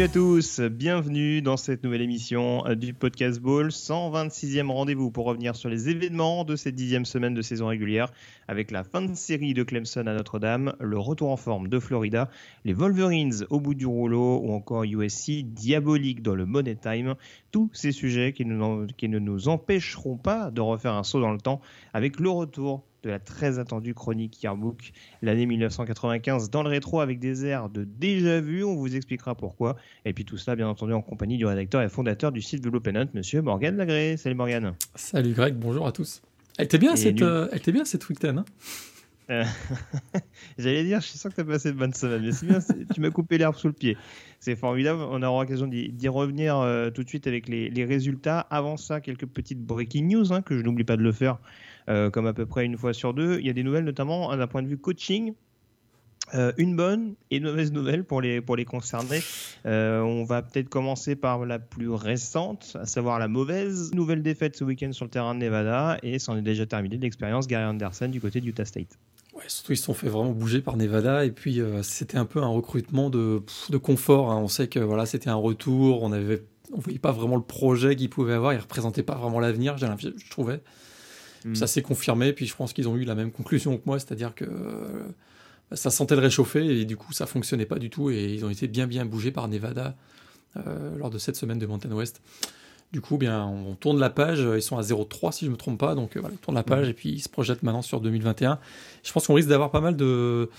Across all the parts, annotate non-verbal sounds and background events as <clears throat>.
Salut à tous, bienvenue dans cette nouvelle émission euh, du Podcast Ball, 126e rendez-vous pour revenir sur les événements de cette dixième semaine de saison régulière, avec la fin de série de Clemson à Notre-Dame, le retour en forme de Florida, les Wolverines au bout du rouleau ou encore USC diabolique dans le Money Time, tous ces sujets qui, ne nous empêcheront pas de refaire un saut dans le temps avec le retour de la très attendue chronique Yearbook, l'année 1995 dans le rétro avec des airs de déjà vu, on vous expliquera pourquoi. Et puis tout cela, bien entendu, en compagnie du rédacteur et fondateur du site Development, monsieur Morgan Lagré. Salut Morgan. Salut Greg, bonjour à tous. Elle était bien, cette, euh, elle était bien cette week hein? Euh, <laughs> J'allais dire, je suis sûr que tu as passé de bonnes semaines, mais c'est bien, tu m'as coupé l'herbe sous le pied. C'est formidable, on aura l'occasion d'y revenir euh, tout de suite avec les, les, résultats. Avant ça, quelques petites breaking news, hein, que je n'oublie pas de le faire comme à peu près une fois sur deux. Il y a des nouvelles notamment d'un point de vue coaching. Euh, une bonne et une mauvaise nouvelle pour les, pour les concernés. Euh, on va peut-être commencer par la plus récente, à savoir la mauvaise. Nouvelle défaite ce week-end sur le terrain de Nevada et c'en est déjà terminé l'expérience Gary Anderson du côté de Utah State. Ouais, surtout ils se sont fait vraiment bouger par Nevada et puis c'était un peu un recrutement de, de confort. Hein. On sait que voilà, c'était un retour, on avait on voyait pas vraiment le projet qu'ils pouvaient avoir, ils représentaient pas vraiment l'avenir, je trouvais. Mm. Ça s'est confirmé, puis je pense qu'ils ont eu la même conclusion que moi, c'est-à-dire que euh, ça sentait le réchauffer et du coup ça fonctionnait pas du tout et ils ont été bien bien bougés par Nevada euh, lors de cette semaine de Mountain West. Du coup, bien, on tourne la page. Ils sont à 0,3 si je me trompe pas. Donc euh, voilà, ils tournent la page mm. et puis ils se projettent maintenant sur 2021. Je pense qu'on risque d'avoir pas mal de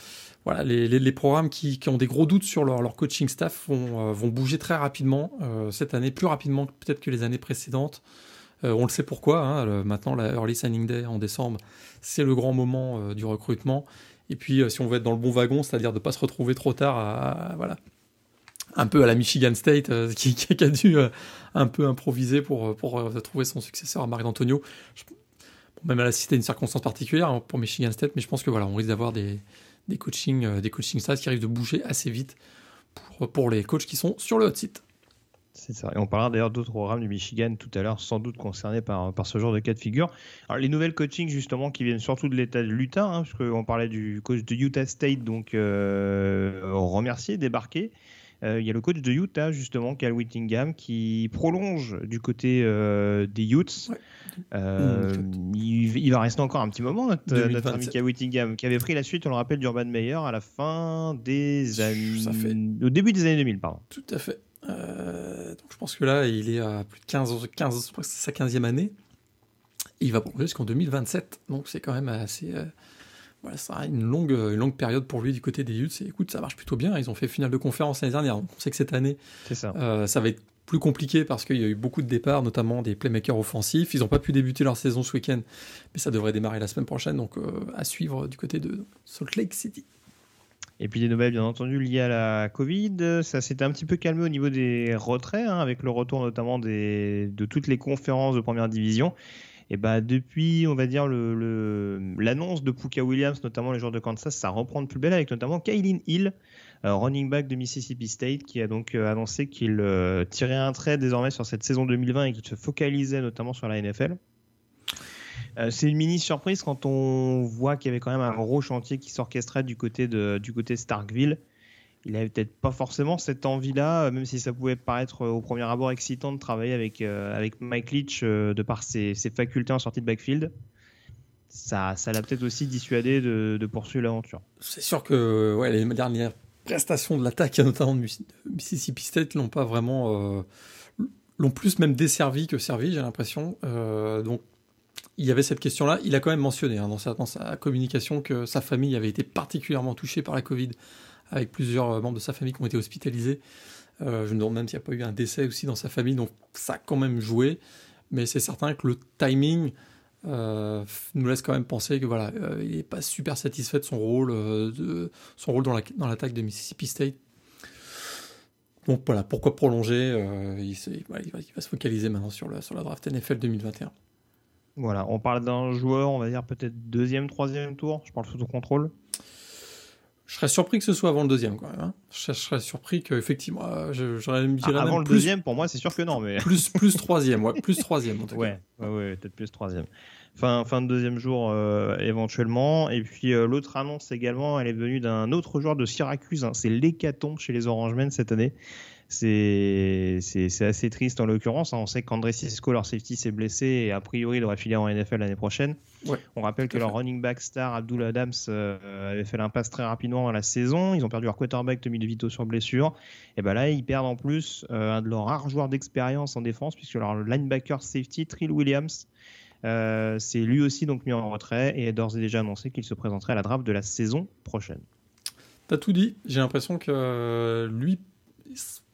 voilà, les, les, programmes qui, qui, ont des gros doutes sur leur, leur coaching staff vont, vont bouger très rapidement cette année, plus rapidement peut-être que les années précédentes. Euh, on le sait pourquoi. Hein, maintenant, la Early Signing Day en décembre, c'est le grand moment euh, du recrutement. Et puis, euh, si on veut être dans le bon wagon, c'est-à-dire de ne pas se retrouver trop tard voilà, un peu à la Michigan State, <laughs> qui, a dû un peu improviser pour, trouver son successeur à Marc Antonio. même à la cité une circonstance particulière hein, pour Michigan State, mais je pense que voilà, on risque d'avoir des, des coaching, des coaching stats qui arrivent de bouger assez vite pour, pour les coachs qui sont sur le hot site. C'est ça. Et on parlera d'ailleurs d'autres programmes du Michigan tout à l'heure, sans doute concernés par, par ce genre de cas de figure. Alors, les nouvelles coachings, justement, qui viennent surtout de l'État de l'Utah, hein, parce qu'on parlait du coach de Utah State, donc euh, remercié, débarqué. Euh, il y a le coach de Utah, justement, Cal Whittingham, qui prolonge du côté euh, des Utes. Euh, il, va rester encore un petit moment, notre, ami Cal Whittingham, qui avait pris la suite, on le rappelle, d'Urban Meyer à la fin des années. Au début des années 2000, pardon. Tout à fait. Euh, donc je pense que là, il est à plus de 15, 15 c'est sa 15e année. il va prolonger jusqu'en 2027. Donc c'est quand même assez. Euh, voilà, ça une longue, une longue période pour lui du côté des Utes. Et écoute, ça marche plutôt bien. Ils ont fait finale de conférence l'année dernière. on sait que cette année, ça. Euh, ça va être plus compliqué parce qu'il y a eu beaucoup de départs, notamment des playmakers offensifs. Ils n'ont pas pu débuter leur saison ce week-end, mais ça devrait démarrer la semaine prochaine. Donc à suivre du côté de Salt Lake City. Et puis des nouvelles, bien entendu, liées à la Covid. Ça s'était un petit peu calmé au niveau des retraits, hein, avec le retour notamment de toutes les conférences de première division. Et bah depuis, on va dire, l'annonce de Puka Williams, notamment les joueurs de Kansas, ça reprend de plus belle avec notamment Kaylin Hill, euh, running back de Mississippi State, qui a donc euh, annoncé qu'il euh, tirait un trait désormais sur cette saison 2020 et qu'il se focalisait notamment sur la NFL. Euh, c'est une mini surprise quand on voit qu'il y avait quand même un gros chantier qui s'orchestrait du côté de du côté Starkville. Il avait peut-être pas forcément cette envie-là, euh, même si ça pouvait paraître euh, au premier abord excitant de travailler avec avec Mike Leach de par ses, facultés en sortie de backfield. Ça, ça l'a peut-être aussi dissuadé de, poursuivre l'aventure. C'est sûr que ouais, les dernières prestations de l'attaque, notamment de Mississippi State, l'ont pas vraiment, l'ont plus même desservi que servi, j'ai l'impression. donc il y avait cette question-là. Il a quand même mentionné hein, dans, sa, communication que sa famille avait été particulièrement touchée par la Covid, avec plusieurs euh, membres de sa famille qui ont été hospitalisés. Euh, je me demande même s'il n'y a pas eu un décès aussi dans sa famille, donc ça a quand même joué. Mais c'est certain que le timing euh, nous laisse quand même penser que voilà, il n'est pas super satisfait de son rôle, dans l'attaque la, de Mississippi State. Donc voilà, pourquoi prolonger il, va, se focaliser maintenant sur, sur la draft NFL 2021. Voilà, on parle d'un joueur, on va dire peut-être deuxième, troisième tour. Je parle sous contrôle. Je serais surpris que ce soit avant le deuxième, quand même. Hein. Je, serais surpris qu'effectivement, j'aurais ah, Avant le deuxième, pour moi, c'est sûr que non, mais. plus, plus troisième, ouais, plus troisième en tout <laughs> cas. Ouais, ouais, peut-être plus troisième. Fin, fin de deuxième jour euh, éventuellement. Et puis euh, l'autre annonce également, elle est venue d'un autre joueur de Syracuse. Hein. C'est l'hécatombe chez les Orangemen cette année. C'est assez triste en l'occurrence. Hein. On sait qu'André Cisco, leur safety, s'est blessé et a priori devrait filer en NFL l'année prochaine. On rappelle que leur running back star, Abdul Adams, euh, avait fait l'impasse très rapidement dans la saison. Ils ont perdu leur quarterback, Tommy DeVito, sur blessure. Et ben là, ils perdent en plus euh, un de leurs rares joueurs d'expérience en défense, puisque leur linebacker safety, Trill Williams, euh, c'est lui aussi donc mis en retrait et est d'ores et déjà annoncé qu'il se présenterait à la draft de la saison prochaine. T'as tout dit. J'ai l'impression que lui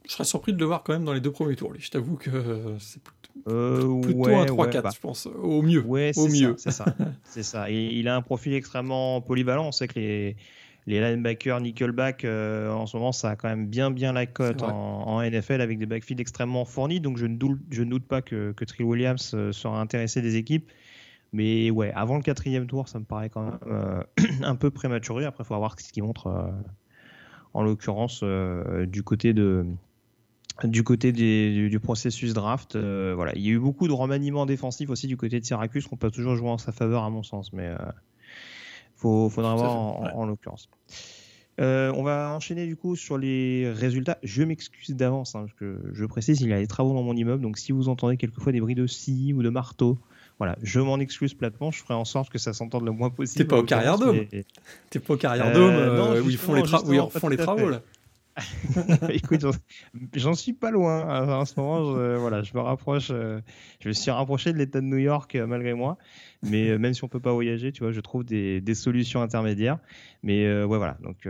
je serais surpris de le voir quand même dans les deux premiers tours. Je t'avoue que c'est euh, plutôt, un 3-4, bah. je pense, au mieux. Ouais, au mieux. C'est ça. <laughs> c'est ça. Et il a un profil extrêmement polyvalent. On sait que les, les linebackers nickelback, euh, en ce moment, ça a quand même bien, bien la cote en, NFL avec des backfields extrêmement fournis. Donc je ne doute, je ne doute pas que, que Trill Williams euh, sera intéressé des équipes. Mais ouais, avant le quatrième tour, ça me paraît quand même <clears throat> un peu prématuré. Après, il faut voir ce qu'il montre, en l'occurrence, du côté de du côté du, processus draft, euh, voilà, il y a eu beaucoup de remaniements défensifs aussi du côté de Syracuse qu'on peut toujours jouer en sa faveur à mon sens, mais il euh, faudra voir en, l'occurrence. Euh, on va enchaîner du coup sur les résultats. Je m'excuse d'avance, hein, parce que je précise, il y a des travaux dans mon immeuble, donc si vous entendez quelquefois des bruits de scie ou de marteau, voilà, je m'en excuse platement, je ferai en sorte que ça s'entende le moins possible. T'es pas au carrière dôme T'es pas au carrière dôme où ils font les, font les travaux là <laughs> Écoute, j'en suis pas loin. En ce moment, je, voilà, je me rapproche. Euh, je me suis rapproché de l'État de New York euh, malgré moi. Mais euh, même si on peut pas voyager, tu vois, je trouve des, solutions intermédiaires. Mais ouais, voilà. Donc,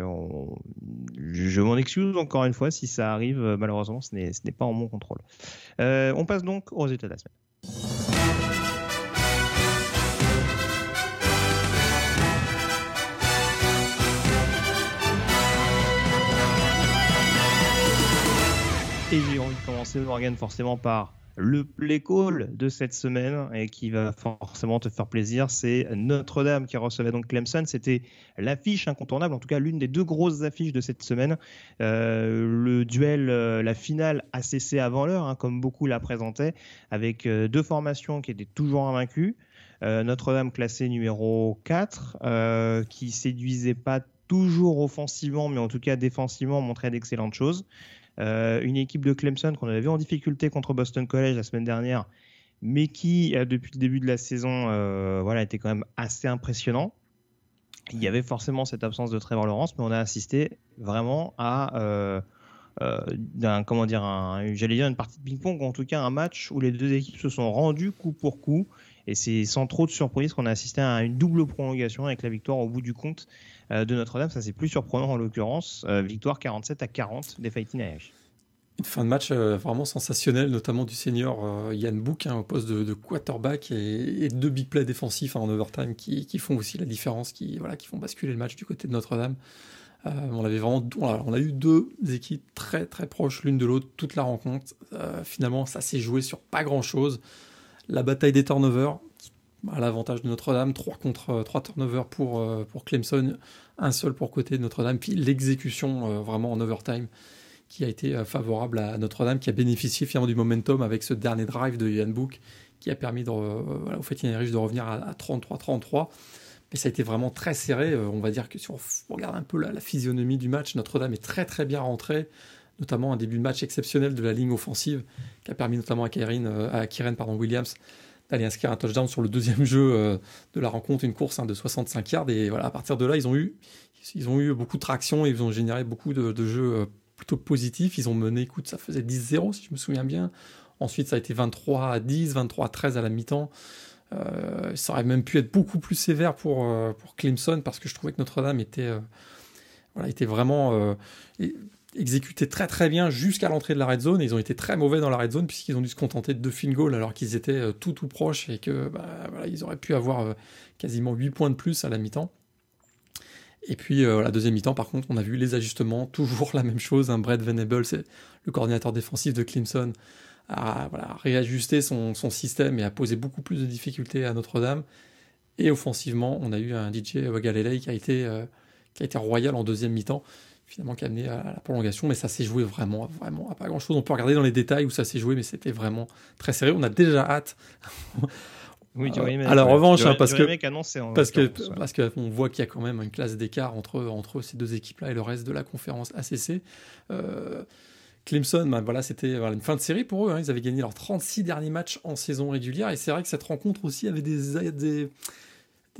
je m'en excuse encore une fois si ça arrive. malheureusement, ce n'est pas en mon contrôle. on passe donc aux résultats de la semaine. Et j'ai envie de commencer, Morgan, forcément par le play call de cette semaine et qui va forcément te faire plaisir. C'est Notre-Dame qui recevait donc Clemson. C'était l'affiche incontournable, en tout cas l'une des deux grosses affiches de cette semaine. Euh, le duel, euh, la finale ACC avant l'heure, hein, comme beaucoup la présentaient, avec euh, deux formations qui étaient toujours invaincues. Notre-Dame classée numéro 4, qui séduisait pas toujours offensivement, mais en tout cas défensivement montrait d'excellentes choses. Euh, une équipe de Clemson qu'on avait vu en difficulté contre Boston College la semaine dernière, mais qui, euh, depuis le début de la saison, euh, voilà, était quand même assez impressionnant. Il y avait forcément cette absence de Trevor Lawrence, mais on a assisté vraiment à comment dire j'allais dire une partie de ping-pong en tout cas un match où les deux équipes se sont rendues coup pour coup et c'est sans trop de surprise qu'on a assisté à une double prolongation avec la victoire au bout du compte de Notre-Dame. Ça, c'est plus surprenant en l'occurrence. Euh, victoire 47 à 40 des Fighting Irish. Une fin de match euh, vraiment sensationnelle, notamment du senior Yann Book hein, au poste de, quarterback et, deux big plays défensifs hein, en overtime qui, font aussi la différence, qui, voilà, qui font basculer le match du côté de Notre-Dame. on avait vraiment, on a eu deux équipes très très proches l'une de l'autre toute la rencontre. finalement, ça s'est joué sur pas grand chose. La bataille des turnovers, à l'avantage de Notre-Dame, 3 contre 3 euh, turnovers pour, euh, pour Clemson, un seul pour côté de Notre-Dame, puis l'exécution euh, vraiment en overtime qui a été favorable à Notre-Dame, qui a bénéficié finalement du momentum avec ce dernier drive de Yann Book, qui a permis de, au de revenir à, 33-33. Mais ça a été vraiment très serré. on va dire que si on regarde un peu la, physionomie du match, Notre-Dame est très très bien rentré, notamment un début de match exceptionnel de la ligne offensive, qui a permis notamment à Kieran, Williams d'aller inscrire un touchdown sur le deuxième jeu euh, de la rencontre, une course hein, de 65 yards. Et voilà, à partir de là, ils ont eu, ils ont eu beaucoup de traction et ils ont généré beaucoup de, jeux euh, plutôt positifs. Ils ont mené, écoute, ça faisait 10-0 si je me souviens bien. Ensuite, ça a été 23 à 10, 23 à 13 à la mi-temps. Euh, ça aurait même pu être beaucoup plus sévère pour, pour Clemson parce que je trouvais que Notre-Dame était, voilà, était vraiment exécuté très très bien jusqu'à l'entrée de la red zone. ils ont été très mauvais dans la red zone puisqu'ils ont dû se contenter de deux field goals alors qu'ils étaient euh, tout tout proches et que bah, ils auraient pu avoir euh, quasiment 8 points de plus à la mi-temps. Et puis euh, la deuxième mi-temps, par contre, on a vu les ajustements, <laughs> toujours la même chose. hein. Brett Venable, c'est le coordinateur défensif de Clemson, a, réajusté son, système et a posé beaucoup plus de difficultés à Notre-Dame. Et offensivement, on a eu un DJ Galilei qui a été, euh, qui a été royal en deuxième mi-temps, finalement qui a amené à la prolongation, mais ça s'est joué vraiment, vraiment à pas grand-chose. On peut regarder dans les détails où ça s'est joué, mais c'était vraiment très sérieux. On a déjà hâte. <laughs> Oui, tu euh, à revanche, hein, parce, que, parce, que, parce que on voit qu'il y a quand même une classe d'écart entre, entre ces deux équipes-là et le reste de la conférence ACC. Euh, Clemson, ben voilà, c'était une fin de série pour eux. Hein. Ils avaient gagné leurs 36 derniers matchs en saison régulière. Et c'est vrai que cette rencontre aussi avait des, des,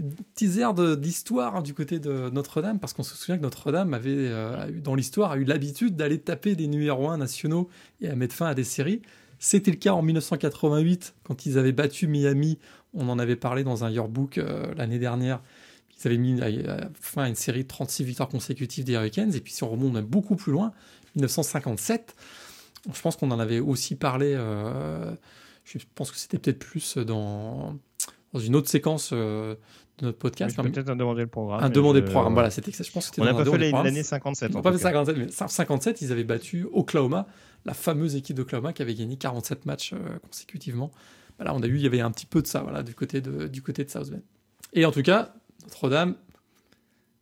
petits airs d'histoire hein, du côté de Notre-Dame, parce qu'on se souvient que Notre-Dame avait, euh, eu, dans l'histoire, a eu l'habitude d'aller taper des numéros 1 nationaux et à mettre fin à des séries. C'était le cas en 1988, quand ils avaient battu Miami. On en avait parlé dans un yearbook euh, l'année dernière. Ils avaient mis euh, fin à une série de 36 victoires consécutives des Hurricanes. Et puis si on remonte même beaucoup plus loin, 1957, je pense qu'on en avait aussi parlé. je pense que c'était peut-être plus dans, dans une autre séquence notre podcast. Peut-être un demander le programme. Un demander le programme, voilà, c'était je pense On n'a pas fait l'année 57. On n'a pas fait 57, mais 57, ils avaient battu Oklahoma, la fameuse équipe d'Oklahoma qui avait gagné 47 matchs euh, consécutivement. Voilà, on a eu, il y avait un petit peu de ça, voilà, du côté de, du côté de South Bend. Et en tout cas, Notre-Dame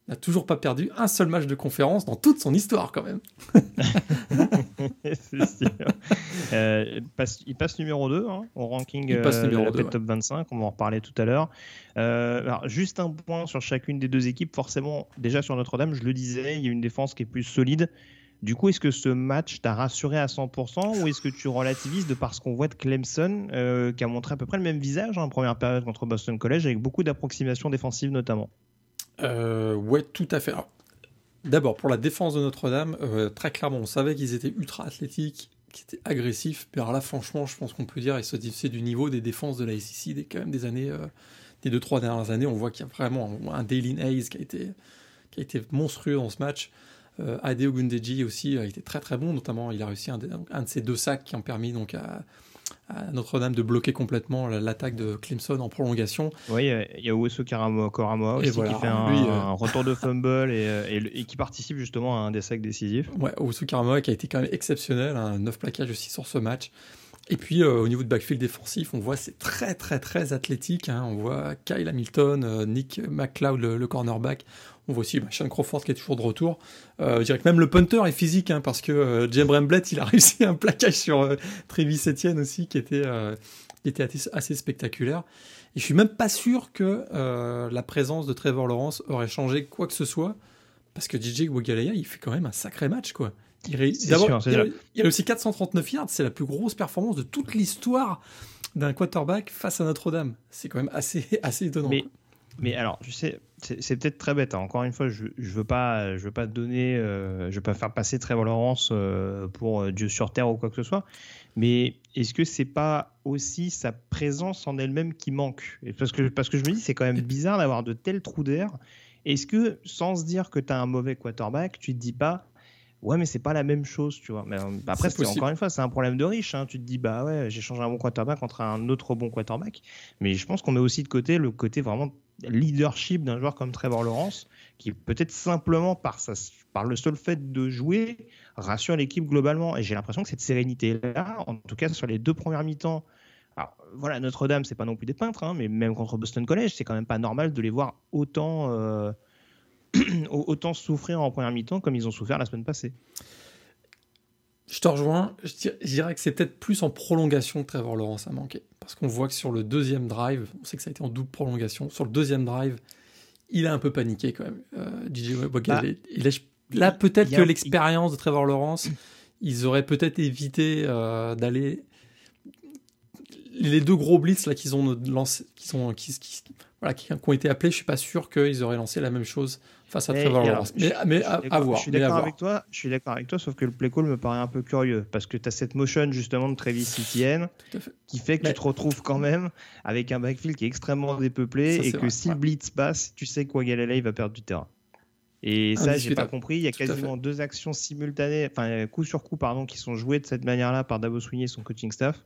n'a toujours pas perdu un seul match de conférence dans toute son histoire quand même. <laughs> c'est sûr. Euh, il, passe, il, passe, numéro 2 hein, au ranking il passe euh, numéro 2, top 25, on va en reparler tout à l'heure. Euh, alors, juste un point sur chacune des deux équipes. Forcément, déjà sur Notre-Dame, je le disais, il y a une défense qui est plus solide. Du coup, est-ce que ce match t'a rassuré à 100% ou est-ce que tu relativises de par ce qu'on voit de Clemson, qui a montré à peu près le même visage hein, en première période contre Boston College, avec beaucoup d'approximations défensives notamment? Euh, Ouais, tout à fait. D'abord, pour la défense de Notre-Dame, euh, très clairement, on savait qu'ils étaient ultra athlétiques, qu'ils étaient agressifs. Mais alors là, franchement, je pense qu'on peut dire qu'ils c'est du niveau des défenses de la SEC des, quand même des années, euh, des deux, trois dernières années. On voit qu'il y a vraiment un, Daylin Hayes qui a, été, qui a été monstrueux dans ce match. Euh, Adeo Gundeji aussi a été très très bon, notamment il a réussi un de, un de ces deux sacs qui ont permis donc à Notre-Dame de bloquer complètement l'attaque de Clemson en prolongation. Oui, il y a Uweso Koramoa aussi qui fait un, lui, euh, un, retour de <laughs> fumble et, euh, et, qui participe justement à un des sacs décisifs. Ouais, Koramoa qui a été quand même exceptionnel, un 9 plaquages aussi sur ce match. Et puis euh, au niveau de backfield défensif, on voit c'est très très très athlétique. Hein. On voit Kyle Hamilton, Nick McLeod, le, cornerback. On voit aussi bah, Sean Crawford qui est toujours de retour. Euh, je dirais que même le punter est physique, hein, parce que euh, James Remblett, il a <laughs> réussi un plaquage sur euh, Travis Etienne aussi, qui était, qui était assez, spectaculaire. Et je suis même pas sûr que la présence de Trevor Lawrence aurait changé quoi que ce soit, parce que DJ Wagalaya, il fait quand même un sacré match, quoi. Il, il, il, a, aussi 439 yards, c'est la plus grosse performance de toute l'histoire d'un quarterback face à Notre-Dame. C'est quand même assez, <laughs> assez étonnant. Mais alors, tu sais, c'est peut-être très bête. Hein. Encore une fois, je, je veux pas, je veux pas donner, euh, je veux pas faire passer Trevor Lawrence euh, pour euh, Dieu sur terre ou quoi que ce soit. Mais est-ce que c'est pas aussi sa présence en elle-même qui manque? Parce que parce que je me dis, c'est quand même bizarre d'avoir de tels trous d'air. Est-ce que sans se dire que tu as un mauvais quarterback, tu te dis pas Ouais, mais c'est pas la même chose, tu vois? Mais euh, après, encore une fois, c'est un problème de riche. Hein. Tu te dis, bah ouais, j'ai changé un bon quarterback contre un autre bon quarterback. Mais je pense qu'on met aussi de côté le côté vraiment leadership d'un joueur comme Trevor Lawrence, qui peut-être simplement par, par le seul fait de jouer rassure l'équipe globalement. Et j'ai l'impression que cette sérénité-là, en tout cas sur les deux premières mi-temps, voilà, Notre-Dame, c'est pas non plus des peintres, hein, mais même contre Boston College, c'est quand même pas normal de les voir autant. Euh, <clears throat> autant souffrir en première mi-temps comme ils ont souffert la semaine passée. Je te rejoins. Je dirais que c'est peut-être plus en prolongation que Trevor Lawrence a manqué. Parce qu'on voit que sur le deuxième drive, on sait que ça a été en double prolongation, sur le deuxième drive, il a un peu paniqué quand même. Euh, DJ bah, là, peut-être que l'expérience de Trevor Lawrence, ils auraient peut-être évité euh, d'aller. Les deux gros blitz là qu'ils ont lancé, qui sont, qui, voilà, qui, ont été appelés, je suis pas sûr qu'ils auraient lancé la même chose face à Trevor Lawrence. Mais, à, voir. Je suis d'accord avec toi. Je suis d'accord avec toi, sauf que le play call me paraît un peu curieux parce que tu as cette motion justement de Travis Etienne qui fait que tu te retrouves quand même avec un backfield qui est extrêmement dépeuplé et que si le blitz passe, tu sais que il va perdre du terrain. Et ça, j'ai pas compris. Il y a quasiment deux actions simultanées, enfin coup sur coup, pardon, qui sont jouées de cette manière-là par Davos Sweeney et son coaching staff.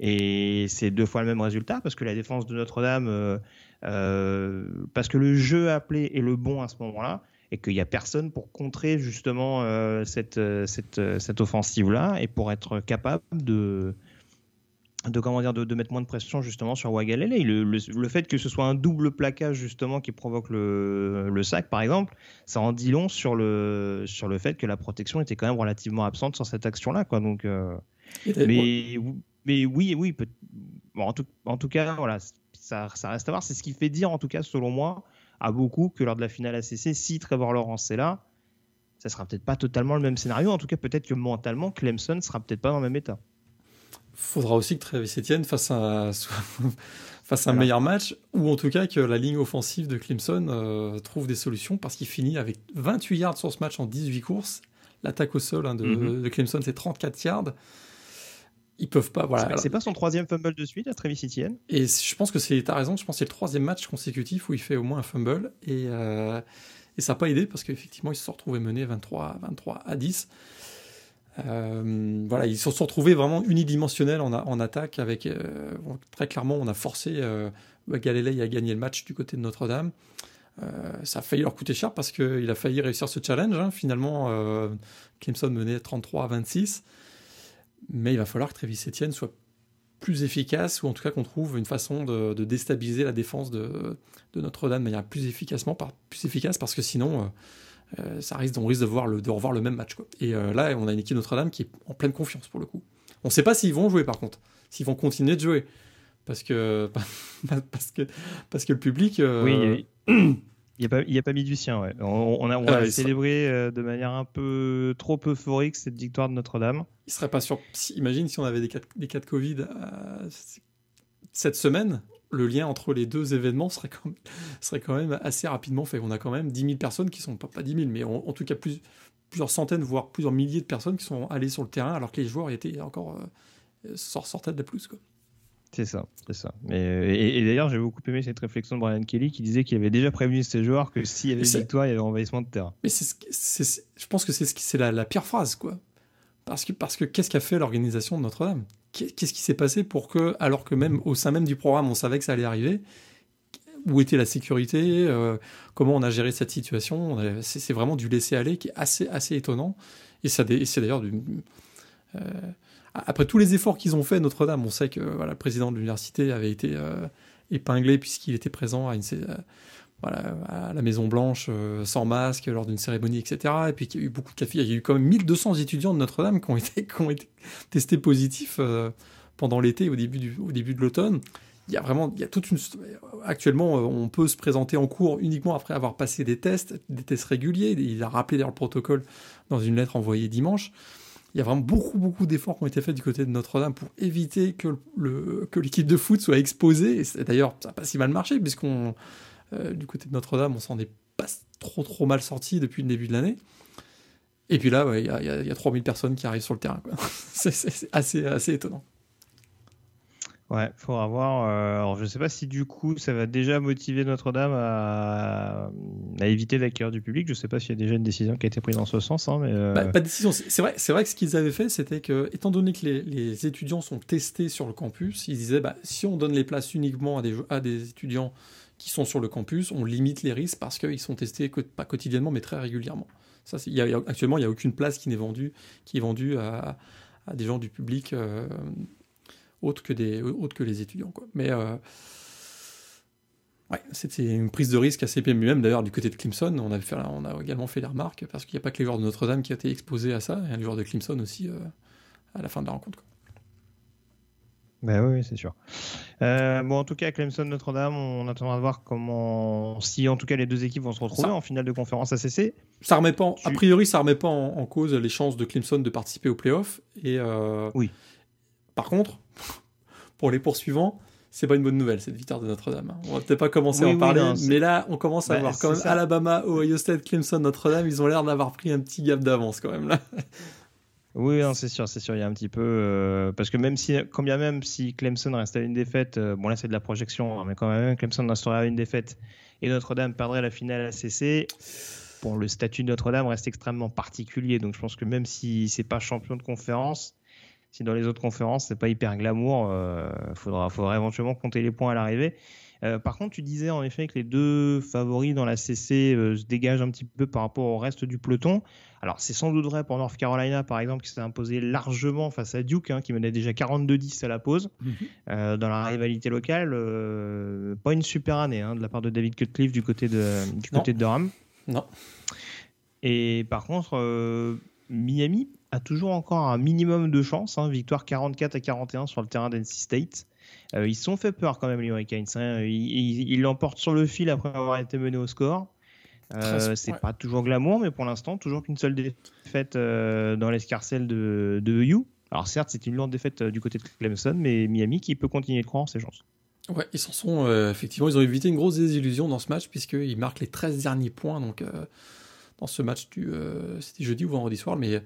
Et c'est deux fois le même résultat parce que la défense de Notre-Dame, euh, euh, parce que le jeu appelé est le bon à ce moment-là et qu'il n'y a personne pour contrer justement euh, cette, cette, cette offensive-là et pour être capable de, de comment dire de, mettre moins de pression justement sur Wagalele. Le, le, fait que ce soit un double plaquage justement qui provoque le, le, sac par exemple, ça en dit long sur le sur le fait que la protection était quand même relativement absente sur cette action là quoi. Donc euh, mais mais oui oui bon, en tout en tout cas voilà ça, ça reste à voir. C'est ce qui fait dire en tout cas selon moi à beaucoup que lors de la finale ACC si Trevor Lawrence est là ça sera peut-être pas totalement le même scénario. En tout cas, peut-être que mentalement, Clemson sera peut-être pas dans le même état faudra aussi que Travis Etienne fasse un, <laughs> fasse un meilleur match, ou en tout cas que la ligne offensive de Clemson euh, trouve des solutions, parce qu'il finit avec 28 yards sur ce match en 18 courses. L'attaque au sol hein, mhm. de, Clemson, c'est 34 yards. Ils peuvent pas. Voilà. C'est pas son troisième fumble de suite à Travis Etienne Et je pense que c'est. T'as raison, je pense que c'est le troisième match consécutif où il fait au moins un fumble. Et, euh, et ça n'a pas aidé parce qu'effectivement, ils se sont retrouvés menés 23, 23 à 10. Euh, voilà, ils se sont retrouvés vraiment unidimensionnels en, en attaque. Avec euh, très clairement, on a forcé Galilei à gagner le match du côté de Notre-Dame. ça a failli leur coûter cher parce qu'il a failli réussir ce challenge. Hein. Finalement, Clemson menait 33 à 26. Mais il va falloir que Travis Etienne soit plus efficace, ou en tout cas qu'on trouve une façon de, déstabiliser la défense de, Notre-Dame de manière plus, efficacement, plus efficace, parce que sinon, euh, ça risque, on risque de, revoir le même match. Quoi. Et euh, là, on a une équipe Notre-Dame qui est en pleine confiance pour le coup. On ne sait pas s'ils vont jouer par contre, s'ils vont continuer de jouer. Parce que, <laughs> parce que, parce que le public. Euh, oui, <clears throat> il n'y a, pas, il a pas mis du sien. Ouais. On, a, on a célébré de manière un peu trop euphorique cette victoire de Notre-Dame. Il serait pas sûr. imagine si on avait des cas, des cas de Covid cette semaine, le lien entre les deux événements serait quand même, serait quand même assez rapidement fait. On a quand même 10 000 personnes qui sont, pas, pas 10 000, mais en, tout cas plus, plusieurs centaines, voire plusieurs milliers de personnes qui sont allées sur le terrain alors que les joueurs étaient encore euh, sortaient de la plus. Quoi. C'est ça, c'est ça. Mais, et, d'ailleurs, j'ai beaucoup aimé cette réflexion de Brian Kelly qui disait qu'il avait déjà prévenu ses joueurs que s'il y avait victoire, il y avait envahissement de terrain. Mais je pense que c'est, c'est la, la pire phrase, quoi. Parce que, parce que qu'est-ce qu'a fait l'organisation de Notre-Dame? Qu'est-ce qui s'est passé pour que, alors que même au sein même du programme, on savait que ça allait arriver, où était la sécurité, euh, comment on a géré cette situation, c'est vraiment du laisser aller qui est assez, assez étonnant. Et c'est d'ailleurs du. Euh, après tous les efforts qu'ils ont fait, Notre-Dame, on sait que voilà, le président de l'université avait été euh, épinglé puisqu'il était présent à à la Maison Blanche euh, sans masque lors d'une cérémonie, etc. Et puis qu'il y a eu beaucoup de cas. Il y a eu quand même 1200 étudiants de Notre-Dame <laughs> qui ont été, testés positifs euh, pendant l'été au début au début de l'automne. Il y a vraiment, il y a toute une. Actuellement, euh, on peut se présenter en cours uniquement après avoir passé des tests, des tests réguliers. Il a rappelé d'ailleurs le protocole dans une lettre envoyée dimanche. Il y a vraiment beaucoup, d'efforts qui ont été faits du côté de Notre-Dame pour éviter que, l'équipe de foot soit exposée. Et d'ailleurs, ça n'a pas si mal marché, puisqu'on euh, du côté de Notre-Dame, on s'en est pas trop mal sorti depuis le début de l'année. Et puis là, il y, a, 3000 personnes qui arrivent sur le terrain. <laughs> c'est assez, assez étonnant. Ouais, faudra voir. Euh, alors, je sais pas si du coup, ça va déjà motiver Notre-Dame à, éviter l'accueil du public. Je sais pas s'il y a déjà une décision qui a été prise dans ce sens. Hein, euh, bah, pas de décision. C'est vrai, vrai que ce qu'ils avaient fait, c'était que, étant donné que les, étudiants sont testés sur le campus, ils disaient, bah, si on donne les places uniquement à des, à des étudiants qui sont sur le campus, on limite les risques parce qu'ils sont testés pas quotidiennement mais très régulièrement. Ça, y a, actuellement, il n'y a aucune place qui n'est vendue, qui est vendue à, des gens du public euh, autres, que des, autres que les étudiants. Quoi. Mais euh, ouais, c'était une prise de risque assez PMU. Même d'ailleurs, du côté de Clemson, on, avait fait, on a également fait des remarques parce qu'il n'y a pas que les joueurs de Notre-Dame qui ont été exposés à ça, il y a les joueurs de Clemson aussi euh, à la fin de la rencontre. Quoi. Ben oui, c'est sûr. Euh, bon, en tout cas, Clemson Notre-Dame, on attendra de voir comment, si en tout cas les deux équipes vont se retrouver en finale de conférence ACC. Ça remet pas, a priori, ça remet pas en, cause les chances de Clemson de participer au playoff. Et euh, oui. Par contre, pour les poursuivants, c'est pas une bonne nouvelle cette victoire de Notre-Dame. On va peut-être pas commencer à en parler, mais là, on commence à bah, voir quand même Alabama, Ohio State, Clemson, Notre-Dame, ils ont l'air d'avoir pris un petit gap d'avance quand même là. <laughs> Oui, c'est sûr, c'est sûr. Il y a un petit peu euh, parce que même si, quand bien même si Clemson reste à une défaite, euh, bon là c'est de la projection, hein, mais quand même Clemson resterait à une défaite et Notre-Dame perdrait la finale ACC. Bon, le statut de Notre-Dame reste extrêmement particulier, donc je pense que même si c'est pas champion de conférence, si dans les autres conférences c'est pas hyper glamour, euh, faudra, faudra éventuellement compter les points à l'arrivée. Euh, par contre, tu disais en effet que les deux favoris dans la CC euh, se dégagent un petit peu par rapport au reste du peloton. Alors, c'est sans doute vrai pour North Carolina, par exemple, qui s'est imposé largement face à Duke, hein, qui menait déjà 42-10 à la pause. Mhm. Euh, dans la rivalité locale, pas une super année hein, de la part de David Cutcliffe du côté de, du côté de Durham. Non. Et par contre, Miami a toujours encore un minimum de chance. Hein, victoire 44 à 41 sur le terrain d'NC State. Euh, ils sont fait peur quand même, les Hurricanes. Hein. Ils l'emportent sur le fil après avoir été menés au score. Euh, c'est pas toujours glamour, mais pour l'instant, toujours qu'une seule défaite euh, dans l'escarcelle de, de EU. Alors certes, c'est une lourde défaite du côté de Clemson, mais Miami qui peut continuer de croire en ses chances. Ouais, ils s'en sont effectivement, ils ont évité une grosse désillusion dans ce match puisqu'ils marquent les 13 derniers points donc dans ce match du c'était jeudi ou vendredi soir, mais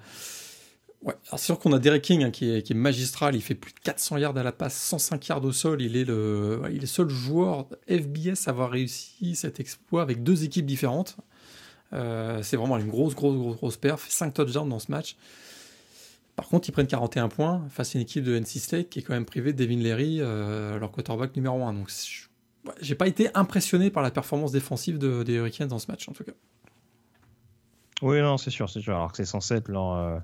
Ouais, c'est sûr qu'on a Derek King hein, qui, est, magistral, il fait plus de 400 yards à la passe, 105 yards au sol, il est le, il est seul joueur FBS à avoir réussi cet exploit avec deux équipes différentes. Euh, c'est vraiment une grosse, grosse, grosse, grosse perf, 5 touchdowns dans ce match. Par contre, ils prennent 41 points face à une équipe de NC State qui est quand même privée de Devin Leary, euh, leur quarterback numéro 1. Donc, j'ai pas été impressionné par la performance défensive des Hurricanes dans ce match, en tout cas. Oui, non, c'est sûr, c'est sûr. Alors que c'est censé être leur, euh,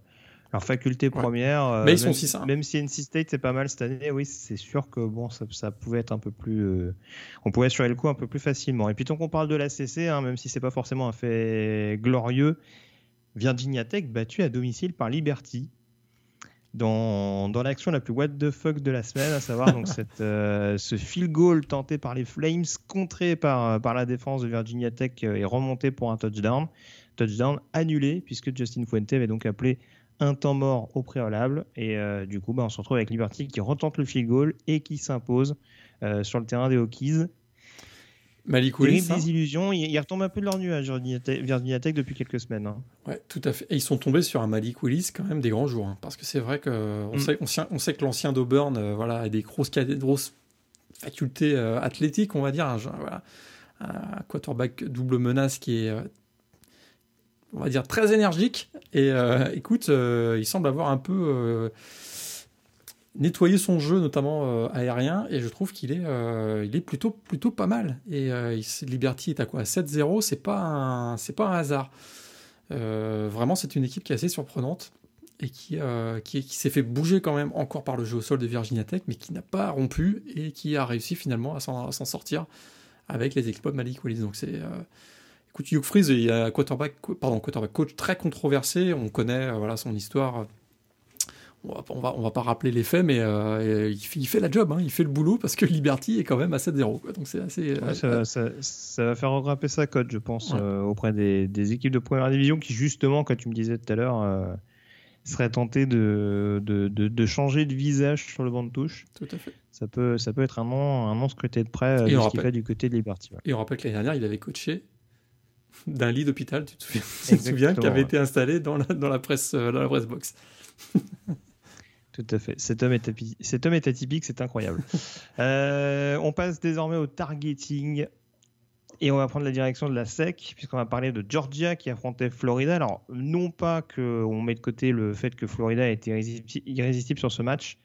alors faculté première. Euh, mais ils sont 6 Même si NC State c'est pas mal cette année, oui, c'est sûr que bon, ça, ça, pouvait être un peu plus. Euh, on pouvait assurer le coup un peu plus facilement. Et puis tant qu'on parle de la CC, hein, même si c'est pas forcément un fait glorieux, Virginia Tech battu à domicile par Liberty. Dans, dans l'action la plus what the fuck de la semaine, à savoir donc <laughs> cette, euh, ce field goal tenté par les Flames, contré par, par la défense de Virginia Tech et remonté pour un touchdown. Touchdown annulé, puisque Justin Fuente avait donc appelé un temps mort au préalable. Et euh, du coup, bah, on se retrouve avec Liberty qui retente le field goal et qui s'impose euh, sur le terrain des Hokies. Malik Willis. Hein. des illusions. Ils, retombent un peu de leur nuage, Virginia Tech, depuis quelques semaines. Hein. Ouais, tout à fait. Et ils sont tombés sur un Malik Willis, quand même des grands jours. Hein, parce que c'est vrai qu'on mm. sait, on sait, que l'ancien d'Auburn euh, voilà, a des grosses, grosses facultés athlétiques, on va dire. voilà, un quarterback double menace qui est on va dire, très énergique. Et euh, écoute, euh, il semble avoir un peu euh, nettoyé son jeu, notamment aérien, et je trouve qu'il est, il est plutôt, plutôt pas mal. Et Liberty est à quoi? 7-0, c'est pas, un, c'est pas un hasard. vraiment, c'est une équipe qui est assez surprenante et qui, qui, qui s'est fait bouger quand même encore par le jeu au sol de Virginia Tech, mais qui n'a pas rompu et qui a réussi finalement à s'en, sortir avec les exploits de Malik Willis. Donc c'est Écoute, Hugh Freeze, il y a un quarterback, pardon, quarterback coach très controversé. On connaît euh, voilà, son histoire. On va, on va, on va pas rappeler les faits, mais euh, il, fait, il, fait, la job, hein, il fait le boulot parce que <laughs> Liberty est quand même à 7-0. Donc c'est assez. Euh, ça, ça, ça, va faire regrimper sa cote, je pense, auprès des, des, équipes de première division qui, justement, comme tu me disais tout à l'heure, seraient tentées de, de, de, changer de visage sur le banc de touche. Tout à fait. Ça peut, ça peut être un nom, un nom scruté de près de ce qu'il fait du côté de Liberty. Et on rappelle que l'année dernière, il avait coaché d'un lit d'hôpital, tu te souviens, <laughs> qui avait été installé dans la, dans la, presse, euh, dans la presse box. <laughs> Tout à fait. Cet homme est, Cet homme est atypique, c'est incroyable. <laughs> Euh, on passe désormais au targeting. Et on va prendre la direction de la SEC, puisqu'on va parler de Georgia qui affrontait Florida. Alors, non pas qu'on met de côté le fait que Florida a été irrésistible sur ce match,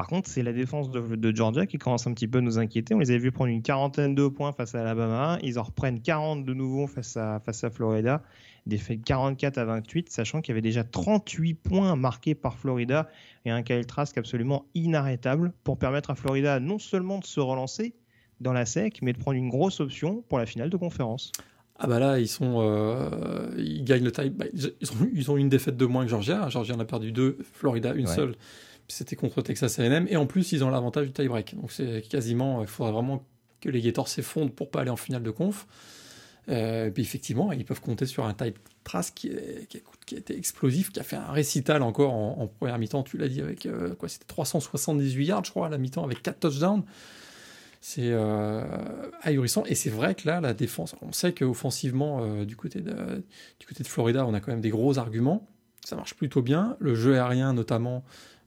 par contre, c'est la défense de, Georgia qui commence un petit peu à nous inquiéter. On les avait vus prendre une quarantaine de points face à Alabama. Ils en reprennent 40 de nouveau face à, face à Florida. Défaite 44 à 28, sachant qu'il y avait déjà 38 points marqués par Florida et un Kyle Trask absolument inarrêtable pour permettre à Florida non seulement de se relancer dans la SEC, mais de prendre une grosse option pour la finale de conférence. Ah bah là, ils sont, euh, ils gagnent le tie. Bah, ils, ont, ils, ont, une défaite de moins que Georgia. Georgia en a perdu deux, Florida une seule c'était contre Texas A&M, et en plus ils ont l'avantage du tie-break. Donc c'est quasiment, il faudrait vraiment que les Gators s'effondrent pour pas aller en finale de conf. Euh, et puis effectivement, ils peuvent compter sur un type trace qui, a été explosif, qui a fait un récital encore en, première mi-temps, tu l'as dit, avec euh, quoi C'était 378 yards, je crois, à la mi-temps, avec 4 touchdowns. C'est euh, ahurissant. Et c'est vrai que là, la défense, on sait qu'offensivement, euh, du, côté du côté de Florida, on a quand même des gros arguments. Ça marche plutôt bien. Le jeu aérien, notamment,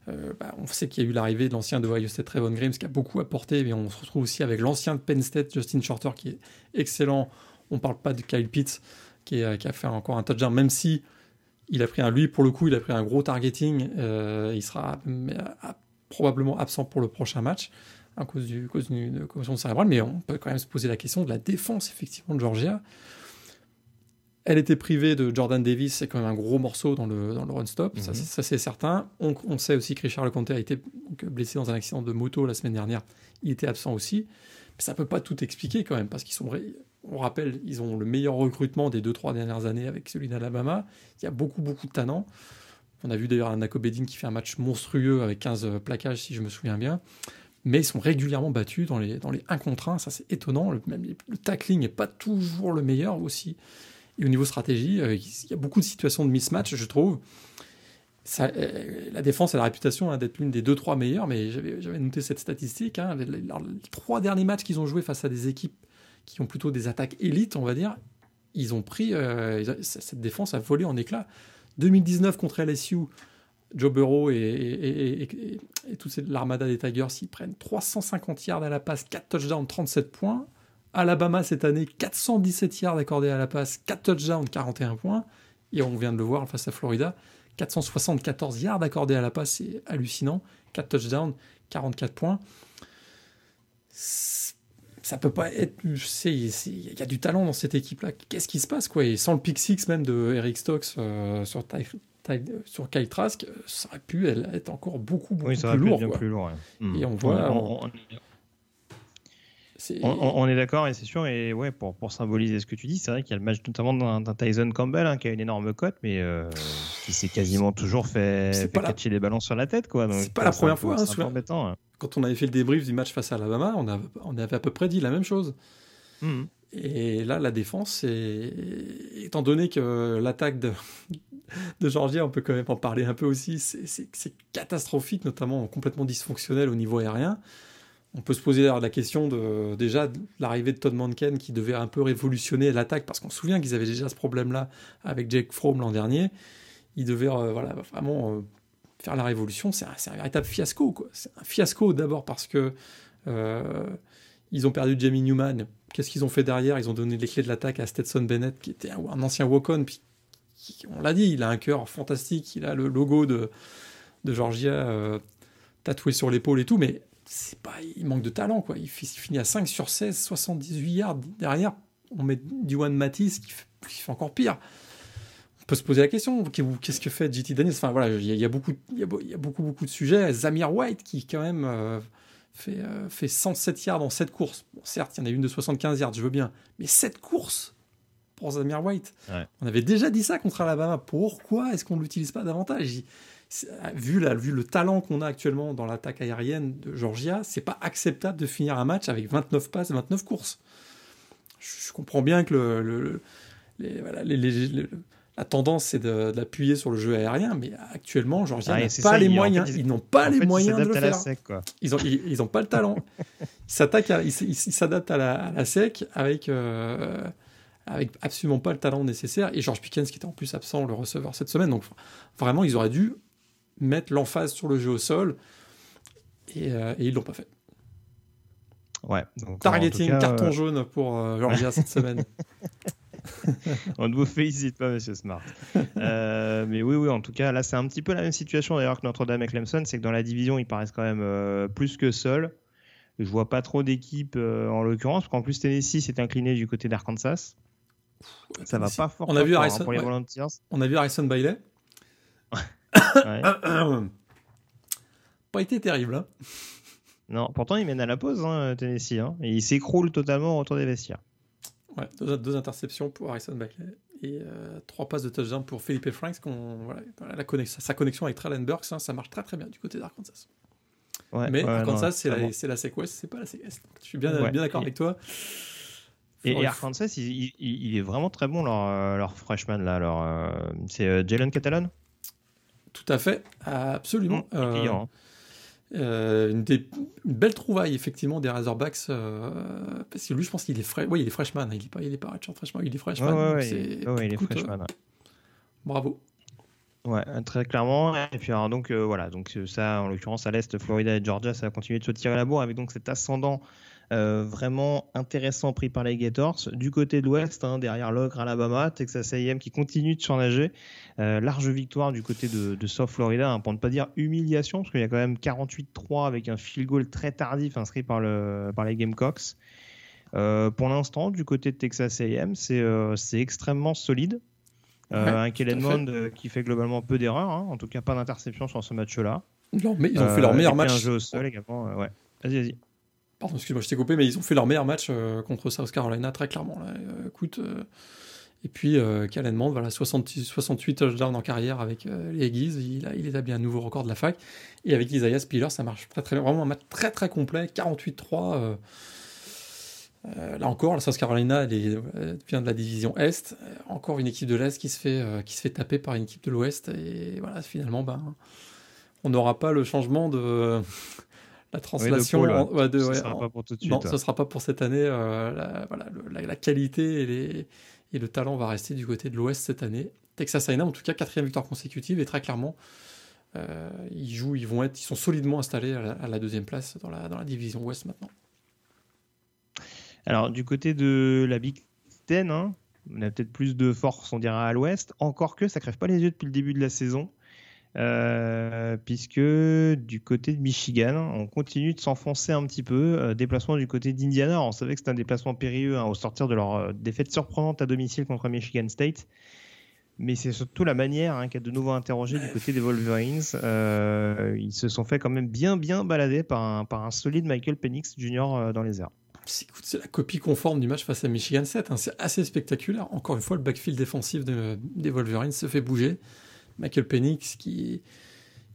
euh, bah, on sait qu'il y a eu l'arrivée de l'ancien de Ohio State, Trevon Grimes, qui a beaucoup apporté, mais on se retrouve aussi avec l'ancien de Penn State, Justin Shorter, qui est excellent. On ne parle pas de Kyle Pitts, qui, a fait encore un touchdown, même si il a pris un, lui, pour le coup, il a pris un gros targeting. Euh, il sera probablement absent pour le prochain match. à cause, cause d'une commotion cérébrale, mais on peut quand même se poser la question de la défense, effectivement, de Georgia. Elle était privée de Jordan Davis, c'est quand même un gros morceau dans le, dans le run-stop, ça, c'est certain. On, on, sait aussi que Richard Leconte a été blessé dans un accident de moto la semaine dernière, il était absent aussi. Mais ça ne peut pas tout expliquer quand même, parce qu'ils sont, on rappelle, ils ont le meilleur recrutement des 2-3 dernières années avec celui d'Alabama. Il y a beaucoup, beaucoup de talents. On a vu d'ailleurs un Bedin qui fait un match monstrueux avec 15 plaquages, si je me souviens bien. Mais ils sont régulièrement battus dans les, dans les 1 contre 1, ça c'est étonnant. Le, même, le tackling n'est pas toujours le meilleur aussi. Et au niveau stratégie, euh, il y a beaucoup de situations de mismatch, je trouve. Euh, la défense a la réputation hein, d'être l'une des 2-3 meilleures, mais j'avais noté cette statistique. Hein, les, trois derniers matchs qu'ils ont joués face à des équipes qui ont plutôt des attaques élites, on va dire, ils ont pris. Euh, cette défense a volé en éclats. 2019 contre LSU, Joe Burrow et, et toute l'armada des Tigers, ils prennent 350 yards à la passe, 4 touchdowns, 37 points. Alabama cette année, 417 yards accordés à la passe, 4 touchdowns, 41 points. Et on vient de le voir face à Florida, 474 yards accordés à la passe, c'est hallucinant. 4 touchdowns, 44 points. Ça peut pas être. Il y a du talent dans cette équipe-là. Qu'est-ce qui se passe quoi? Et sans le pick six même de Eric Stokes euh, sur, sur Kyle Trask, ça aurait pu être encore beaucoup, beaucoup plus, lourd, plus, lourd. Et on voit. On, est d'accord, et c'est sûr. Et ouais, pour, pour symboliser ce que tu dis, c'est vrai qu'il y a le match notamment d'un Tyson Campbell hein, qui a une énorme cote, mais euh, qui s'est quasiment toujours fait, catcher les ballons sur la tête. quoi. C'est pas la première fois. Hein, hein, Quand on avait fait le débrief du match face à Alabama, on, on avait à peu près dit la même chose. Mmh. Et là, la défense, étant donné que l'attaque de, de Georgia, on peut quand même en parler un peu aussi, c'est catastrophique, notamment complètement dysfonctionnel au niveau aérien on peut se poser la question de déjà l'arrivée de Todd Manken qui devait un peu révolutionner l'attaque parce qu'on se souvient qu'ils avaient déjà ce problème-là avec Jake Fromm l'an dernier. Il devait euh, vraiment euh, faire la révolution. C'est un, véritable fiasco. C'est un fiasco d'abord parce que euh, ils ont perdu Jamie Newman. Qu'est-ce qu'ils ont fait derrière? Ils ont donné les clés de l'attaque à Stetson Bennett qui était un, ancien walk-on. Puis on l'a dit, il a un cœur fantastique. Il a le logo de, de Georgia tatoué sur l'épaule et tout, mais c'est pas, il manque de talent, quoi. Il, finit à 5 sur 16, 78 yards. Derrière, on met Duane Matisse qui fait, fait, encore pire. On peut se poser la question, qu'est-ce que fait JT Daniels? Enfin voilà, il y, a, beaucoup, il y, a, beaucoup, beaucoup de sujets. Zamir White qui quand même euh, fait, euh, fait 107 yards en 7 courses. Bon, certes, il y en a une de 75 yards, je veux bien, mais 7 courses pour Zamir White. On avait déjà dit ça contre Alabama. Pourquoi est-ce qu'on ne l'utilise pas davantage? Vu, la, vu le talent qu'on a actuellement dans l'attaque aérienne de Georgia, c'est pas acceptable de finir un match avec 29 passes et 29 courses. Je, comprends bien que le, la tendance c'est d'appuyer sur le jeu aérien, mais actuellement Georgia n'a pas les moyens. ils n'ont pas les moyens de le faire. Ils n'ont ils, ont pas le talent. <laughs> ils s'adaptent à, la, sec avec. Euh, avec absolument pas le talent nécessaire, et George Pickens qui était en plus absent, le receveur cette semaine, donc vraiment ils auraient dû mettre l'emphase sur le jeu au sol. Et, euh, et ils l'ont pas fait. Ouais. Targeting, carton euh, jaune pour euh, Georgia cette <laughs> semaine. <laughs> On ne vous félicite pas, monsieur Smart. mais oui, oui, en tout cas, là, c'est un petit peu la même situation d'ailleurs que Notre-Dame et Clemson. C'est que dans la division, ils paraissent quand même plus que seuls. Je vois pas trop d'équipes en l'occurrence, parce qu'en plus, Tennessee s'est incliné du côté d'Arkansas. Ça va pas fort. On a vu hein, Harrison, On a vu Harrison Bailey. <coughs> Pas été terrible. Hein. Non, pourtant il mène à la pause, hein, Tennessee. Hein, et il s'écroule totalement au retour des vestiaires. Ouais, deux, interceptions pour Harrison Bailey et euh, trois passes de touchdown pour Philippe Franks. Voilà, la connexion, sa connexion avec Traylon Burks, ça marche très très bien du côté d'Arkansas. Mais Arkansas, c'est la, la SEC c'est pas la SEC Je suis bien, bien d'accord avec toi. Et, Arkansas, il, est vraiment très bon, leur, euh, leur freshman. là. Euh, c'est Jalen Catalan? Tout à fait, absolument. Mmh, euh, hein. euh, une, belle trouvaille effectivement des Razorbacks euh, parce que lui je pense qu'il est frais oui il est freshman il est pas il est pas freshman il est freshman ouais, il est freshman bravo ouais très clairement et puis alors, donc voilà donc ça en l'occurrence à l'est Florida et Georgia ça a continué de se tirer la bourre avec donc cet ascendant euh, vraiment intéressant pris par les Gators. Du côté de l'Ouest, hein, derrière l'Ogre, Alabama, Texas A&M qui continue de surnager. Euh, large victoire du côté de, de South Florida, hein, pour ne pas dire humiliation, parce qu'il y a quand même 48-3 avec un field goal très tardif inscrit par, le, par les Gamecocks. Euh, pour l'instant, du côté de Texas A&M, c'est extrêmement solide. un Kellen Mond qui fait globalement peu d'erreurs, hein, en tout cas pas d'interception sur ce match-là. Non, mais ils ont fait leur meilleur match. Un jeu au sol également, ouais. Vas-y, vas-y. Pardon, excuse-moi, je t'ai coupé, mais ils ont fait leur meilleur match euh, contre South Carolina, très clairement. Euh, écoute, euh, et puis, euh, voilà, 68 touchdowns en carrière avec les Aggies. Il, il établit un nouveau record de la fac. Et avec Isaiah Spiller, ça marche très, très Vraiment un match très, très complet. 48-3. là encore, la South Carolina vient de la division Est. Encore une équipe de l'Est qui, se fait qui se fait taper par une équipe de l'Ouest. Et voilà, finalement, ben, on n'aura pas le changement de la translation. Oui, de, ouais, sera pas pour tout de suite. Non, ce sera pas pour cette année. Euh, la, voilà, la, qualité et, les, et, le talent va rester du côté de l'Ouest cette année. Texas A&M, en tout cas, quatrième victoire consécutive et très clairement, euh, ils jouent, ils vont être, ils sont solidement installés à la, deuxième place dans la, dans la division Ouest maintenant. Alors du côté de la Big Ten, hein, on a peut-être plus de force, on dirait à l'Ouest. Encore que ça crève pas les yeux depuis le début de la saison. Euh, puisque du côté de Michigan, on continue de s'enfoncer un petit peu. Euh, déplacement du côté d'Indiana, on savait que c'était un déplacement périlleux hein, au sortir de leur euh, défaite surprenante à domicile contre Michigan State. Mais c'est surtout la manière hein, qui a de nouveau interrogé du côté des Wolverines. ils se sont fait quand même bien bien balader par un, solide Michael Penix Jr. dans les airs. C'est la copie conforme du match face à Michigan State. Hein. C'est assez spectaculaire. Encore une fois, le backfield défensif des Wolverines se fait bouger. Michael Penix qui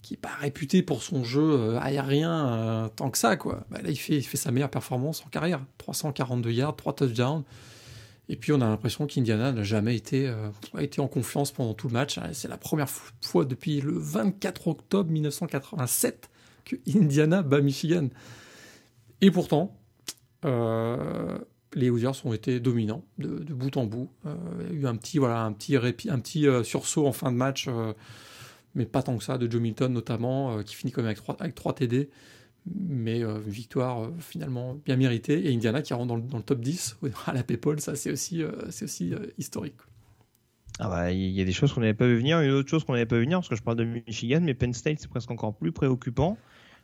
qui n'est pas réputé pour son jeu euh, aérien euh, tant que ça quoi. Bah, là il fait, il fait sa meilleure performance en carrière, 342 yards, 3 touchdowns. Et puis on a l'impression qu'Indiana n'a jamais été, euh, été en confiance pendant tout le match. C'est la première fois depuis le 24 octobre 1987 que Indiana bat Michigan. Et pourtant, les Hoosiers ont été dominants de, bout en bout. Euh, il y a eu un petit, voilà, un petit, répit, un petit euh, sursaut en fin de match, euh, mais pas tant que ça, de Joe Milton notamment, qui finit quand même avec 3, avec 3 TD. Mais une victoire finalement bien méritée. Et Indiana qui rentre dans le, dans le top 10 <laughs> à la PayPal, ça c'est aussi, c'est aussi historique. Ah bah, il y a des choses qu'on n'avait pas vu venir, une autre chose qu'on n'avait pas vu venir, parce que je parle de Michigan, mais Penn State c'est presque encore plus préoccupant.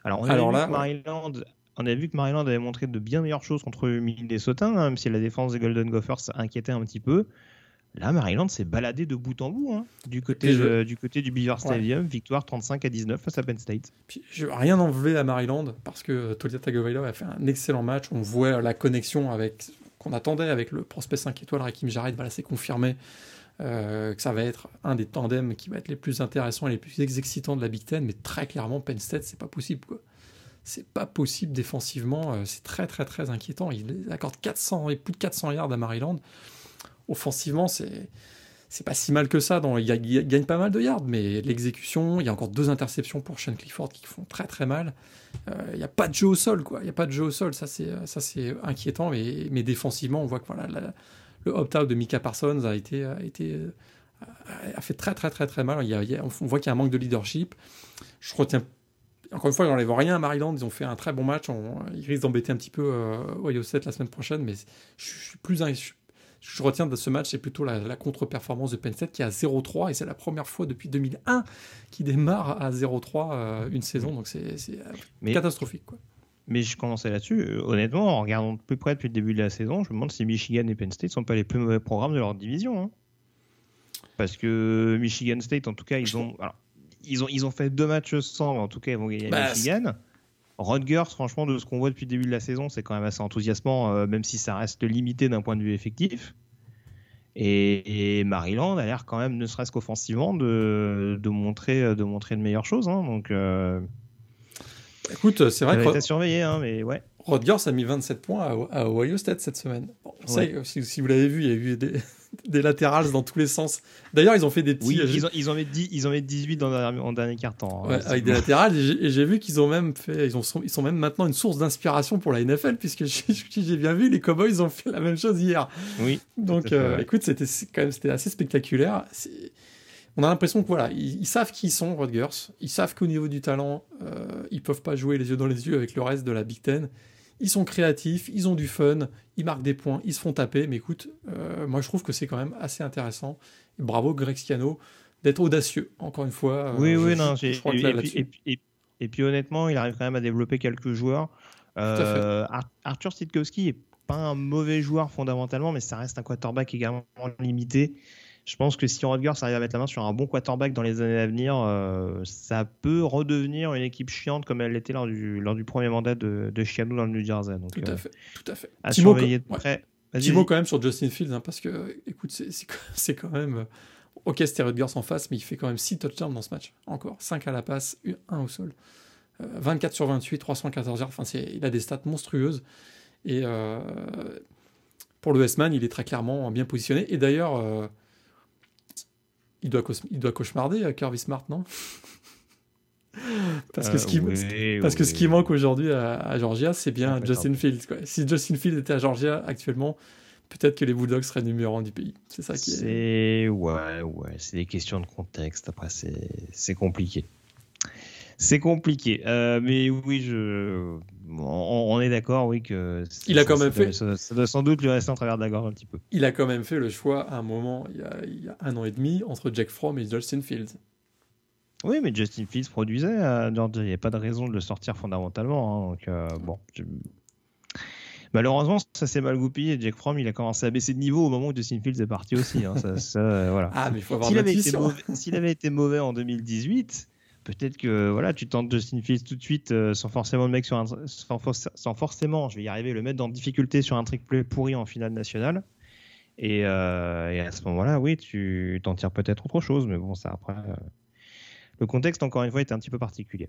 Alors, on Alors là, Maryland on a vu que Maryland avait montré de bien meilleures choses contre Minnesota, hein, même si la défense des Golden Gophers inquiétait un petit peu. Là, Maryland s'est baladé de bout en bout hein, du, côté du côté du Beaver Stadium, victoire 35 à 19 face à Penn State. Puis, je veux rien enlever à Maryland parce que Tolia Tagovailoa a fait un excellent match. On voit la connexion avec qu'on attendait avec le prospect 5 étoiles Rakim Jarrett. Voilà, c'est confirmé euh, que ça va être un des tandems qui va être les plus intéressants et les plus excitants de la Big Ten. Mais très clairement, Penn State, c'est pas possible. Quoi c'est pas possible défensivement, euh, c'est très très très inquiétant. Il accorde 400 et plus de 400 yards à Maryland. Offensivement, c'est c'est pas si mal que ça. Il, gagne pas mal de yards, mais l'exécution, il y a encore deux interceptions pour Sean Clifford qui font très très mal. Euh, il n'y a pas de jeu au sol, quoi. Il n'y a pas de jeu au sol, ça c'est ça inquiétant. Mais, mais défensivement, on voit que voilà, le opt-out de Mika Parsons a été a été a fait très très très très mal. Il on voit qu'il y a un manque de leadership. Je retiens encore une fois, ils n'enlèvent rien à Maryland. Ils ont fait un très bon match. ils risquent d'embêter un petit peu euh, Ohio 7 la semaine prochaine. Mais je, suis plus. Je, je retiens de ce match, c'est plutôt la, contre-performance de Penn State qui est à 0-3. Et c'est la première fois depuis 2001 qu'il démarre à 0-3 euh, une saison. Donc c'est euh, catastrophique. Quoi. Mais je commençais là-dessus. Honnêtement, en regardant de plus près depuis le début de la saison, je me demande si Michigan et Penn State ne sont pas les plus mauvais programmes de leur division. Hein. Parce que Michigan State, en tout cas, ils ont ils ont, ils ont fait deux matchs sans, en tout cas, ils vont gagner bah, Michigan. Rutgers, franchement, de ce qu'on voit depuis le début de la saison, c'est quand même assez enthousiasmant, euh, même si ça reste limité d'un point de vue effectif. Et, Maryland a l'air quand même, ne serait-ce qu'offensivement, de, de, montrer, de montrer de meilleures choses. Hein. donc, euh, écoute, c'est vrai que. surveillé, hein, mais ouais. Rutgers a mis 27 points à, Ohio State cette semaine. si, si, vous l'avez vu, il y a eu des, des latérales dans tous les sens. D'ailleurs, ils ont fait des petits. Oui, ils, ont, ils, en mettent 10, ils en mettent 18 dans, en dernier carton. Hein. avec des latérales. Et j'ai vu qu'ils ont même fait. Ils, ont, ils sont même maintenant une source d'inspiration pour la NFL, puisque <laughs> j'ai bien vu, les Cowboys ont fait la même chose hier. Oui. Donc, euh, écoute, c'était quand même c'était assez spectaculaire. On a l'impression que voilà, ils, savent qui ils sont, Rodgers. Ils savent qu'au niveau du talent, euh, ils peuvent pas jouer les yeux dans les yeux avec le reste de la Big Ten. Ils sont créatifs, ils ont du fun, ils marquent des points, ils se font taper. Mais écoute, moi je trouve que c'est quand même assez intéressant. bravo Greg Sciano d'être audacieux, encore une fois. Oui, oui, non, je, crois et, et, puis, honnêtement, il arrive quand même à développer quelques joueurs. Arthur Sitkowski est pas un mauvais joueur fondamentalement, mais ça reste un quarterback également limité. Je pense que si Rodgers arrive à mettre la main sur un bon quarterback dans les années à venir, euh, ça peut redevenir une équipe chiante comme elle l'était lors du, lors du premier mandat de, de Chianou dans le New Jersey. Donc, tout à euh, fait. Tout à fait. À surveiller de près. Petit mot quand même sur Justin Fields, hein, parce que, écoute, <laughs> c'est quand même. Euh, ok, c'était Rodgers en face, mais il fait quand même 6 touchdowns dans ce match. Encore. 5 à la passe, 1 au sol. 24 sur 28, 314 yards. Enfin, il a des stats monstrueuses. Et euh, pour le S-Man, il est très clairement bien positionné. Et d'ailleurs, euh, il, doit il doit cauchemarder à euh, Kirby Smart, non? <laughs> Parce que, ce qui, parce que ce qui manque aujourd'hui à, Georgia, c'est bien Justin Fields. Si Justin Fields était à Georgia actuellement, peut-être que les Bulldogs seraient numéro 1 du pays. C'est ça qui est. Ouais, ouais, c'est des questions de contexte. Après, c'est compliqué. C'est compliqué. mais oui, je on, est d'accord, oui, que il a quand même fait. ça, doit sans doute lui rester en travers de la gorge un petit peu. Il a quand même fait le choix à un moment, il y a, un an et demi, entre Jack Fromm et Justin Fields. Oui, mais Justin Fields produisait. Euh, il n'y a pas de raison de le sortir fondamentalement. Hein, donc, euh, bon, Malheureusement, ça s'est mal goupillé. Jack Fromm, il a commencé à baisser de niveau au moment où Justin Fields est parti aussi. Hein, voilà. Ah, mais il faut avoir S'il avait, avait, été mauvais en 2018, peut-être que voilà, tu tentes Justin Fields tout de suite euh, sans forcément le mec sur un, sans, forcément, je vais y arriver, le mettre dans difficulté sur un trick play pourri en finale nationale. Et, euh, à ce moment-là, oui, tu t'en tires peut-être autre chose, mais bon, ça après. Euh, le contexte, encore une fois, était un petit peu particulier.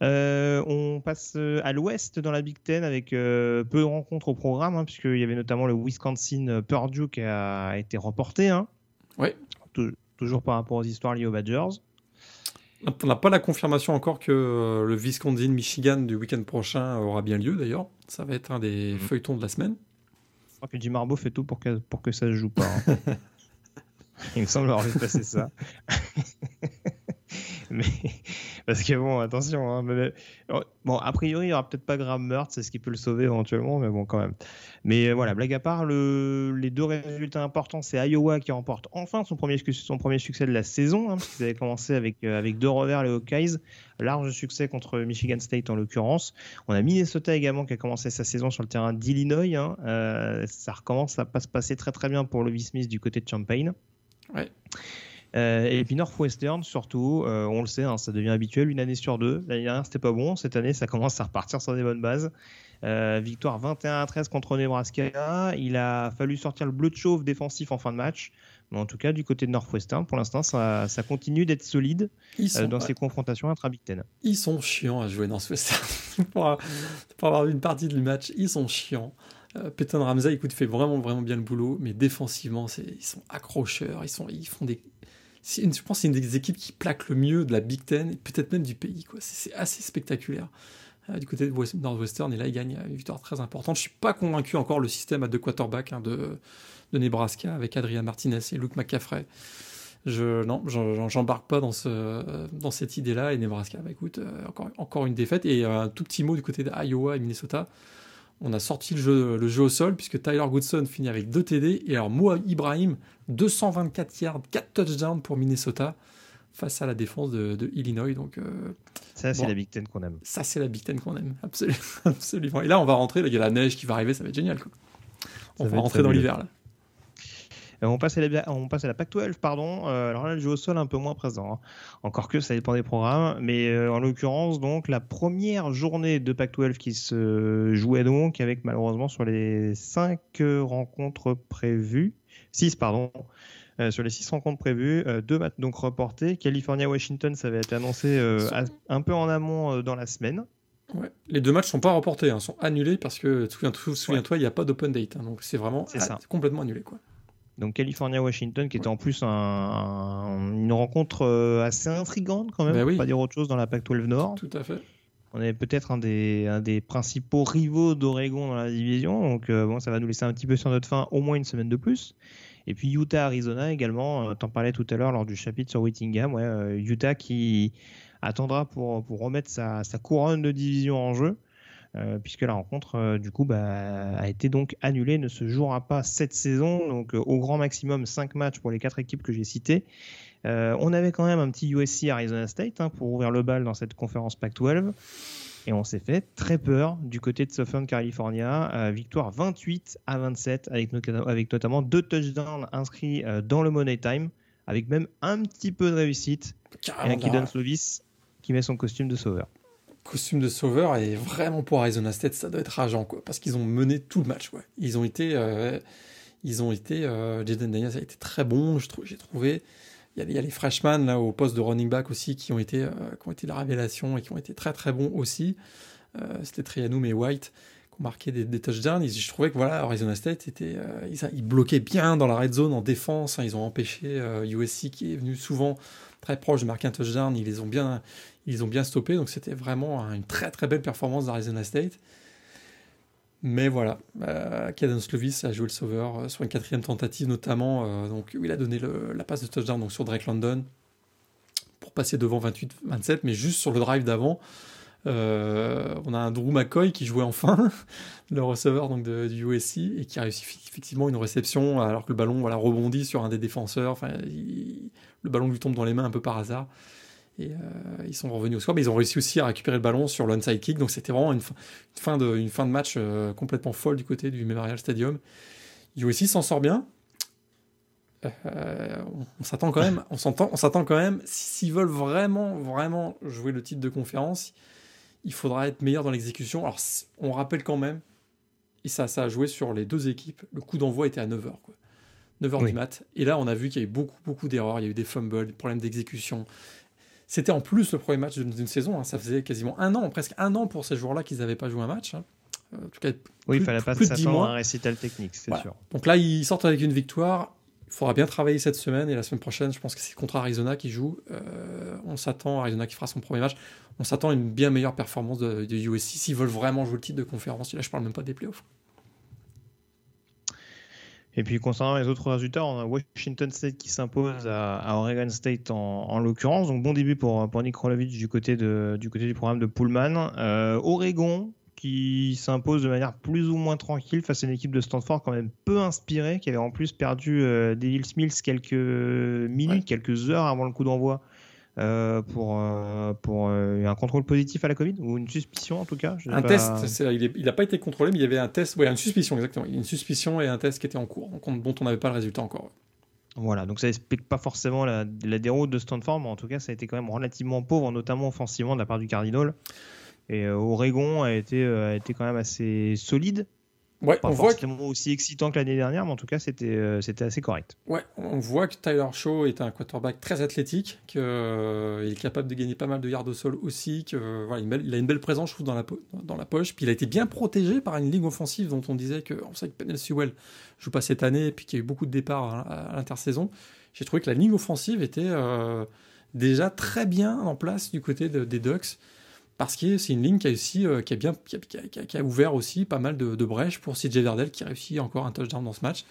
on passe à l'ouest dans la Big Ten avec peu de rencontres au programme, hein, puisqu'il y avait notamment le Wisconsin Purdue qui a été reporté. Hein. Oui. Toujours par rapport aux histoires liées aux Badgers. On n'a pas la confirmation encore que euh, le Wisconsin-Michigan du week-end prochain aura bien lieu d'ailleurs. Ça va être un des mhm. feuilletons de la semaine. Je crois que Jim Marbeau fait tout pour que, pour que ça ne joue pas. Hein. <laughs> Il me semble avoir vu passer ça. <laughs> mais parce que bon, attention. Hein, bon, a priori, il n'y aura peut-être pas Graham Mertz, c'est ce qui peut le sauver éventuellement, mais bon, quand même. Mais euh, voilà, blague à part, le... les deux résultats importants, c'est Iowa qui remporte enfin son premier, son premier succès de la saison, hein, parce avaient commencé avec, euh, avec deux revers, les Hawkeyes. Large succès contre Michigan State en l'occurrence. On a Minnesota également qui a commencé sa saison sur le terrain d'Illinois. Hein. Euh, ça recommence à pas se passer très très bien pour le Smith du côté de Champaign. Ouais. Euh, et puis Northwestern, surtout, euh, on le sait, hein, ça devient habituel, une année sur deux. L'année dernière, c'était pas bon. Cette année, ça commence à repartir sur des bonnes bases. Euh, victoire 21 à 13 contre Nebraska. Il a fallu sortir le bleu de chauve défensif en fin de match. Mais en tout cas, du côté de Northwestern, pour l'instant, ça, continue d'être solide dans ses confrontations intra-Big Ten. Ils sont chiants à jouer Northwestern. <laughs> pour, pour avoir une partie du match, ils sont chiants. Peyton Ramsey, écoute, fait vraiment, vraiment bien le boulot, mais défensivement, ils sont accrocheurs, ils, sont, ils font des, je pense que c'est une des équipes qui plaque le mieux de la Big Ten et peut-être même du pays. C'est assez spectaculaire euh, du côté de Northwestern. Et là, il gagne une victoire très importante. Je suis pas convaincu encore le système à deux quarterbacks hein, de, Nebraska avec Adrian Martinez et Luke McCaffrey. Je, non, j'embarque pas dans, ce, dans cette idée-là. Et Nebraska, bah, écoute, euh, encore, encore une défaite. Et un tout petit mot du côté d'Iowa et Minnesota. On a sorti le jeu, le jeu au sol puisque Tyler Goodson finit avec 2 TD. Et alors, Moa Ibrahim, 224 yards, 4 touchdowns pour Minnesota face à la défense de, Illinois. Donc, euh, ça, c'est la Big Ten qu'on aime. Ça, c'est la Big Ten qu'on aime, <laughs> absolument, Et là, on va rentrer, il y a la neige qui va arriver, ça va être génial. On va, rentrer dans l'hiver. là. Euh, on passe à la, on passe à la PAC-12, pardon. Euh, alors là, le jeu au sol un peu moins présent. Hein. Encore que ça dépend des programmes. Mais en l'occurrence, donc, la première journée de PAC-12 qui se jouait donc, avec malheureusement sur les 5 rencontres prévues, 6, pardon. Euh, sur les 6 rencontres prévues, euh, deux matchs donc reportés. California-Washington, ça avait été annoncé euh, un peu en amont dans la semaine. Ouais. Les deux matchs sont pas reportés, hein, sont annulés parce que souviens-toi, il n'y a pas d'open date, hein, donc c'est vraiment complètement annulé quoi. Donc California-Washington qui était en plus une rencontre assez intrigante quand même, ben pas dire autre chose dans la Pac-12 Nord. Tout à fait. On est peut-être un des, un des principaux rivaux d'Oregon dans la division, donc bon, ça va nous laisser un petit peu sur notre fin au moins une semaine de plus. Et puis Utah, Arizona également. Euh, t'en parlais tout à l'heure lors du chapitre sur Whittingham. Ouais, euh, Utah qui attendra pour, pour remettre sa, sa, couronne de division en jeu. Puisque la rencontre du coup bah, a été donc annulée, ne se jouera pas cette saison, donc au grand maximum 5 matchs pour les quatre équipes que j'ai citées. on avait quand même un petit USC Arizona State hein, pour ouvrir le bal dans cette conférence Pac-12. Et on s'est fait très peur du côté de Southern California. victoire 28 à 27 avec, avec, notamment deux touchdowns inscrits dans le Money Time, avec même un petit peu de réussite. et un Kidon Slovis qui met son costume de sauveur. Costume de sauveur et vraiment pour Arizona State, ça doit être rageant quoi, parce qu'ils ont mené tout le match. Ils ont été, euh, ils ont été, euh, Jaden Daniels a été très bon, j'ai trouvé. Il y, a, les freshmen là au poste de running back aussi qui ont été, euh, qui ont été la révélation et qui ont été très très bons aussi. C'était Trianum et White qui ont marqué des, touchdowns. je trouvais que voilà, Arizona State était, ils, ils, bloquaient bien dans la red zone en défense. Hein. ils ont empêché USC qui est venu souvent très proche de marquer un touchdown. Ils les ont bien, ils ont bien stoppé. Donc c'était vraiment une très très belle performance d'Arizona State. Mais voilà, euh, Slovis a joué le sauveur euh, sur une quatrième tentative notamment. Euh, donc il a donné la passe de touchdown donc sur Drake London pour passer devant 28-27. Mais juste sur le drive d'avant, euh, on a un Drew McCoy qui jouait enfin, <laughs> le receveur donc du USC, et qui a réussi effectivement une réception alors que le ballon voilà, rebondit sur un des défenseurs. Le ballon lui tombe dans les mains un peu par hasard. Et euh, ils sont revenus au score, mais ils ont réussi aussi à récupérer le ballon sur l'onside kick. Donc c'était vraiment une, fin, de, match euh, complètement folle du côté du Memorial Stadium. USC s'en sort bien. on, s'attend quand même, on s'entend, on s'attend quand même. S'ils veulent vraiment, vraiment jouer le titre de conférence, il faudra être meilleur dans l'exécution. Alors, on rappelle quand même, et ça, a joué sur les deux équipes, le coup d'envoi était à 9h. Quoi. 9h du mat. Et là, on a vu qu'il y a eu beaucoup, beaucoup d'erreurs. Il y a eu des fumbles, des problèmes d'exécution. C'était en plus le premier match d'une saison. Hein. Ça faisait quasiment un an, presque un an pour ces joueurs-là qu'ils n'avaient pas joué un match. Hein. En tout cas, oui, il fallait pas s'attendre à un récital technique, c'est sûr. Donc là, ils sortent avec une victoire. Il faudra bien travailler cette semaine et la semaine prochaine, je pense que c'est contre Arizona qui joue. Euh, on s'attend, Arizona qui fera son premier match, on s'attend à une bien meilleure performance de, USC s'ils veulent vraiment jouer le titre de conférence. là, je parle même pas des playoffs. Et puis concernant les autres résultats, on a Washington State qui s'impose à, Oregon State en, l'occurrence. Donc bon début pour, pour Nick Rolovich du côté, de, du côté du programme de Pullman. Euh, Oregon qui s'impose de manière plus ou moins tranquille face à une équipe de Stanford quand même peu inspirée, qui avait en plus perdu euh, Devils Mills quelques minutes, quelques heures avant le coup d'envoi. Euh, pour, euh, pour un contrôle positif à la Covid ou une suspicion en tout cas Un test, il n'a pas été contrôlé, mais il y avait un test, ouais, une suspicion exactement. Une suspicion et un test qui était en cours, dont on n'avait pas le résultat encore. Voilà, donc ça explique pas forcément la, la, déroute de Stanford, mais en tout cas ça a été quand même relativement pauvre, notamment offensivement de la part du Cardinal. Et euh, Oregon a été, euh, a été quand même assez solide. Ouais, pas on forcément voit aussi excitant que l'année dernière, mais en tout cas, c'était euh, c'était assez correct. Ouais, on voit que Tyler Shaw est un quarterback très athlétique, qu'il est capable de gagner pas mal de yards au sol aussi, que voilà, il a une belle présence, je trouve, dans la, dans la poche. Puis il a été bien protégé par une ligne offensive dont on disait que, on sait que Penel Sewell joue pas cette année, et puis qu'il y a eu beaucoup de départs à, l'intersaison. J'ai trouvé que la ligne offensive était déjà très bien en place du côté des Ducks parce que c'est une ligne qui a aussi euh, qui a bien qui a, ouvert aussi pas mal de, brèches pour CJ Verdel qui réussit encore un touchdown dans ce match.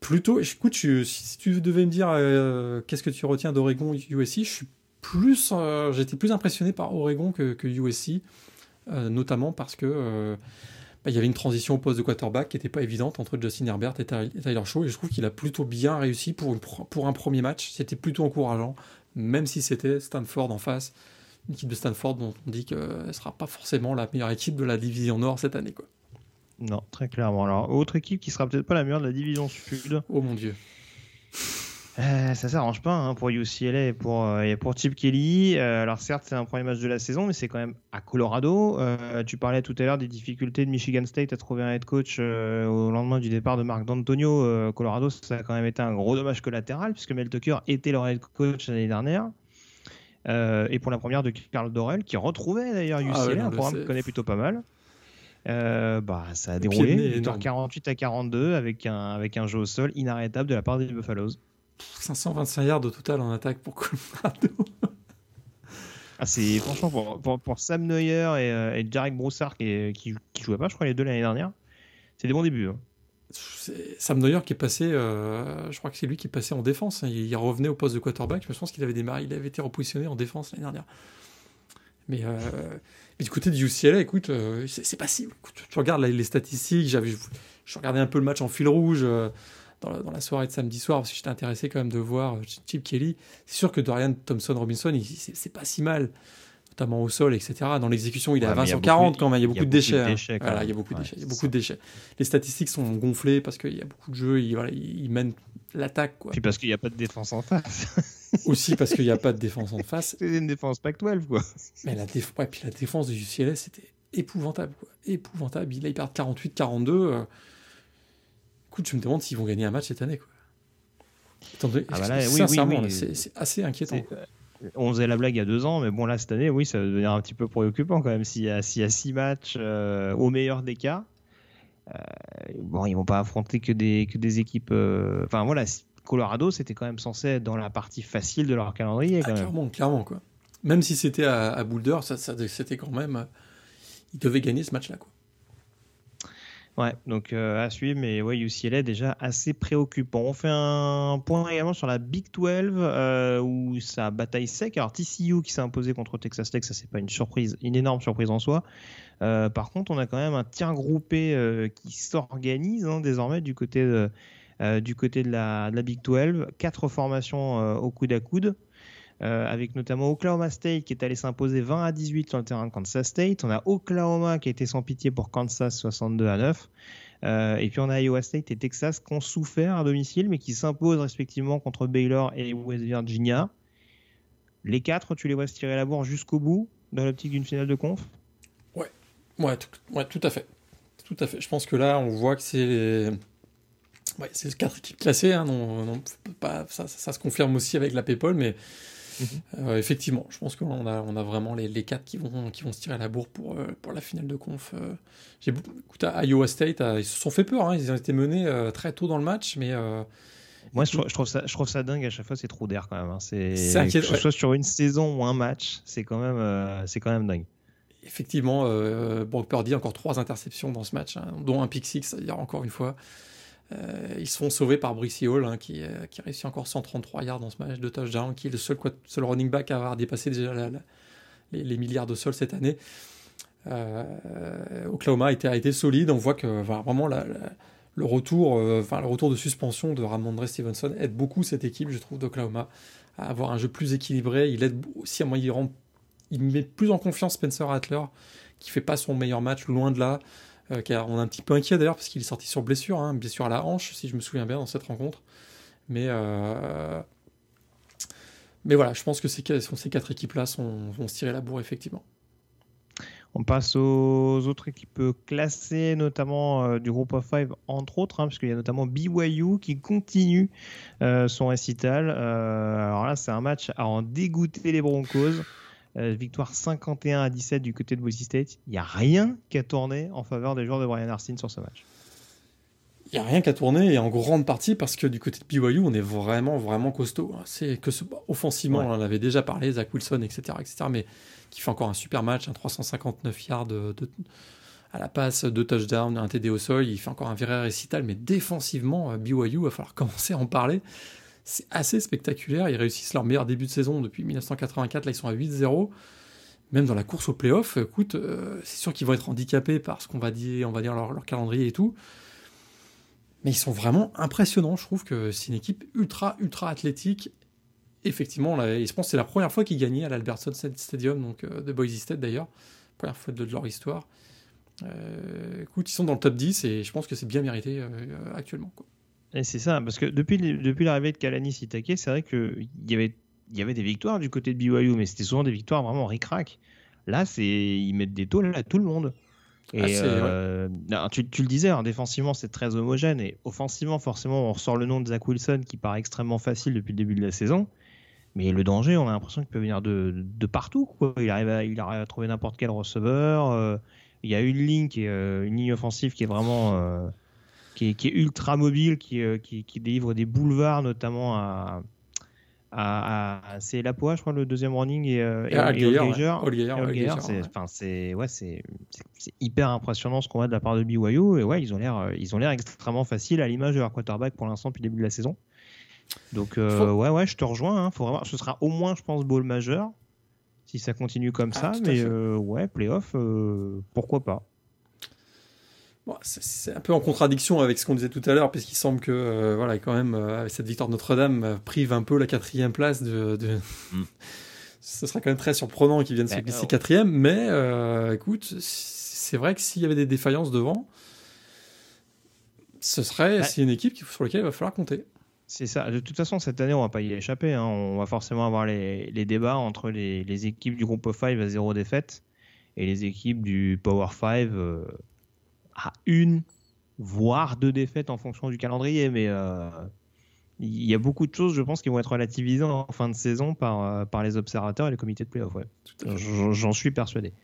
Plutôt, écoute, si tu devais me dire euh, qu'est-ce que tu retiens d'Oregon USC, je suis plus, euh, j'étais plus impressionné par Oregon que, que USC, notamment parce que bah, il y avait une transition au poste de quarterback qui n'était pas évidente entre Justin Herbert et Tyler Shaw, et je trouve qu'il a plutôt bien réussi pour, pour un premier match. C'était plutôt encourageant, même si c'était Stanford en face une équipe de Stanford dont on dit qu'elle ne sera pas forcément la meilleure équipe de la division Nord cette année. Quoi. Non, très clairement. Alors, autre équipe qui sera peut-être pas la meilleure de la division Sud. Oh mon dieu. Euh, ça s'arrange pas hein, pour UCLA et pour, euh, et pour Chip Kelly. Euh, alors certes, c'est un premier match de la saison, mais c'est quand même à Colorado. tu parlais tout à l'heure des difficultés de Michigan State à trouver un head coach au lendemain du départ de Marc D'Antonio. Colorado, ça a quand même été un gros dommage collatéral puisque Mel Tucker était leur head coach l'année dernière. Euh, et pour la première de Carl Dorel, qui retrouvait d'ailleurs UCLA, ah un programme qu'on connaît plutôt pas mal. Euh, bah, ça a déroulé, 48 à 42 avec un, avec un jeu au sol inarrêtable de la part des Buffaloes. 525 yards au total en attaque pour Colorado. ah, c'est franchement pour, pour, Sam Neuer et, euh, et Jarek Broussard qui, qui, qui, jouaient pas, je crois, les deux l'année dernière. C'est des bons débuts. Hein. Sam Neuer qui est passé, euh, je crois que c'est lui qui est passé en défense. Hein. Il, revenait au poste de quarterback. Je pense qu'il avait démarré, il avait été repositionné en défense l'année dernière. Mais, du côté du UCLA, écoute, c'est pas si. tu regardes les statistiques, j'avais, je regardais un peu le match en fil rouge dans la, soirée de samedi soir, parce que j'étais intéressé quand même de voir Chip Kelly. C'est sûr que Dorian Thompson-Robinson, c'est pas si mal notamment au sol, etc. Dans l'exécution, il est à 20 40 quand même. Il y a beaucoup de déchets. Hein. il y a beaucoup de déchets. Il y a beaucoup de déchets. Les statistiques sont gonflées parce qu'il y a beaucoup de jeux. Il, voilà, il mène l'attaque. Puis parce qu'il n'y a pas de défense en face. <laughs> Aussi parce qu'il n'y a pas de défense en face. <laughs> C'est une défense Pac-12, quoi. Mais la, déf... ouais, puis la défense du UCLS, c'était épouvantable, quoi. Épouvantable. Là, ils perdent 48-42. Euh... Écoute, je me demande s'ils vont gagner un match cette année, quoi. Ah bah sincèrement, c'est assez inquiétant. On faisait la blague il y a deux ans, mais bon, là, cette année, oui, ça va devenir un petit peu préoccupant quand même. S'il y, a, six matchs euh, au meilleur des cas, euh, bon, ils vont pas affronter que des, que des équipes. Euh, enfin, voilà, Colorado, c'était quand même censé être dans la partie facile de leur calendrier. Ah, clairement, clairement, quoi. Même si c'était à, Boulder, ça, ça c'était quand même. Ils devaient gagner ce match-là, quoi. Ouais, donc euh, à suivre, mais ouais, UCLA déjà assez préoccupant. On fait un point également sur la Big 12 euh, où ça bataille sec. Alors TCU qui s'est imposé contre Texas Tech, ça c'est pas une surprise, une énorme surprise en soi. Euh, par contre, on a quand même un tir groupé qui s'organise hein, désormais du côté du côté de la, de la Big 12. Quatre formations au coude à coude. Euh, avec notamment Oklahoma State qui est allé s'imposer 20 à 18 sur le terrain de Kansas State. On a Oklahoma qui a été sans pitié pour Kansas 62 à 9. Euh, et puis on a Iowa State et Texas qui ont souffert à domicile mais qui s'imposent respectivement contre Baylor et West Virginia. Les quatre, tu les vois se tirer la bourre jusqu'au bout dans l'optique d'une finale de conf? Ouais, ouais, tout, ouais, tout à fait. Tout à fait. Je pense que là, on voit que c'est les... ouais, c'est quatre équipes classées. Hein, non, pas, ça, ça, se confirme aussi avec la PayPal, mais euh, effectivement, je pense qu'on a, on a vraiment les, les, quatre qui vont, qui vont se tirer à la bourre pour, euh, pour la finale de conf. Euh. J'ai écoute, à Iowa State, ils se sont fait peur, hein, ils ont été menés très tôt dans le match, mais. moi, je trouve, ça, je trouve ça dingue à chaque fois, c'est trop d'air quand même. Hein. C'est, que ce soit sur une saison ou un match, c'est quand même, c'est quand même dingue. Effectivement, Brock Purdy encore trois interceptions dans ce match, hein, dont un pick six, c'est-à-dire encore une fois. Euh, ils se font sauvés par Brice Hall, hein, qui, euh, qui réussit encore 133 yards dans ce match de touchdown, qui est le seul, seul running back à avoir dépassé déjà les, milliards de sol cette année. Euh, Oklahoma a été, solide. On voit que vraiment le, retour, enfin, le retour de suspension de Ramondre Stevenson aide beaucoup cette équipe, je trouve, d'Oklahoma à avoir un jeu plus équilibré. Il aide aussi à moi, il, il met plus en confiance Spencer Rattler, qui fait pas son meilleur match, loin de là. Euh, on est un petit peu inquiet d'ailleurs parce qu'il est sorti sur blessure, hein, blessure à la hanche, si je me souviens bien dans cette rencontre. Mais, euh, mais voilà, je pense que ces, ces quatre équipes-là vont se tirer la bourre effectivement. On passe aux autres équipes classées, notamment euh, du groupe of five, entre autres, hein, parce qu'il y a notamment BYU qui continue son récital. alors là, c'est un match à en dégoûter les Broncos. Euh, victoire 51 à 17 du côté de Boise State. Il n'y a rien qui a tourné en faveur des joueurs de Brian Arsene sur ce match. Il n'y a rien qu'à tourner et en grande partie parce que du côté de BYU, on est vraiment, vraiment costaud. Hein. C'est que offensivement, on en avait déjà parlé, Zach Wilson, etc., etc., mais qui fait encore un super match, un 359 yards de, à la passe, deux touchdowns, un TD au sol. Il fait encore un vrai récital, mais défensivement, euh, BYU, il va falloir <laughs> commencer à en parler c'est assez spectaculaire. Ils réussissent leur meilleur début de saison depuis 1984. Là, ils sont à 8-0. Même dans la course au playoff, écoute, euh, c'est sûr qu'ils vont être handicapés par ce qu'on va dire, on va dire leur, calendrier et tout. Mais ils sont vraiment impressionnants. Je trouve que c'est une équipe ultra, ultra athlétique. Effectivement, là, je pense que c'est la première fois qu'ils gagnaient à l'Albertson Stadium, donc euh, de Boise State d'ailleurs. Première fois de, leur histoire. Euh, écoute, ils sont dans le top 10 et je pense que c'est bien mérité actuellement. C'est ça, parce que depuis, depuis l'arrivée de Kalani Sitake, c'est vrai qu'il y avait, y avait des victoires du côté de BYU, mais c'était souvent des victoires vraiment ric-rac. Là, ils mettent des taux à tout le monde. Et ah, euh, tu, le disais, hein, défensivement, c'est très homogène. Et offensivement, forcément, on ressort le nom de Zach Wilson qui paraît extrêmement facile depuis le début de la saison. Mais le danger, on a l'impression qu'il peut venir de, de partout. Quoi. Il, arrive à, il arrive à trouver n'importe quel receveur. Euh, il y a une ligne, qui est, euh, une ligne offensive qui est vraiment qui est, ultra mobile, euh, qui, qui, délivre des boulevards, notamment à. à, c'est Lapoa, je crois, le deuxième running et, euh, C'est ouais, c'est hyper impressionnant ce qu'on voit de la part de BYU. Et ouais, ils ont l'air euh, ils ont l'air extrêmement faciles à l'image de leur quarterback pour l'instant depuis le début de la saison. Donc ouais, ouais, je te rejoins. Hein, faut vraiment, ce sera au moins, je pense, ball majeur. si ça continue comme ah, ça. Mais ouais, playoff, pourquoi pas c'est un peu en contradiction avec ce qu'on disait tout à l'heure, puisqu'il semble que, euh, voilà, quand même, euh, cette victoire de Notre-Dame, euh, prive un peu la quatrième place de. Mm. <laughs> Ce serait quand même très surprenant qu'ils viennent se glisser quatrième, mais écoute, c'est vrai que s'il y avait des défaillances devant, ce serait c'est une équipe sur laquelle il va falloir compter. C'est ça. De toute façon, cette année, on va pas y échapper. Hein. On va forcément avoir les, les débats entre les, les, équipes du groupe 5 à zéro défaite et les équipes du Power 5 à une, voire deux défaites en fonction du calendrier. Mais euh, il y a beaucoup de choses, je pense, qui vont être relativisées en fin de saison par, euh, par les observateurs et les comités de playoff. Ouais. J'en suis persuadé.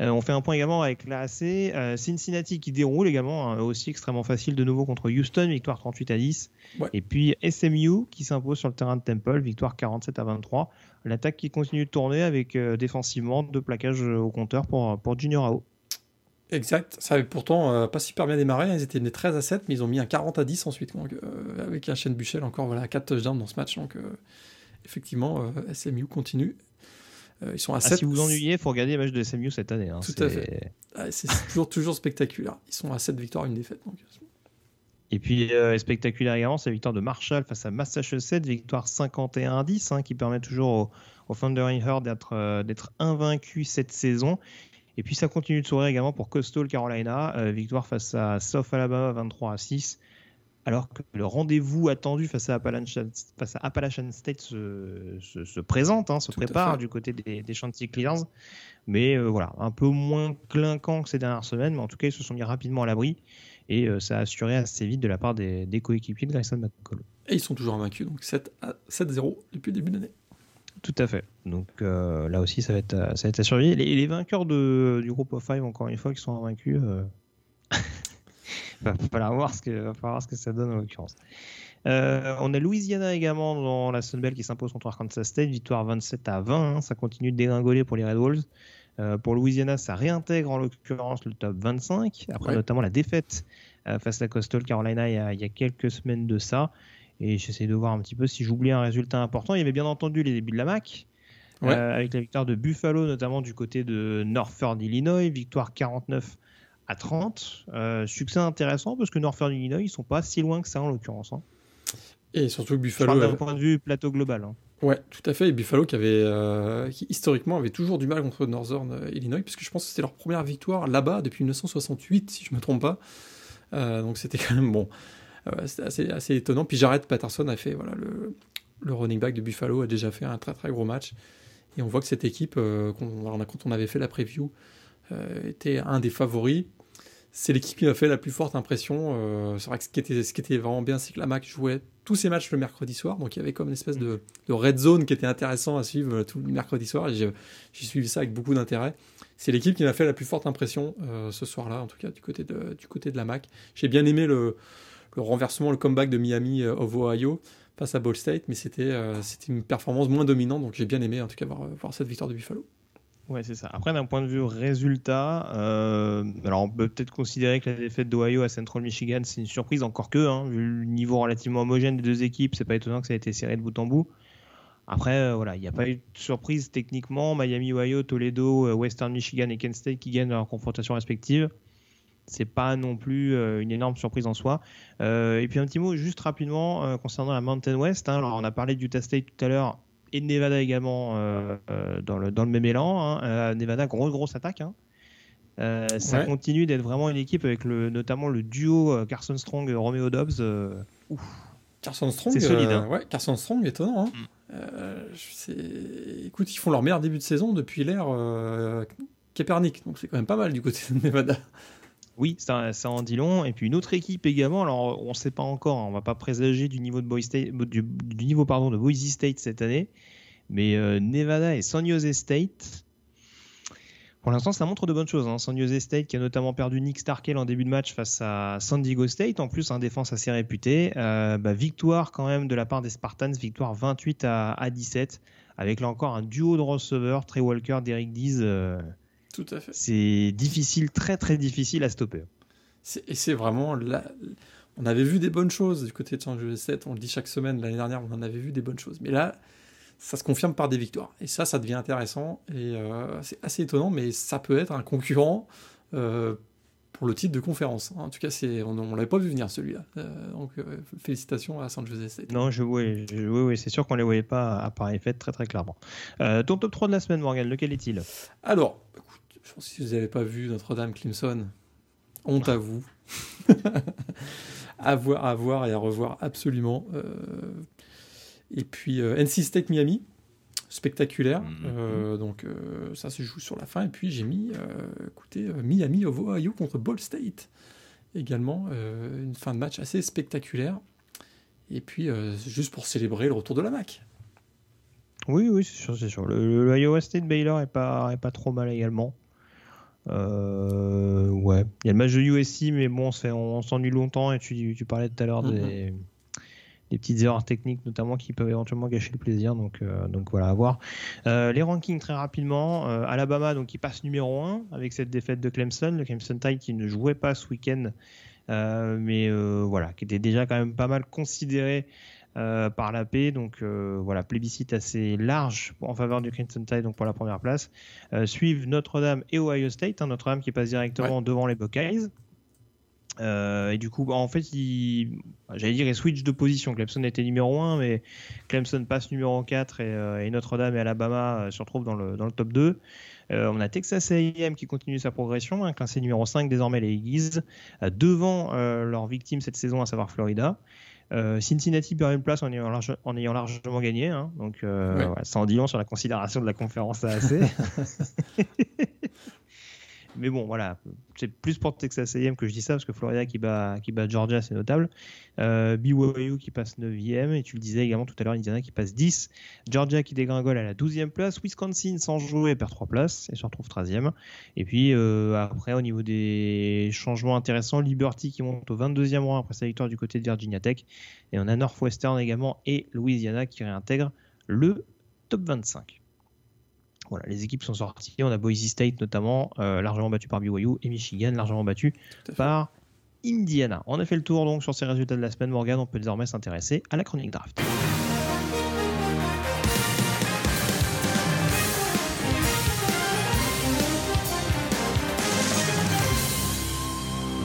Euh, on fait un point également avec l'AC. Cincinnati qui déroule également, hein, aussi extrêmement facile de nouveau contre Houston, victoire 38 à 10. Et puis SMU qui s'impose sur le terrain de Temple, victoire 47 à 23. L'attaque qui continue de tourner avec défensivement deux plaquages au compteur pour, pour Junior AO. Exact. Ça avait pourtant euh, pas super bien démarré. Ils étaient menés 13 à 7, mais ils ont mis un 40 à 10 ensuite. Donc, euh, avec un chaîne Buchel encore voilà, 4 touchdowns dans ce match. Donc, euh, effectivement, SMU continue. ils sont à 7. Ah, si vous ennuyez, il faut regarder les matchs de SMU cette année. Hein. Tout à fait. Ah, c'est <laughs> toujours, toujours spectaculaire. Ils sont à 7 victoires, une défaite. Donc. Et puis, spectaculaire également, c'est la victoire de Marshall face à Massachusetts, victoire 51 à 10, hein, qui permet toujours au, au Thundering Herd d'être invaincu cette saison. Et puis ça continue de sourire également pour Coastal Carolina, euh, victoire face à South Alabama 23 à 6, alors que le rendez-vous attendu face à Appalachian, face à Appalachian State se, se, présente, hein, se prépare du côté des, des Chanticleers. Mais euh, voilà, un peu moins clinquant que ces dernières semaines, mais en tout cas ils se sont mis rapidement à l'abri et euh, ça a assuré assez vite de la part des, des coéquipiers de Grayson McCall. Et ils sont toujours invaincus, donc 7 à 7-0 depuis le début de l'année. Tout à fait. Donc euh, là aussi, ça va être, ça va être à surveiller. Les, les vainqueurs de, du groupe of five, encore une fois, qui sont vaincus, euh... <laughs> va falloir voir ce que, va falloir voir ce que ça donne en l'occurrence. Euh, on a Louisiana également dans la Sunbelt qui s'impose contre Arkansas State, victoire 27 à 20. Hein. ça continue de dégringoler pour les Red Wolves. Euh, pour Louisiana, ça réintègre en l'occurrence le top 25, après notamment la défaite euh, face à Coastal Carolina il y, a, il y, a, quelques semaines de ça. Et j'essaie de voir un petit peu si j'oublie un résultat important. Il y avait bien entendu les débuts de la MAC, euh, avec la victoire de Buffalo, notamment du côté de Northern Illinois, victoire 49 à 30. Euh, succès intéressant parce que Northern Illinois, ils sont pas si loin que ça en l'occurrence. Hein. Et surtout Buffalo. D'un point de vue plateau global. Hein. Ouais, tout à fait. Et Buffalo qui avait, euh, qui historiquement avait toujours du mal contre Northern Illinois, puisque je pense que c'était leur première victoire là-bas depuis 1968, si je me trompe pas. donc c'était quand même bon. Euh, c'était assez, assez, étonnant. Puis Jared Patterson a fait, voilà, le, le, running back de Buffalo a déjà fait un très très gros match. Et on voit que cette équipe, euh, quand on avait fait la preview, euh, était un des favoris. C'est l'équipe qui m'a fait la plus forte impression. c'est vrai que ce qui, était, ce qui était vraiment bien, c'est que la MAC jouait tous ses matchs le mercredi soir. Donc il y avait comme une espèce de, de red zone qui était intéressant à suivre tout le mercredi soir. Et j'ai suivi ça avec beaucoup d'intérêt. C'est l'équipe qui m'a fait la plus forte impression ce soir-là, en tout cas du côté de, du côté de la MAC. J'ai bien aimé le, le renversement, le comeback de Miami euh, of Ohio face à Ball State, mais c'était euh, c'était une performance moins dominante, donc j'ai bien aimé en tout cas voir, euh, voir cette victoire de Buffalo. Ouais, c'est ça. Après, d'un point de vue résultat, alors on peut peut-être considérer que la défaite d'Ohio à Central Michigan, c'est une surprise, encore que, hein, vu le niveau relativement homogène des deux équipes, c'est pas étonnant que ça ait été serré de bout en bout. Après, voilà, il n'y a pas eu de surprise techniquement. Miami, Ohio, Toledo, Western Michigan et Kent State qui gagnent leur confrontation respective c'est pas non plus euh, une énorme surprise en soi. Euh, et puis un petit mot juste rapidement euh, concernant la Mountain West. Hein. alors on a parlé du State tout à l'heure et de Nevada également dans, le, dans le même élan. Hein. Nevada, grosse grosse attaque. Hein. ça continue d'être vraiment une équipe avec le, notamment le duo Carson Strong Romeo Dobbs. Carson Strong, c'est solide. ouais, Carson Strong, étonnant. Mm. écoute, ils font leur meilleur début de saison depuis l'ère Kaepernick, donc c'est quand même pas mal du côté de Nevada. Oui, ça, en dit long. Et puis une autre équipe également. Alors, on ne sait pas encore. Hein, on ne va pas présager du niveau de Boise State, cette année. Mais euh, Nevada et San Jose State. Pour l'instant, ça montre de bonnes choses. Hein. San Jose State qui a notamment perdu Nick Starkel en début de match face à San Diego State. En plus, un défense assez réputé. Euh, bah, victoire quand même de la part des Spartans. Victoire 28 à, 17. Avec là encore un duo de receveurs. Trey Walker, Derek Dees. Euh, tout à fait. C'est difficile, très très difficile à stopper. Et c'est vraiment là. On avait vu des bonnes choses du côté de San Jose 7, on le dit chaque semaine, l'année dernière on en avait vu des bonnes choses. Mais là, ça se confirme par des victoires. Et ça, ça devient intéressant. Et c'est assez étonnant, mais ça peut être un concurrent pour le titre de conférence. En tout cas, c'est, on ne l'avait pas vu venir celui-là. Euh, donc euh, félicitations à San Jose State. Non, je, oui, oui, c'est sûr qu'on ne les voyait pas à pareil fait très très clairement. Euh, ton top 3 de la semaine, Morgan, lequel est-il? Alors, je pense que si vous n'avez pas vu Notre-Dame Clemson, honte à vous. <laughs> à, voir, à voir et à revoir absolument. et puis NC State Miami spectaculaire. Mhm. Euh, donc euh, ça se joue sur la fin. Et puis j'ai mis, euh, écoutez, Miami of Ohio contre Ball State. Également une fin de match assez spectaculaire. Et puis juste pour célébrer le retour de la MAC. Oui, oui, c'est sûr, c'est sûr. Le, Iowa State Baylor est pas, est pas trop mal également. Ouais, il y a le match de USC, mais bon, on, s'ennuie longtemps. Et tu, tu parlais tout à l'heure mhm. des des petites erreurs techniques notamment qui peuvent éventuellement gâcher le plaisir. Donc, euh, donc voilà, à voir. Euh, les rankings très rapidement. Euh, Alabama, donc qui passe numéro 1 avec cette défaite de Clemson. Le Clemson Tide qui ne jouait pas ce week-end, mais voilà, qui était déjà quand même pas mal considéré. Par la paix. Donc voilà, plébiscite assez large en faveur du Crimson Tide donc pour la première place. suivent Notre-Dame et Ohio State. Hein, Notre-Dame qui passe directement devant les Buckeyes. Euh, et du coup, bah, en fait, il, j'allais dire, il switch de position. Clemson était numéro 1, mais Clemson passe numéro 4 euh, et, Notre-Dame et Alabama euh, se retrouvent dans le, dans le top 2. on a Texas A&M qui continue sa progression, hein, classé numéro 5 désormais les Eagles, devant leur victime cette saison, à savoir Florida. Cincinnati perd une place en ayant, en ayant largement gagné, hein, donc ouais. ça en dit long sur la considération de la conférence AAC. <laughs> Mais bon, voilà, c'est plus pour Texas A&M que je dis ça parce que Florida qui bat, qui bat Georgia, c'est notable. Euh, BYU qui passe 9e et tu le disais également tout à l'heure, Indiana qui passe 10. Georgia qui dégringole à la 12e place. Wisconsin sans jouer perd 3 places et se retrouve 13e. Et puis euh, après, au niveau des changements intéressants, Liberty qui monte au 22e rang après sa victoire du côté de Virginia Tech. Et on a Northwestern également et Louisiana qui réintègrent le top 25. Voilà, les équipes sont sorties. On a Boise State notamment, euh, largement battu par BYU, et Michigan, largement battu par Indiana. On a fait le tour donc sur ces résultats de la semaine, Morgan. On peut désormais s'intéresser à la chronique draft.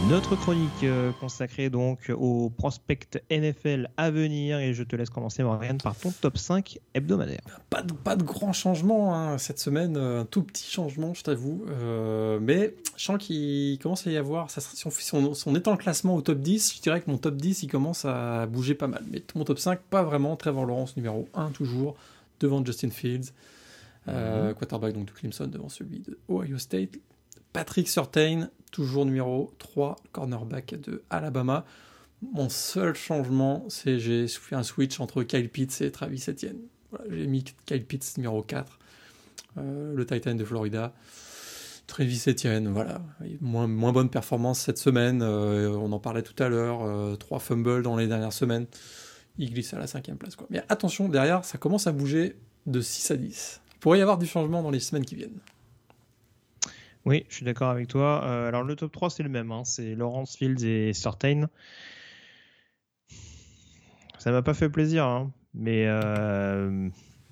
Notre chronique euh, consacrée donc au prospect NFL à venir. Et je te laisse commencer Morgan par ton top 5 hebdomadaire. Pas de, pas de grand changement hein, cette semaine, euh, un tout petit changement je t'avoue, euh, mais je sens qu'il commence à y avoir, ça, si, on, si, on, est en classement au top 10, je dirais que mon top 10 il commence à bouger pas mal, mais mon top 5 pas vraiment, Trevor Lawrence numéro 1 toujours, devant Justin Fields, mhm. quarterback donc de Clemson devant celui de Ohio State, Patrick Surtain, toujours numéro 3, cornerback de Alabama. Mon seul changement, c'est j'ai fait un switch entre Kyle Pitts et Travis Etienne. j'ai mis Kyle Pitts numéro 4, euh, le Titan de Florida. Travis Etienne, voilà, moins, bonne performance cette semaine. Euh, on en parlait tout à l'heure, euh, trois fumbles dans les dernières semaines. Il glisse à la cinquième place. Mais attention, derrière, ça commence à bouger de 6 à 10. Il pourrait y avoir du changement dans les semaines qui viennent. Oui, je suis d'accord avec toi. Euh, alors le top 3 c'est le même, hein. c'est Lawrence Fields et Certain. Ça m'a pas fait plaisir, hein. mais euh,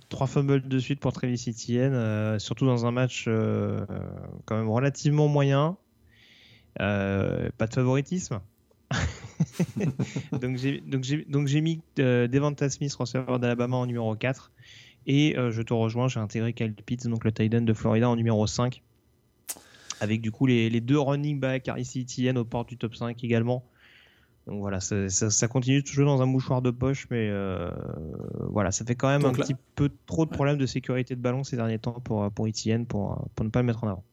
trois fumbles de suite pour Travis Etienne, euh, surtout dans un match quand même relativement moyen. pas de favoritisme. <laughs> donc j'ai mis Devonta Smith receveur d'Alabama en numéro 4 et je te rejoins, j'ai intégré Kyle Pitts donc le Titan de Florida en numéro 5 avec du coup les, deux running backs, ici Etienne au port du top 5 également. Donc voilà, ça, continue toujours dans un mouchoir de poche, mais euh, voilà, ça fait quand même un petit peu trop de problèmes de sécurité de ballon ces derniers temps pour, pour Etienne, pour, pour ne pas le mettre en avant.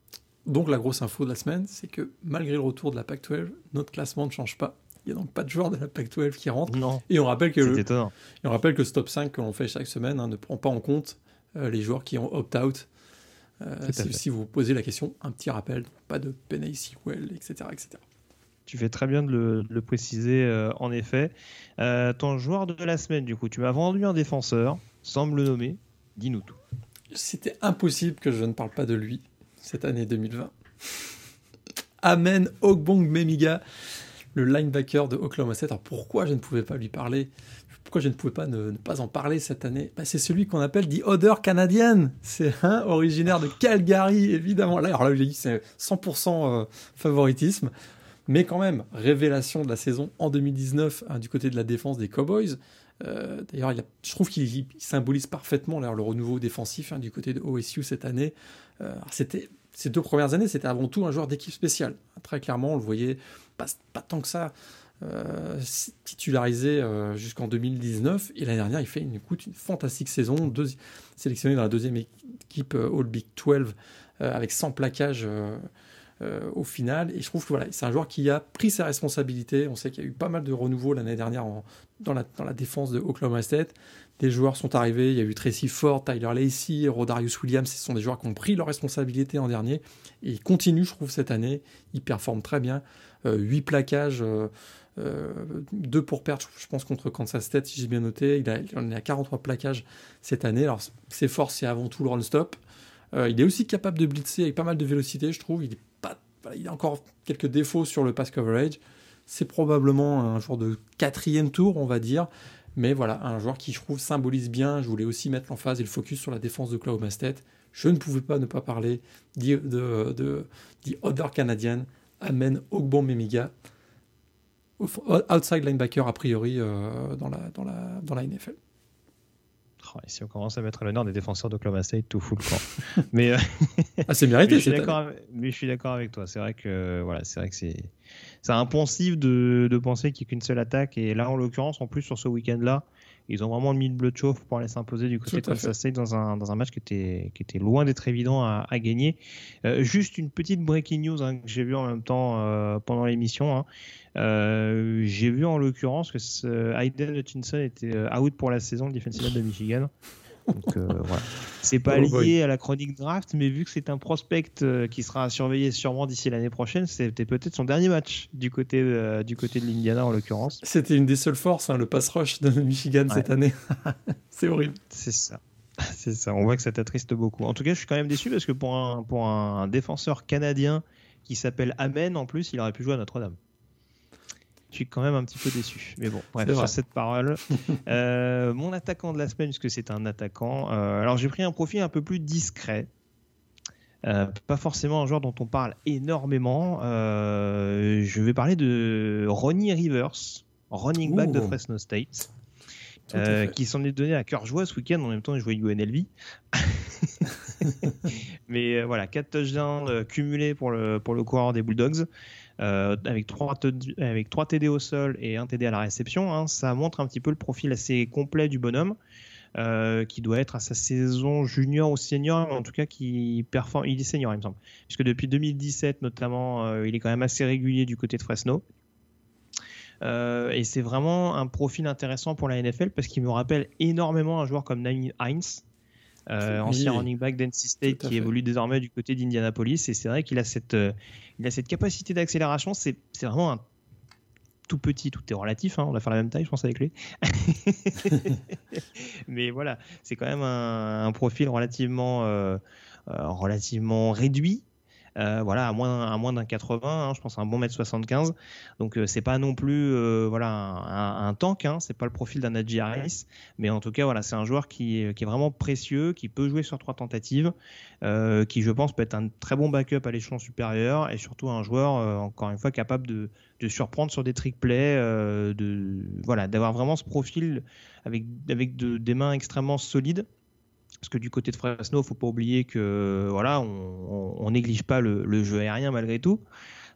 Donc la grosse info de la semaine, c'est que malgré le retour de la PAC-12, notre classement ne change pas. Il n'y a donc pas de joueurs de la PAC-12 qui rentrent. Non. Et on rappelle que, le, et on rappelle que ce top 5 que l'on fait chaque semaine hein, ne prend pas en compte euh, les joueurs qui ont opt-out euh, si, vous posez la question, un petit rappel, pas de Penny Well, etc., etc. Tu fais très bien de le, préciser, euh, en effet. Euh, ton joueur de la semaine, du coup, tu m'as vendu un défenseur, sans me le nommer. Dis-nous tout. C'était impossible que je ne parle pas de lui cette année 2020. <laughs> Amen Ogbong Memiga, le linebacker de Oklahoma State. Alors pourquoi je ne pouvais pas lui parler pourquoi je ne pouvais pas ne, pas en parler cette année? Bah, C'est celui qu'on appelle The Other Canadian. C'est originaire de Calgary, évidemment. Là, alors là, dit, c'est 100% euh, favoritisme. Mais quand même, révélation de la saison en 2019 hein, du côté de la défense des Cowboys. Euh, d'ailleurs, je trouve qu'il symbolise parfaitement le renouveau défensif hein, du côté de OSU cette année. Euh, c'était ces deux premières années, c'était avant tout un joueur d'équipe spéciale. Très clairement, on le voyait pas tant que ça euh, titularisé euh, jusqu'en 2019. Et l'année dernière, il fait une, fantastique saison, sélectionné dans la deuxième équipe euh, All Big 12 avec 100 plaquages au final. Et je trouve que voilà, c'est un joueur qui a pris ses responsabilités. On sait qu'il y a eu pas mal de renouveau l'année dernière dans, la, dans la défense de Oklahoma State. Des joueurs sont arrivés, il y a eu Tracy Ford, Tyler Lacey, Rodarius Williams, ce sont des joueurs qui ont pris leurs responsabilités en dernier. Et ils continuent, je trouve, cette année. Ils performent très bien. 8 plaquages, euh, deux pour perdre, je pense, contre Kansas State, si j'ai bien noté. Il, a, en est à 43 plaquages cette année. Alors, ses forces, c'est avant tout le run-stop. Euh, il est aussi capable de blitzer avec pas mal de vélocité, je trouve. Il, est a encore quelques défauts sur le pass coverage. C'est probablement un joueur de quatrième tour, on va dire. Mais voilà, un joueur qui, je trouve, symbolise bien. Je voulais aussi mettre l'emphase et le focus sur la défense de Oklahoma State. Je ne pouvais pas ne pas parler de, de, de, de Other Canadian, Amen Ogbon outside linebacker a priori euh, dans, la, dans, la, dans la NFL. Oh, et si on commence à mettre à l'honneur des défenseurs d'Oklahoma State, tout fout le camp. <laughs> mais euh, ah, c'est mérité. <laughs> mais, je suis d'accord avec toi. C'est vrai que voilà, c'est vrai que c'est c'est impensif de, de penser qu'il n'y a qu'une seule attaque. Et là, en l'occurrence, en plus sur ce week-end-là, ils ont vraiment mis le bleu de chauffe pour aller s'imposer du côté de Kansas State dans un, dans un match qui était, qui était loin d'être évident à, à gagner. Euh, juste une petite breaking news hein, que j'ai vu en même temps euh, pendant l'émission. Hein. Euh, j'ai vu en l'occurrence que Hayden Hutchinson était out pour la saison de defensive de Michigan. Donc euh, <laughs> voilà. C'est pas oh lié à la chronique draft, mais vu que c'est un prospect euh, qui sera surveillé sûrement d'ici l'année prochaine, c'était peut-être son dernier match du côté de, du côté de l'Indiana en l'occurrence. C'était une des seules forces, hein, le pass rush de Michigan cette année. <laughs> c'est horrible. C'est ça. <laughs> C'est ça. On voit que ça t'attriste beaucoup. En tout cas, je suis quand même déçu parce que pour un, pour un défenseur canadien qui s'appelle Amen, en plus, il aurait pu jouer à Notre-Dame je suis quand même un petit peu déçu. Mais bon, bref, sur cette parole. <laughs> Euh, mon attaquant de la semaine, puisque c'est un attaquant. Euh, alors j'ai pris un profil un peu plus discret. Euh, pas forcément un joueur dont on parle énormément. je vais parler de Ronnie Rivers, running back de Fresno State. qui s'en est donné à cœur joie ce week-end. En même temps, il jouait UNLV. <laughs> <laughs> Mais voilà, 4 touchdowns cumulés pour le, pour le coureur des Bulldogs. Euh, avec, trois avec trois TD au sol et un TD à la réception. Hein, ça montre un petit peu le profil assez complet du bonhomme. Euh, qui doit être à sa saison junior ou senior, en tout cas qui. Il est senior, il me semble, puisque depuis 2017 notamment, euh, il est quand même assez régulier du côté de Fresno. et c'est vraiment un profil intéressant pour la NFL parce qu'il me rappelle énormément un joueur comme Naim Hines, euh, ancien running back d'NC State qui évolue désormais du côté d'Indianapolis. Et c'est vrai qu'il a cette, euh, il a cette capacité d'accélération. C'est vraiment un tout petit, tout est relatif. Hein. on va faire la même taille, je pense, avec lui. <laughs> Mais voilà, c'est quand même un, profil relativement, euh, relativement réduit euh, voilà, à moins, à moins d'un 80, hein, je pense à un bon mètre 75. Donc euh, c'est pas non plus euh, voilà un, un, tank, hein, c'est pas le profil d'un Najee Harris, mais en tout cas voilà, c'est un joueur qui, qui, est vraiment précieux, qui peut jouer sur trois tentatives, qui je pense peut être un très bon backup à l'échelon supérieur et surtout un joueur encore une fois capable de, de surprendre sur des trick plays, de voilà, d'avoir vraiment ce profil avec avec de, des mains extrêmement solides parce que du côté de Fresno, faut pas oublier que voilà, on, néglige pas le, jeu aérien malgré tout.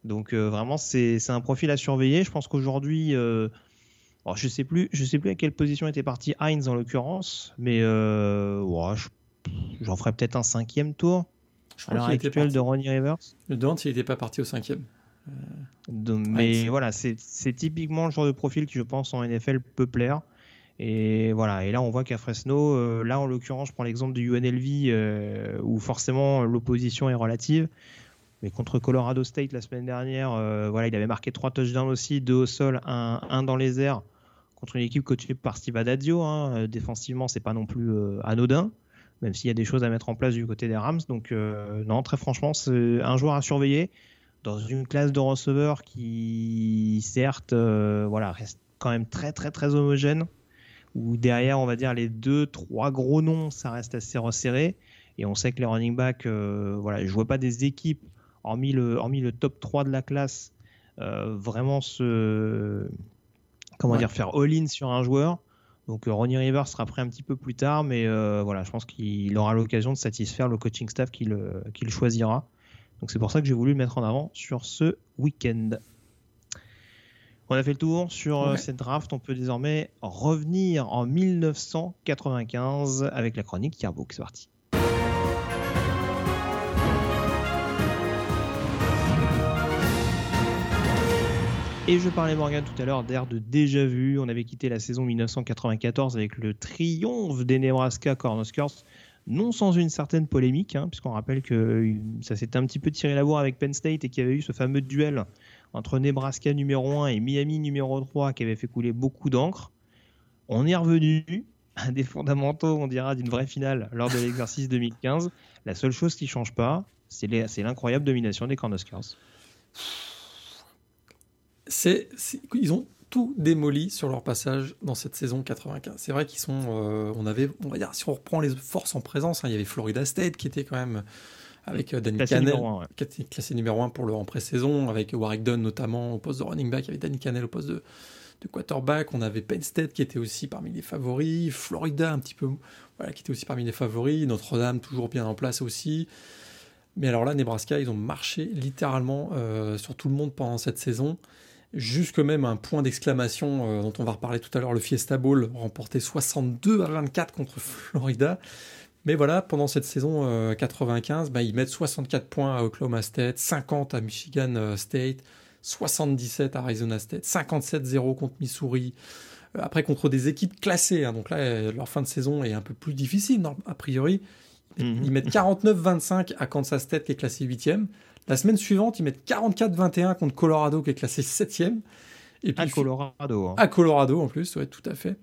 Donc euh, vraiment, c'est un profil à surveiller. Je pense qu'aujourd'hui, euh, je sais plus, je sais plus à quelle position était parti Heinz en l'occurrence, mais euh, j'en ferais peut-être un cinquième tour. Je à l'heure actuelle de Ronnie Rivers. Le Dante, il n'était pas parti au cinquième. mais voilà, c'est typiquement le genre de profil qui, je pense, en NFL peut plaire. Et voilà. Et là, on voit qu'à Fresno, euh, là en l'occurrence, je prends l'exemple du UNLV euh, où forcément l'opposition est relative. Mais contre Colorado State la semaine dernière, euh, voilà, il avait marqué trois touchdowns aussi, deux au sol, un, un dans les airs contre une équipe coachée par Steve Adazio. Hein. Défensivement, c'est pas non plus anodin, même s'il y a des choses à mettre en place du côté des Rams. Donc non, très franchement, c'est un joueur à surveiller dans une classe de receveurs qui, certes, voilà, reste quand même très très très homogène où derrière, on va dire, les deux, trois gros noms, ça reste assez resserré. Et on sait que les running backs, euh, voilà, je vois pas des équipes, hormis le, hormis le top 3 de la classe, euh, vraiment se. Comment dire, faire all-in sur un joueur. Donc Ronnie Rivers sera prêt un petit peu plus tard, mais voilà, je pense qu'il aura l'occasion de satisfaire le coaching staff qu'il choisira. Donc c'est pour ça que j'ai voulu le mettre en avant sur ce week-end. On a fait le tour sur cette draft. On peut désormais revenir en 1995 avec la chronique Yearbook. C'est parti. Et je parlais Morgan tout à l'heure d'air de déjà vu. On avait quitté la saison 1994 avec le triomphe des Nebraska Cornhuskers non sans une certaine polémique, hein, puisqu'on rappelle que ça s'était un petit peu tiré la bourre avec Penn State et qu'il y avait eu ce fameux duel entre Nebraska numéro 1 et Miami numéro 3 qui avait fait couler beaucoup d'encre. On est revenu à des fondamentaux, on dira, d'une vraie finale lors de l'exercice 2015. La seule chose qui change pas, c'est l'incroyable domination des Cornhuskers. C'est, ils ont tout démoli sur leur passage dans cette saison 95. C'est vrai qu'ils sont, euh, on avait, on va dire, si on reprend les forces en présence, hein, il y avait Florida State qui était quand même avec euh, Danny Canel, qui était classé numéro 1 pour le en pré-saison, avec Warwick Dunn notamment au poste de running back, avait Danny Canel au poste de, de, quarterback, on avait Penn State qui était aussi parmi les favoris, Florida un petit peu, voilà, qui était aussi parmi les favoris, Notre-Dame toujours bien en place aussi. Mais alors là, Nebraska, ils ont marché littéralement euh, sur tout le monde pendant cette saison. Jusque même un point d'exclamation euh, dont on va reparler tout à l'heure, le Fiesta Bowl, remporté 62 à 24 contre Florida. Mais voilà, pendant cette saison 95, euh, bah, ils mettent 64 points à Oklahoma State, 50 à Michigan euh, State, 77 à Arizona State, 57-0 contre Missouri. Après, contre des équipes classées, hein. donc là, leur fin de saison est un peu plus difficile, a priori. Ils mhm. mettent 49-25 à Kansas State, qui est classé 8e. La semaine suivante, ils mettent 44-21 contre Colorado, qui est classé 7e. Et puis, à Colorado. Hein. À Colorado, en plus, ouais, tout à fait.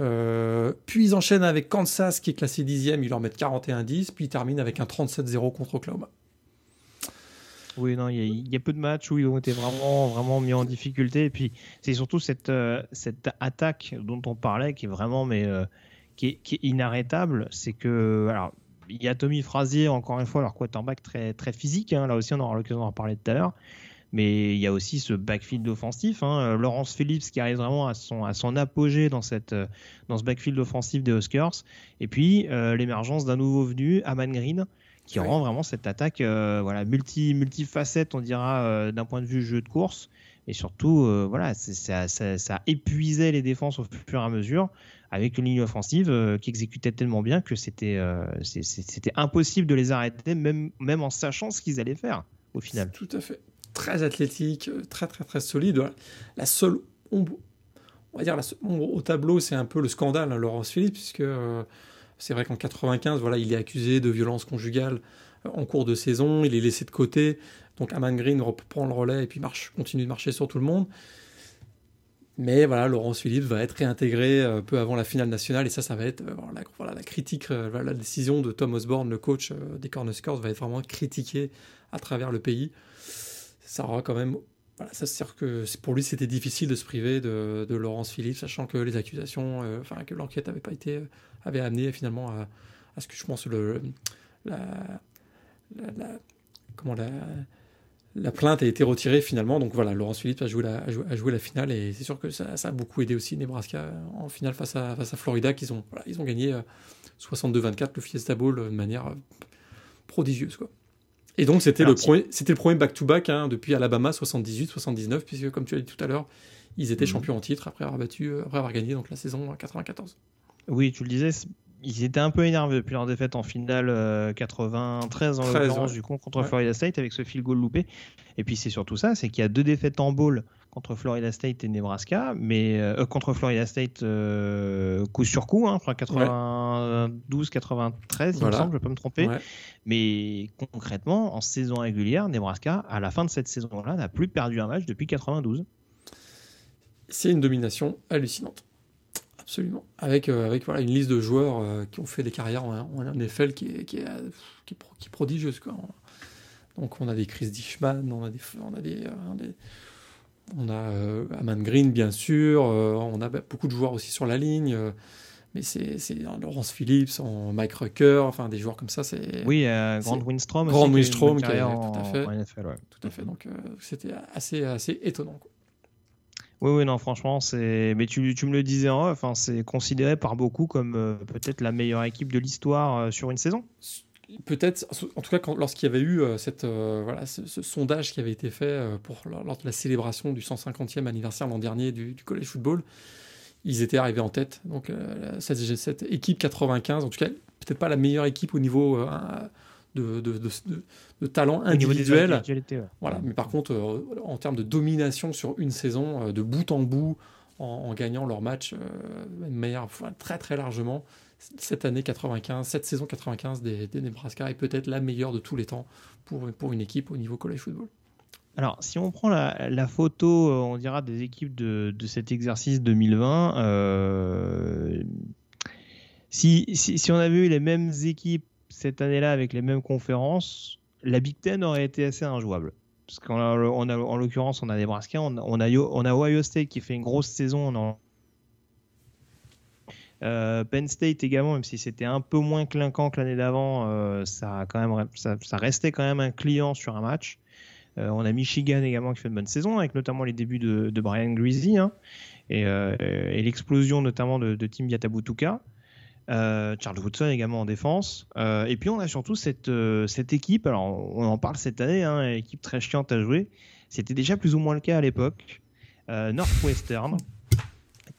Euh, puis ils enchaînent avec Kansas, qui est classé 10e, ils leur mettent 41-10. Puis ils terminent avec un 37-0 contre Oklahoma. Oui, non, il y, a peu de matchs où ils ont été vraiment, vraiment mis en difficulté. Et puis, c'est surtout cette, euh, cette attaque dont on parlait qui est vraiment, mais euh, qui, est, inarrêtable. C'est que, alors, il y a Tommy Frazier, encore une fois, leur quarterback très, très physique. Hein. là aussi, on aura l'occasion d'en parler tout à l'heure. Mais il y a aussi ce backfield offensif. Hein. Euh, Laurence Phillips qui arrive vraiment à son, à son apogée dans, cette, euh, dans ce backfield offensif des Huskers. Et puis euh, l'émergence d'un nouveau venu, Aman Green, qui rend vraiment cette attaque voilà, multi, multifacette, on dira, d'un point de vue jeu de course. Et surtout, voilà, ça, ça, ça, épuisait les défenses au fur et à mesure avec une ligne offensive qui exécutait tellement bien que c'était c'était impossible de les arrêter, même, même en sachant ce qu'ils allaient faire au final. Tout à fait. Très athlétique, euh, très très très solide. La seule ombre, on va dire la au tableau, c'est un peu le scandale, hein, Laurence Philippe, puisque c'est vrai qu'en 95, voilà, il est accusé de violence conjugale en cours de saison, il est laissé de côté. Donc Aman Green reprend le relais et puis continue de marcher sur tout le monde. Mais voilà, Laurence Philippe va être réintégré euh, peu avant la finale nationale et ça, ça va être euh, la, voilà, la critique, euh, la décision de Tom Osborne, le coach des Cornhuskers, va être vraiment critiquée à travers le pays. Ça aura quand même, ça que pour lui c'était difficile de se priver de, de Laurence Philippe, sachant que les accusations, enfin que l'enquête avait pas été, avait amené finalement à, ce que je pense le la, comment la la plainte a été retirée finalement. Donc voilà, Laurence Philippe a joué la, a joué, la finale et c'est sûr que ça, a beaucoup aidé aussi Nebraska en finale face à, face à Florida, qu'ils ont, ils ont gagné 62-24 euh, le Fiesta Bowl de manière euh, prodigieuse. Quoi. Et donc c'était le, premier, c'était le premier back-to-back hein, depuis Alabama 78-79, puisque comme tu as dit tout à l'heure, ils étaient mhm. champions en titre après avoir, battu, euh, après avoir gagné donc, la saison 94. Oui, tu le disais, ils étaient un peu énervés depuis leur défaite en finale 93 euh, en l'occurrence du coup contre Florida State avec ce field goal loupé. Et puis c'est surtout ça, c'est qu'il y a deux défaites en bowl contre Florida State et Nebraska, mais euh, contre Florida State euh, coup sur coup, hein, 92, 93, il me semble, je pas me tromper. Mais concrètement, en saison régulière, Nebraska, à la fin de cette saison-là, n'a plus perdu un match depuis 92. C'est une domination hallucinante. Absolument. Avec, euh, avec voilà, une liste de joueurs euh, qui ont fait des carrières en, en NFL qui est, qui est, qui est, prodigieuse. Quoi. Donc on a des Chris Dishman, on a des, on a des, euh, On a euh, Aman Green, bien sûr. Euh, on a beaucoup de joueurs aussi sur la ligne. Euh, mais c'est Laurence Phillips, Mike Rucker, enfin des joueurs comme ça. c'est Oui, Grand Winstrom. Grand Winstrom qui est en, tout à fait. NFL, ouais. Tout à fait. Donc c'était assez, assez étonnant. Quoi. Oui, oui, non, franchement, c'est. Mais tu, tu, me le disais en off, hein, c'est considéré par beaucoup comme peut-être la meilleure équipe de l'histoire sur une saison peut-être, en tout cas, lorsqu'il y avait eu euh, cette, euh, voilà, ce, sondage qui avait été fait euh, pour, lors de la célébration du 150e anniversaire l'an dernier du, College Football, ils étaient arrivés en tête. Donc, cette, cette, équipe 95, en tout cas, peut-être pas la meilleure équipe au niveau de, de, de, talent individuel. Voilà, mais par contre, en termes de domination sur une saison, de bout en bout, en, gagnant leur match de manière très très largement, cette année 95, cette saison 95 des, Nebraska est peut-être la meilleure de tous les temps pour, pour une équipe au niveau college football. Alors, si on prend la, photo, euh, on dira, des équipes de, de cet exercice 2020, euh, si, si, on avait eu les mêmes équipes cette année-là avec les mêmes conférences, la Big Ten aurait été assez injouable. Parce qu'en en l'occurrence, on a Nebraska, on, on, a, on a Ohio State qui fait une grosse saison euh, Penn State également, même si c'était un peu moins clinquant que l'année d'avant, euh, ça, restait quand même un client sur un match. Euh, on a Michigan également qui fait une bonne saison, avec notamment les débuts de, Brian Greasy hein, et, l'explosion notamment de, Tim Yatabutuka. Charles Woodson également en défense. et puis on a surtout cette, cette équipe, alors on en parle cette année, hein, équipe très chiante à jouer. C'était déjà plus ou moins le cas à l'époque. Northwestern,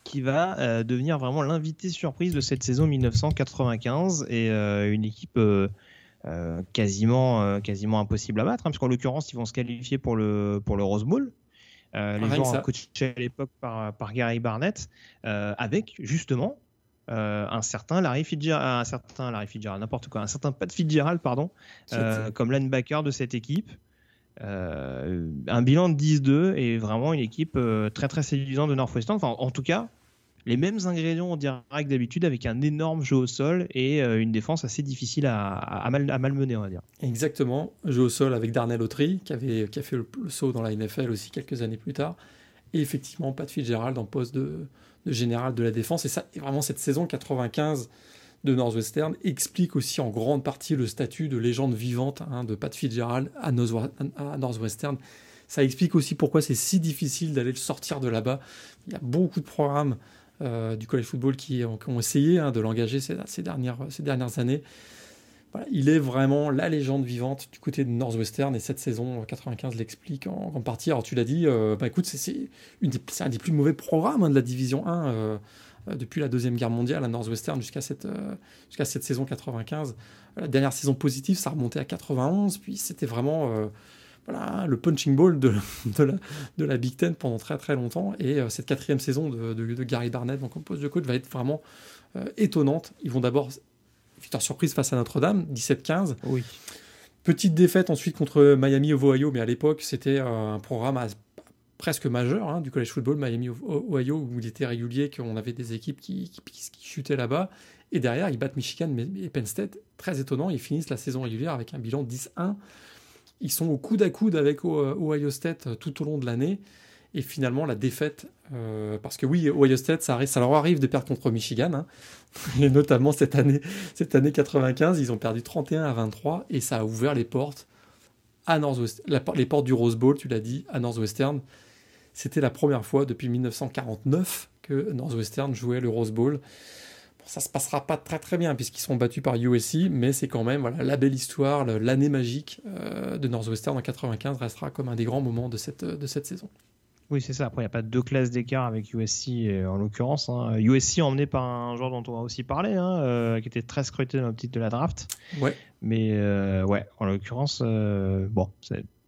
qui va euh, devenir vraiment l'invité surprise de cette saison 1995 et euh, une équipe euh, quasiment, quasiment impossible à battre, hein, puisqu'en l'occurrence, ils vont se qualifier pour le, pour le Rose Bowl. les gens coachés à l'époque par, par Gary Barnett, avec justement un certain Larry Fitzgerald, un certain Larry Fitzgerald, n'importe quoi, un certain Pat Fitzgerald, pardon, comme linebacker de cette équipe. un bilan de 10-2 et vraiment une équipe très très séduisante de Northwestern. Enfin, en tout cas, les mêmes ingrédients, on dirait que d'habitude, avec un énorme jeu au sol et euh, une défense assez difficile à, mal, à malmener, on va dire. Exactement. Jeu au sol avec Darnell Autry, qui, avait, qui a fait le, saut dans la NFL aussi quelques années plus tard. Et effectivement, Pat Fitzgerald en poste de, général de la défense. Et ça, vraiment, cette saison 95 de Northwestern explique aussi en grande partie le statut de légende vivante hein, de Pat Fitzgerald à, Northwestern. Ça explique aussi pourquoi c'est si difficile d'aller le sortir de là-bas. Il y a beaucoup de programmes euh, du college football qui, ont essayé hein, de l'engager ces, dernières, ces dernières années. Il est vraiment la légende vivante du côté de Northwestern et cette saison 95 l'explique en, partie. Alors tu l'as dit, euh, bah, écoute, c'est un des plus mauvais programmes hein, de la division 1 euh, depuis la Deuxième Guerre mondiale à Northwestern jusqu'à cette, jusqu'à cette saison 95. La dernière saison positive, ça remontait à 91, puis c'était vraiment voilà, le punching ball <laughs> de, la, Big Ten pendant très très longtemps. Et euh, cette quatrième saison de, Gary Barnett donc en poste de coach va être vraiment euh, étonnante. Ils vont d'abord, victoire surprise face à Notre-Dame, 17-15. Oui. Petite défaite ensuite contre Miami of Ohio, mais à l'époque c'était un programme presque majeur hein, du college football, Miami of Ohio, où il était régulier, qu'on avait des équipes qui, qui, chutaient là-bas. Et derrière, ils battent Michigan et Penn State. Très étonnant, ils finissent la saison régulière avec un bilan 10-1 ils sont au coude à coude avec Ohio State euh, tout au long de l'année. Et finalement, la défaite, euh, parce que oui, Ohio State, ça, leur arrive de perdre contre Michigan, hein. <laughs> et notamment cette année, cette année 95, ils ont perdu 31 à 23, et ça a ouvert les portes à les portes du Rose Bowl, tu l'as dit, à Northwestern. C'était la première fois depuis 1949 que Northwestern jouait le Rose Bowl ça se passera pas très très bien puisqu'ils sont battus par USC, mais c'est quand même voilà, la belle histoire, l'année magique euh, de Northwestern en 95 restera comme un des grands moments de cette, de cette saison. Oui, c'est ça. Après, il n'y a pas deux classes d'écart avec USC en l'occurrence. Hein. USC emmené par un joueur dont on va aussi parler, hein, euh, qui était très scruté dans le titre de la draft. Ouais. Mais euh, ouais, en l'occurrence, bon,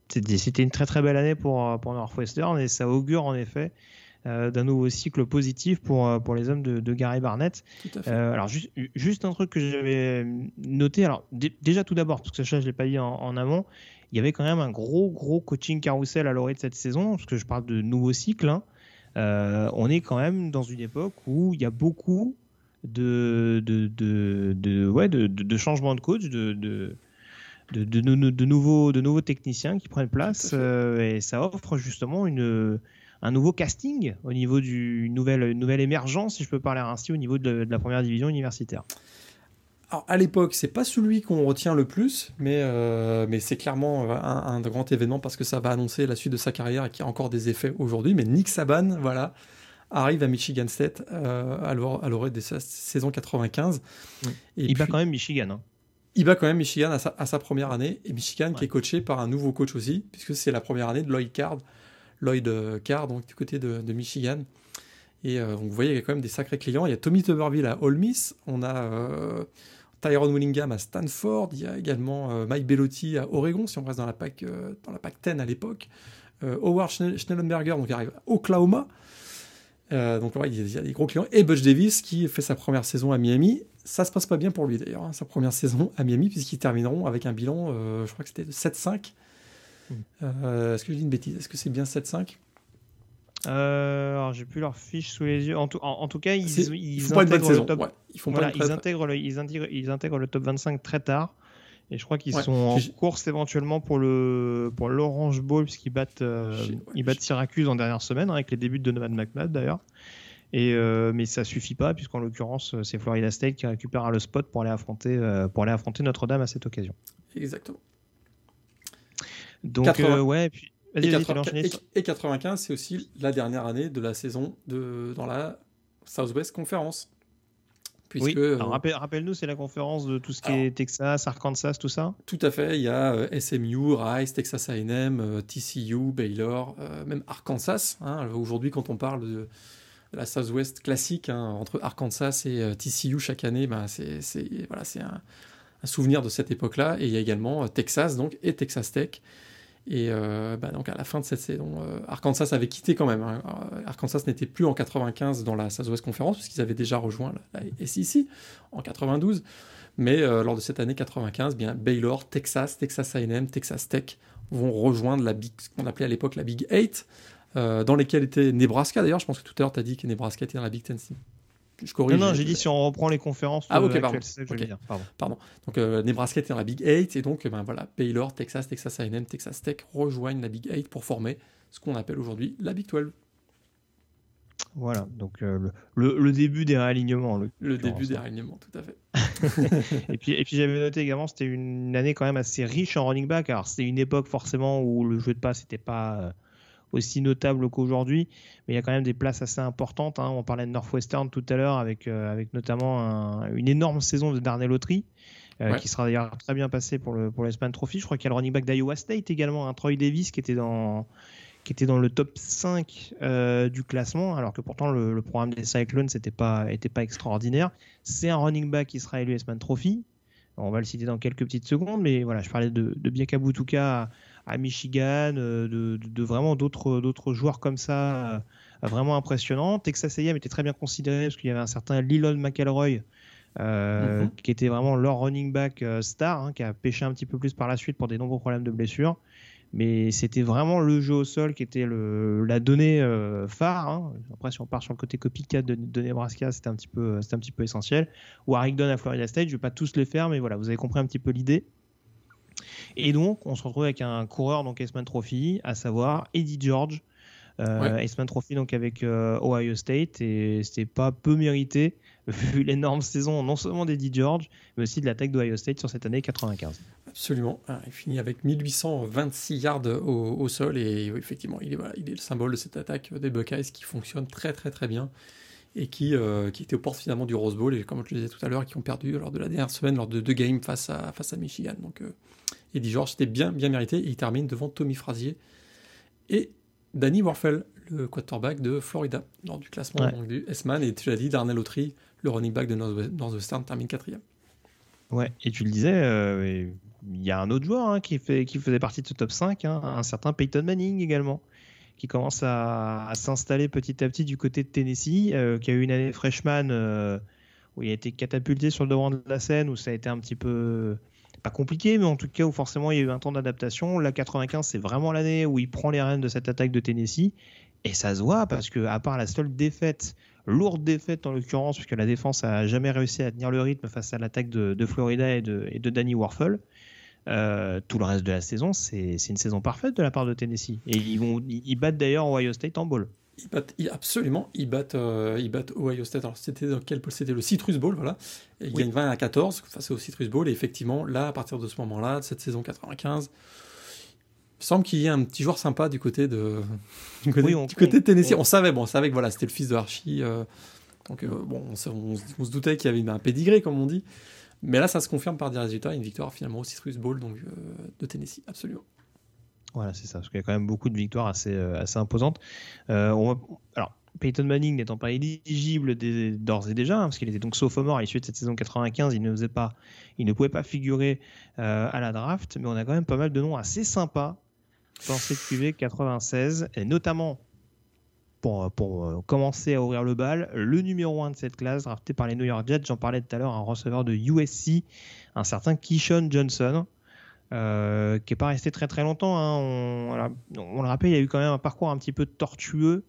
c'était une très très belle année pour, pour Northwestern et ça augure en effet euh, d'un nouveau cycle positif pour, euh, pour les hommes de, Gary Barnett. Euh, alors, juste, juste un truc que j'avais noté, alors déjà tout d'abord, parce que ça, je ne l'ai pas dit en, amont, il y avait quand même un gros, gros coaching carousel à l'orée de cette saison, parce que je parle de nouveau cycle. Hein. on est quand même dans une époque où il y a beaucoup de, de, de, de ouais, de, de, changements de coach, de, de, de, de, nouveaux, de nouveaux techniciens qui prennent place, et ça offre justement une un nouveau casting au niveau du nouvelle, nouvelle émergence, si je peux parler ainsi, au niveau de, la première division universitaire. Alors, à l'époque, c'est pas celui qu'on retient le plus, mais, euh, mais c'est clairement un, un, grand événement parce que ça va annoncer la suite de sa carrière et qui a encore des effets aujourd'hui. Mais Nick Saban, voilà, arrive à Michigan State euh, à l'orée de sa saison 95. Et il bat quand même Michigan. Hein. Il bat quand même Michigan à sa, première année. Et Michigan qui est coaché par un nouveau coach aussi, puisque c'est la première année de Lloyd Card, Lloyd euh, Card, donc du côté de, Michigan. Et euh, vous voyez, il y a quand même des sacrés clients. Il y a Tommy Tuberville à Ole Miss. On a Tyrone Willingham à Stanford. Il y a également Mike Bellotti à Oregon, si on reste dans la PAC, dans la PAC 10 à l'époque. Howard Schnellenberger, donc il arrive à Oklahoma. Euh, donc il y a des gros clients. Et Butch Davis qui fait sa première saison à Miami. Ça se passe pas bien pour lui d'ailleurs, hein, sa première saison à Miami, puisqu'ils termineront avec un bilan, euh, je crois que c'était de 7-5. Hmm. Euh, est-ce que je dis une bêtise? Est-ce que c'est bien 7-5 alors j'ai plus leur fiche sous les yeux. En tout, en, tout cas, ils, ils, intègrent le top. ils, font ils, intègrent le, ils, intègrent, ils intègrent le top 25 très tard. Et je crois qu'ils sont en course éventuellement pour le pour l'Orange Bowl puisqu'ils battent euh, ils battent Syracuse en dernière semaine hein, avec les débuts de Donovan McNabb d'ailleurs. Et euh, mais ça suffit pas puisqu'en l'occurrence euh, c'est Florida State qui récupère le spot pour aller affronter pour aller affronter Notre-Dame à cette occasion. Exactement. Donc ouais et puis et, et 95 c'est aussi la dernière année de la saison de dans la Southwest Conference oui. Euh, rappelle-nous, c'est la conférence de tout ce qui est Texas, Arkansas, tout ça? Tout à fait. Il y a euh, SMU, Rice, Texas AM, euh, TCU, Baylor, même Arkansas. Hein. Aujourd'hui, quand on parle de la Southwest classique, hein, entre Arkansas et TCU chaque année, ben, c'est voilà, un, un, souvenir de cette époque-là. Et il y a également Texas donc, et Texas Tech. Et euh, bah, donc à la fin de cette saison, euh, Arkansas avait quitté quand même. Hein. Euh, Arkansas n'était plus en 95 dans la Southwest Conference puisqu'ils avaient déjà rejoint la, SEC en 92. Mais lors de cette année 95, bien Baylor, Texas, Texas A&M, Texas Tech vont rejoindre la Big, ce qu'on appelait à l'époque la Big Eight, dans lesquelles était Nebraska. D'ailleurs, je pense que tout à l'heure tu as dit que Nebraska était dans la Big Ten. Non, non, j'ai dit si on reprend les conférences. Ah, ok, pardon. pardon. Donc, euh, Nebraska était dans la Big 8, et donc, ben, voilà, Baylor, Texas, Texas A&M, Texas Tech rejoignent la Big 8 pour former ce qu'on appelle aujourd'hui la Big 12. Voilà, donc euh, le, le, début des réalignements. Le, début des réalignements, tout à fait. <laughs> et puis, et puis j'avais noté également, c'était une année quand même assez riche en running back. Alors, c'était une époque forcément où le jeu de passe n'était pas euh, aussi notable qu'aujourd'hui, mais il y a quand même des places assez importantes. Hein. On parlait de Northwestern tout à l'heure avec, euh, avec notamment une énorme saison de Darnell Autry. Euh, qui sera d'ailleurs très bien passé pour le, pour l'Espan Trophy. Je crois qu'il y a le running back d'Iowa State également, un Troy Davis qui était dans, qui était dans le top 5 euh, du classement, alors que pourtant le, programme des Cyclones n'était pas, était pas extraordinaire. C'est un running back qui sera élu Espan Trophy. On va le citer dans quelques petites secondes, mais voilà, je parlais de, de Biaka à Michigan, euh, de, vraiment d'autres d'autres joueurs comme ça, euh, vraiment impressionnants. Texas A&M était très bien considéré parce qu'il y avait un certain Lilon McElroy. Euh, mhm. qui était vraiment leur running back star, hein, qui a pêché un petit peu plus par la suite pour des nombreux problèmes de blessures. Mais c'était vraiment le jeu au sol qui était le, la donnée phare. Hein. Après, si on part sur le côté copycat de, de Nebraska, c'était un, petit peu, un petit peu essentiel. Dunn à Florida State, je ne vais pas tous les faire, mais voilà, vous avez compris un petit peu l'idée. Et donc, on se retrouve avec un coureur donc S-Man Trophy, à savoir Eddie George. Euh, Trophy donc avec euh, Ohio State et c'était pas peu mérité <laughs> vu l'énorme saison non seulement d'Eddie George mais aussi de l'attaque d'Ohio State sur cette année 95. Absolument, ah, il finit avec 1826 yards au, sol et effectivement il est, il est le symbole de cette attaque des Buckeyes qui fonctionne très très très bien et qui, euh, qui était aux portes finalement du Rose Bowl et comme je le disais tout à l'heure qui ont perdu lors de la dernière semaine lors de deux games face à, face à Michigan. Donc Eddie George, c'était bien, bien mérité. il termine devant Tommy Frazier et Danny Warfel, le quarterback de Florida, lors du classement du S-Man. Et tu l'as dit, Darnell Autry, le running back de Northwestern, termine quatrième. Ouais, et tu le disais, euh, il y a un autre joueur hein, qui, fait, qui faisait partie de ce top 5, hein, un certain Peyton Manning également, qui commence à, s'installer petit à petit du côté de Tennessee, euh, qui a eu une année freshman euh, où il a été catapulté sur le devant de la scène, où ça a été un petit peu pas compliqué, mais en tout cas où forcément il y a eu un temps d'adaptation. La 95, c'est vraiment l'année où il prend les rênes de cette attaque de Tennessee. Et ça se voit parce que, à part la seule défaite, lourde défaite en l'occurrence, puisque la défense a jamais réussi à tenir le rythme face à l'attaque de, Florida et de, Danny Warfel, tout le reste de la saison, c'est une saison parfaite de la part de Tennessee. Et ils, ils battent d'ailleurs Ohio State en ball. Ils battent, absolument, ils battent, ils battent Ohio State. Alors, c'était dans quel C'était le Citrus Bowl, voilà. ils gagnent 20 à 14 face au Citrus Bowl. Et effectivement, là, à partir de ce moment-là, de cette saison 95, il semble qu'il y ait un petit joueur sympa du côté de, <laughs> du côté, de Tennessee. On, savait, bon, on savait que voilà, c'était le fils de Archie. Euh, donc, euh, bon, on, se doutait qu'il y avait un pédigré, comme on dit. Mais là, ça se confirme par des résultats. Une victoire finalement au Citrus Bowl donc, euh, de Tennessee, absolument. Voilà, c'est ça. Parce qu'il y a quand même beaucoup de victoires assez, assez imposantes. alors, Peyton Manning n'étant pas éligible d'ores et déjà, hein, parce qu'il était donc sophomore à l'issue de cette saison 95, il ne faisait pas, il ne pouvait pas figurer à la draft, mais on a quand même pas mal de noms assez sympas dans cette QV 96, et notamment pour, pour euh, commencer à ouvrir le bal, le numéro 1 de cette classe, drafté par les New York Jets, j'en parlais tout à l'heure, un receveur de USC, un certain Kishon Johnson, euh, qui n'est pas resté très très longtemps. Hein. On, on, le rappelle, il a eu quand même un parcours un petit peu tortueux,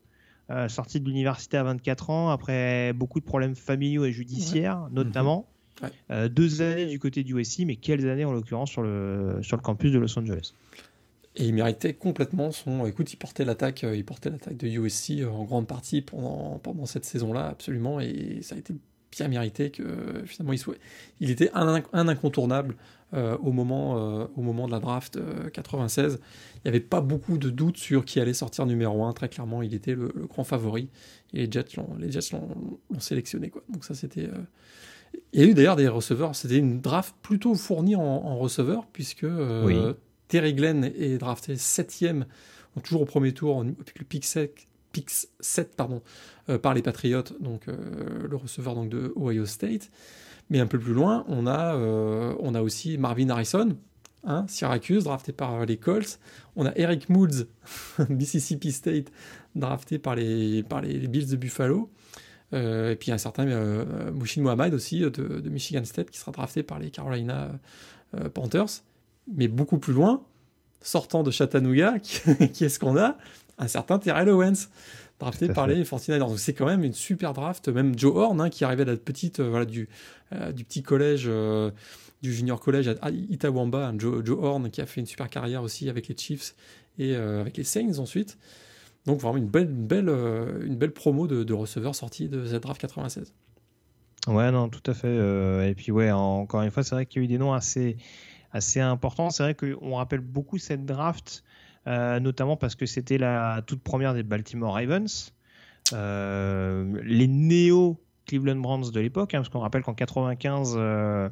euh, sorti de l'université à 24 ans, après beaucoup de problèmes familiaux et judiciaires, notamment. Mhm. deux années du côté du USC, mais quelles années en l'occurrence sur le, sur le campus de Los Angeles? Et il méritait complètement son. Écoute, il portait l'attaque, euh, il portait l'attaque de USC euh, en grande partie pendant, pendant cette saison-là, absolument. Et ça a été bien mérité que finalement il soit. Il était un, un incontournable euh, au, moment, au moment de la draft 96. Il n'y avait pas beaucoup de doutes sur qui allait sortir numéro 1. Très clairement, il était le, grand favori. Et les Jets l'ont, sélectionné. Quoi. Donc ça, c'était. Il y a eu d'ailleurs des receveurs. C'était une draft plutôt fournie en, receveurs, puisque Terry Glenn est drafté 7 toujours au premier tour, avec le pick 7, 7 pardon, euh, par les Patriots, donc euh, le receveur donc, de Ohio State. Mais un peu plus loin, on a, euh, on a aussi Marvin Harrison, hein, Syracuse, drafté par les Colts. On a Eric Moods, <laughs> Mississippi State, drafté par les, par les, Bills de Buffalo. et puis un certain Mushin Mohamed aussi de, de, Michigan State qui sera drafté par les Carolina Panthers mais beaucoup plus loin, sortant de Chattanooga, <laughs> qui, est-ce qu'on a Un certain Terrell Owens, drafté par les 49ers. Donc c'est quand même une super draft. Même Joe Horn, hein, qui arrivait à la petite, euh, voilà, du, euh, du petit collège, euh, du junior collège à Itawamba, hein, Joe, Joe, Horn, qui a fait une super carrière aussi avec les Chiefs et avec les Saints ensuite. Donc vraiment une belle, belle, une belle promo de, de receveurs sortis de cette draft 96. Ouais, non, tout à fait. et puis ouais, encore une fois, c'est vrai qu'il y a eu des noms assez assez important. C'est vrai qu'on rappelle beaucoup cette draft, notamment parce que c'était la toute première des Baltimore Ravens. Euh, les néo Cleveland Browns de l'époque, hein, parce qu'on rappelle qu'en 95, euh,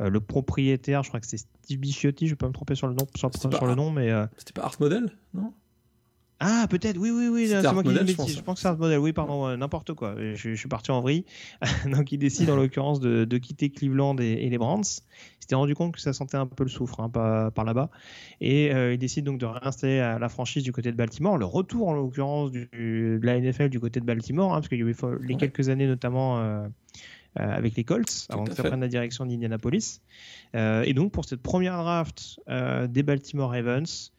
le propriétaire, je crois que c'est Steve Bichiotti, je vais pas me tromper sur le nom, sur, le nom, mais c'était pas Art Model, non? Ah, peut-être, oui, oui, oui, c'est moi qui dis Je pense que c'est un modèle, oui, pardon, n'importe quoi. Je, suis parti en vrille. <laughs> Donc, il décide en l'occurrence de, quitter Cleveland et, les Browns. Il s'était rendu compte que ça sentait un peu le soufre hein, par, là-bas. Et euh, il décide donc de réinstaller la franchise du côté de Baltimore. Le retour, en l'occurrence, de la NFL du côté de Baltimore, hein, parce qu'il y a eu les quelques années notamment. Euh, euh, avec les Colts avant que ça prenne la direction d'Indianapolis. et donc pour cette première draft des Baltimore Ravens,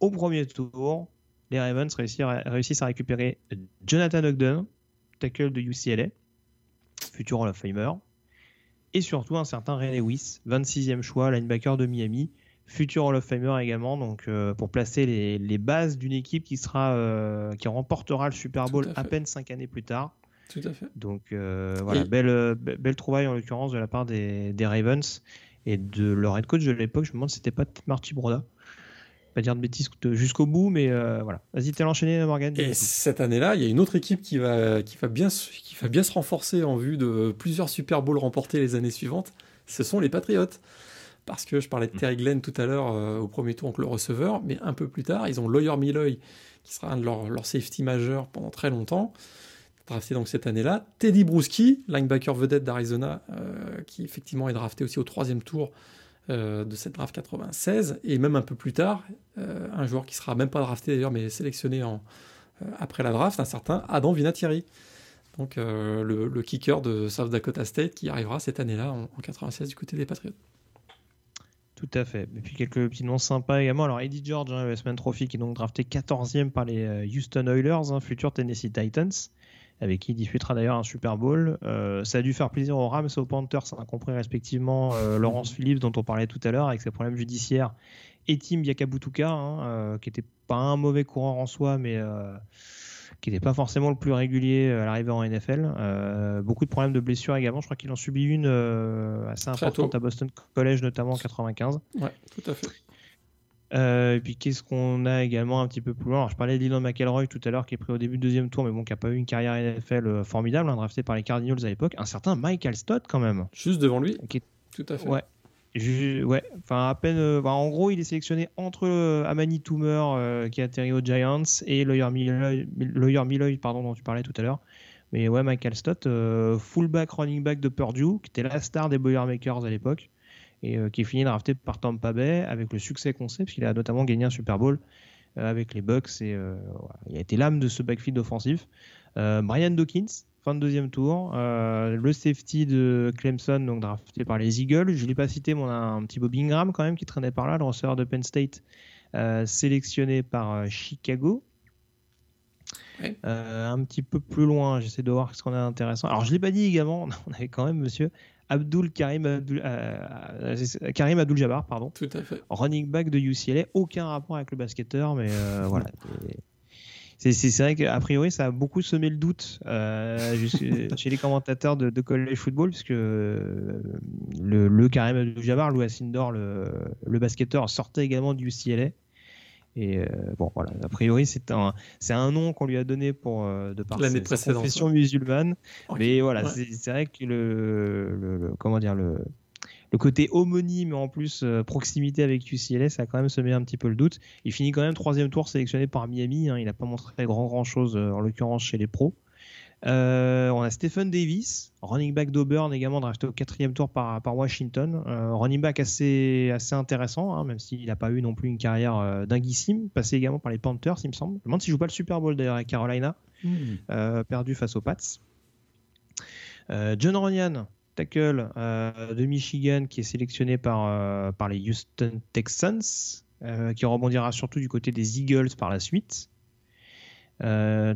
au premier tour, les Ravens réussissent à récupérer Jonathan Ogden, tackle de UCLA, futur Hall of Famer, et surtout un certain Ray Lewis, 26e choix, linebacker de Miami, futur Hall of Famer également, donc euh, pour placer les, bases d'une équipe qui sera euh, qui remportera le Super Bowl à, peine 5 années plus tard. Tout à fait. Donc euh, voilà, belle, belle trouvaille en l'occurrence de la part des, des, Ravens et de leur head coach de l'époque. Je me demande si c'était pas Marty Broda pas dire de bêtises jusqu'au bout, mais euh, voilà. Vas-y, t'es l'enchaîner, Morgan. Et cette année-là, il y a une autre équipe qui va, qui, va bien, qui va bien se renforcer en vue de plusieurs Super Bowls remportés les années suivantes. Ce sont les Patriots. Parce que je parlais de Terry Glenn tout à l'heure euh, au premier tour, donc le receveur, mais un peu plus tard, ils ont Lawyer Milloy, qui sera un de leurs leur safety majeurs pendant très longtemps drafté donc cette année-là. Teddy Bruschi, linebacker vedette d'Arizona, euh, qui effectivement est drafté aussi au troisième tour euh, de cette draft 96, et même un peu plus tard, euh, un joueur qui sera même pas drafté d'ailleurs, mais sélectionné en, euh, après la draft, un certain Adam Vinatieri. Donc le, kicker de South Dakota State qui arrivera cette année-là en, 96 du côté des Patriots. Tout à fait. Et puis quelques petits noms sympas également. Alors Eddie George, hein, Westman Trophy, qui est donc drafté 14e par les Houston Oilers, hein, futur Tennessee Titans. Avec qui il disputera d'ailleurs un Super Bowl. Euh, ça a dû faire plaisir aux Rams et aux Panthers, ça a compris respectivement euh, <laughs> Laurence Phillips, dont on parlait tout à l'heure, avec ses problèmes judiciaires, et Tim Yakabutuka, hein, euh, qui n'était pas un mauvais coureur en soi, mais qui n'était pas forcément le plus régulier à l'arrivée en NFL. beaucoup de problèmes de blessures également. Je crois qu'il en subit une assez importante à Boston College, notamment en 95. Ouais, tout à fait. Euh, et puis qu'est-ce qu'on a également un petit peu plus loin? Alors, Je parlais d'Elon McElroy tout à l'heure qui est pris au début du deuxième tour, mais bon, qui n'a pas eu une carrière NFL euh, formidable, hein, drafté par les Cardinals à l'époque. Un certain Michael Stott quand même. Juste devant lui? Tout à fait. Ouais. ouais. Enfin, à peine. Euh, en gros, il est sélectionné entre Amani Toomer qui a atterri aux Giants et Lawyer Milloy, pardon, dont tu parlais tout à l'heure. Mais ouais, Michael Stott, fullback running back de Purdue, qui était la star des Boilermakers à l'époque et euh, qui est fini drafté par Tampa Bay avec le succès qu'on sait, puisqu'il a notamment gagné un Super Bowl euh, avec les Bucks et euh, il a été l'âme de ce backfield offensif. Brian Dawkins, fin de deuxième tour, le safety de Clemson, donc drafté par les Eagles. Je ne l'ai pas cité, mais on a un petit Bob Ingram quand même qui traînait par là, le receveur de Penn State, sélectionné par Chicago. un petit peu plus loin, j'essaie de voir ce qu'on a d'intéressant. Alors, je ne l'ai pas dit également, <laughs> on avait quand même monsieur Abdul Karim Abdul, euh, euh, Karim Abdul Jabbar, pardon. Tout à fait. Running back de UCLA, aucun rapport avec le basketteur, mais euh, <laughs> voilà. C'est vrai qu'a priori, ça a beaucoup semé le doute <laughs> chez les commentateurs de, de, college football, puisque le, le Karim Abdul-Jabbar, Louis Asindor, le, le basketteur, sortait également du UCLA. Et euh, bon, voilà, a priori, c'est un, c'est un nom qu'on lui a donné pour, euh, de par sa, confession musulmane. Mais voilà, c'est, vrai que le, comment dire, le, le côté homonyme en plus euh, proximité avec UCLA, ça a quand même semé un petit peu le doute. Il finit quand même troisième tour sélectionné par Miami. Hein. il n'a pas montré grand grand chose en l'occurrence chez les pros. Euh, on a Stephen Davis, running back d'Auburn, également drafté au quatrième tour par, par Washington. Euh, running back assez, assez intéressant, hein, même s'il n'a pas eu non plus une carrière euh, dinguissime. Passé également par les Panthers, il me semble. Je me demande s'il joue pas le Super Bowl d'ailleurs à Carolina, hmm. perdu face aux Pats. John Ronian, tackle de Michigan, qui est sélectionné par, par les Houston Texans, qui rebondira surtout du côté des Eagles par la suite. Euh,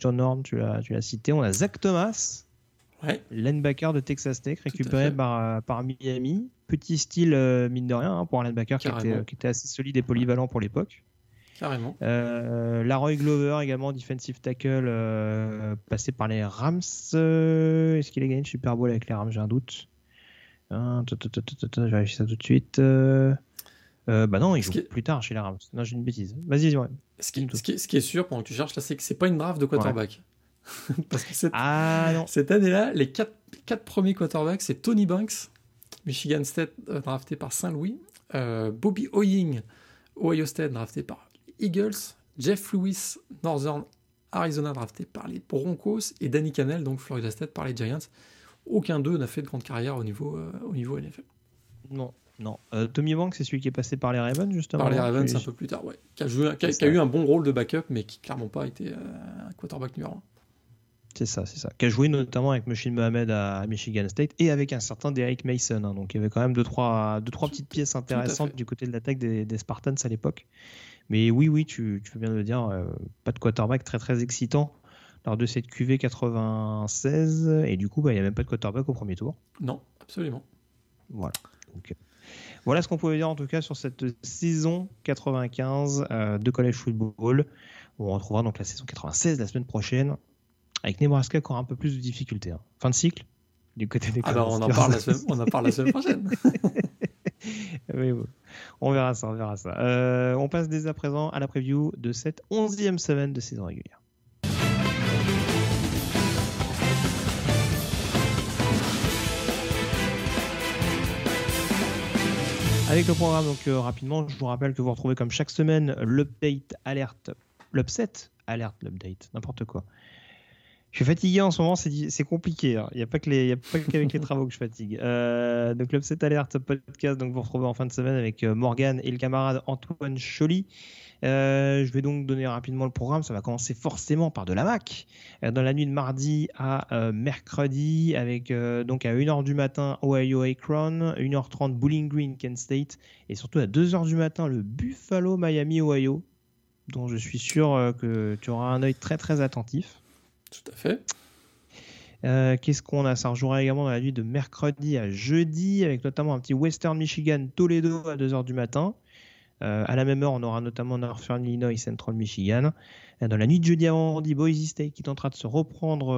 John Horn, tu l'as cité. On a Zach Thomas, ouais. linebacker de Texas Tech, récupéré par, par, Miami. Petit style, euh, mine de rien, hein, pour un linebacker qui était, qui était, assez solide et polyvalent pour l'époque. Carrément. Euh, Laroy Glover, également defensive tackle, euh, passé par les Rams. Est-ce qu'il a gagné le Super Bowl avec les Rams? J'ai un doute. Hein, je vérifie ça tout de suite. Euh, bah non, il joue plus tard chez les Rams. Non, j'ai une bêtise. Vas-y, ouais. Ce qui, ce, qui, est sûr pendant que tu cherches là, c'est que c'est pas une draft de quarterback. <laughs> Parce que cette, ah, cette année-là, les quatre, quatre premiers quarterbacks, c'est Tony Banks, Michigan State euh, drafté par Saint-Louis, euh, Bobby Ewing, Ohio State drafté par Eagles, Jeff Lewis, Northern Arizona drafté par les Broncos et Danny Cannell, donc Florida State par les Giants. Aucun d'eux n'a fait de grande carrière au niveau, au niveau NFL. Non, non. Euh, Tommy Banks, c'est celui qui est passé par les Ravens, justement Par les Ravens, un peu plus tard, ouais. Qui a, eu un bon rôle de backup, mais qui clairement pas été euh, un quarterback numéro 1. C'est ça, c'est ça. Qui a joué notamment avec Machine Mohamed à Michigan State et avec un certain Derek Mason. Hein. donc il y avait quand même deux trois, deux, trois petites pièces intéressantes du côté de l'attaque des, Spartans à l'époque. Mais oui, oui, tu, tu fais bien le dire, euh, pas de quarterback très très excitant lors de cette QV 96. Et du coup, bah, il n'y a même pas de quarterback au premier tour. Non, absolument. Voilà. Donc, voilà ce qu'on pouvait dire en tout cas sur cette saison 95 euh, de college football. On retrouvera donc la saison 96 la semaine prochaine avec Nebraska qui aura un peu plus de difficultés. Hein. Fin de cycle du côté des Alors on en, parle la semaine, on en parle la semaine prochaine. <laughs> oui, on verra ça, on verra ça. Euh, on passe dès à présent à la preview de cette onzième semaine de saison régulière. Avec le programme, donc euh, rapidement, je vous rappelle que vous retrouvez comme chaque semaine l'update alerte, l'upset alerte, l'update, n'importe quoi. Je suis fatigué en ce moment, c'est compliqué. Hein. Il n'y a pas qu'avec les travaux que je fatigue. Euh, donc l'Upset Alert podcast, donc vous retrouvez en fin de semaine avec euh, Morgan et le camarade Antoine Choly. Euh, je vais donc donner rapidement le programme. Ça va commencer forcément par de la Mac. Euh, dans la nuit de mardi à euh, mercredi, avec donc à 1h du matin Ohio Akron, 1h30 Bowling Green Kent State, et surtout à 2h du matin le Buffalo Miami Ohio, dont je suis sûr que tu auras un œil très très attentif. Tout à fait. Euh, qu'est-ce qu'on a? Ça rejouera également dans la nuit de mercredi à jeudi, avec notamment un petit Western Michigan Toledo à 2h du matin. Euh, à la même heure, on aura notamment Northern Illinois Central Michigan. Euh, dans la nuit de jeudi à vendredi, Boise State qui tentera de se reprendre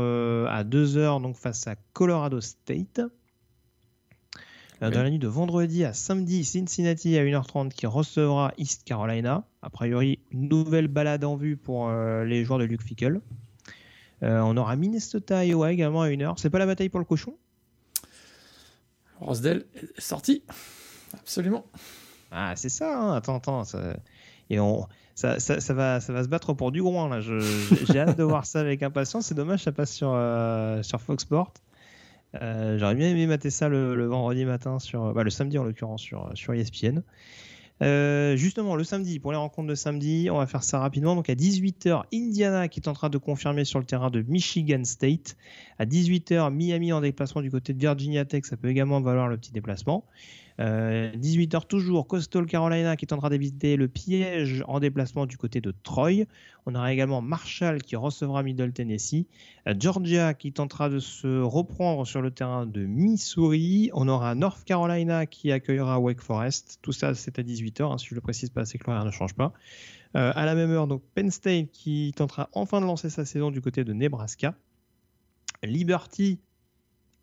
à 2h donc face à Colorado State. Dans la nuit de vendredi à samedi, Cincinnati à 1h30 qui recevra East Carolina. A priori, nouvelle balade en vue pour les joueurs de Luke Fickle. Euh, on aura Minnesota, Iowa également à 1h. C'est pas la bataille pour le cochon? Rosedale est sorti. Absolument. Ah, c'est ça, hein. attends, attends. Et on... ça, ça, va, ça va se battre pour du groin, là. J'ai hâte de voir ça avec impatience. C'est dommage, ça passe sur, euh, sur Fox. Euh, j'aurais bien aimé mater ça le, vendredi matin, sur, bah, le samedi en l'occurrence, sur, sur ESPN. Euh, justement, le samedi, pour les rencontres de samedi, on va faire ça rapidement. Donc à 18h, Indiana qui est en train de confirmer sur le terrain de Michigan State. À 18h, Miami en déplacement du côté de Virginia Tech, ça peut également valoir le petit déplacement. 18h euh, toujours, Coastal Carolina qui tentera d'éviter le piège en déplacement du côté de Troy. On aura également Marshall qui recevra Middle Tennessee. Euh, Georgia qui tentera de se reprendre sur le terrain de Missouri. On aura North Carolina qui accueillera Wake Forest. Tout ça, c'est à 18h. Hein, si je le précise pas, c'est que l'horaire ne change pas. Euh, à la même heure, donc Penn State qui tentera enfin de lancer sa saison du côté de Nebraska. Liberty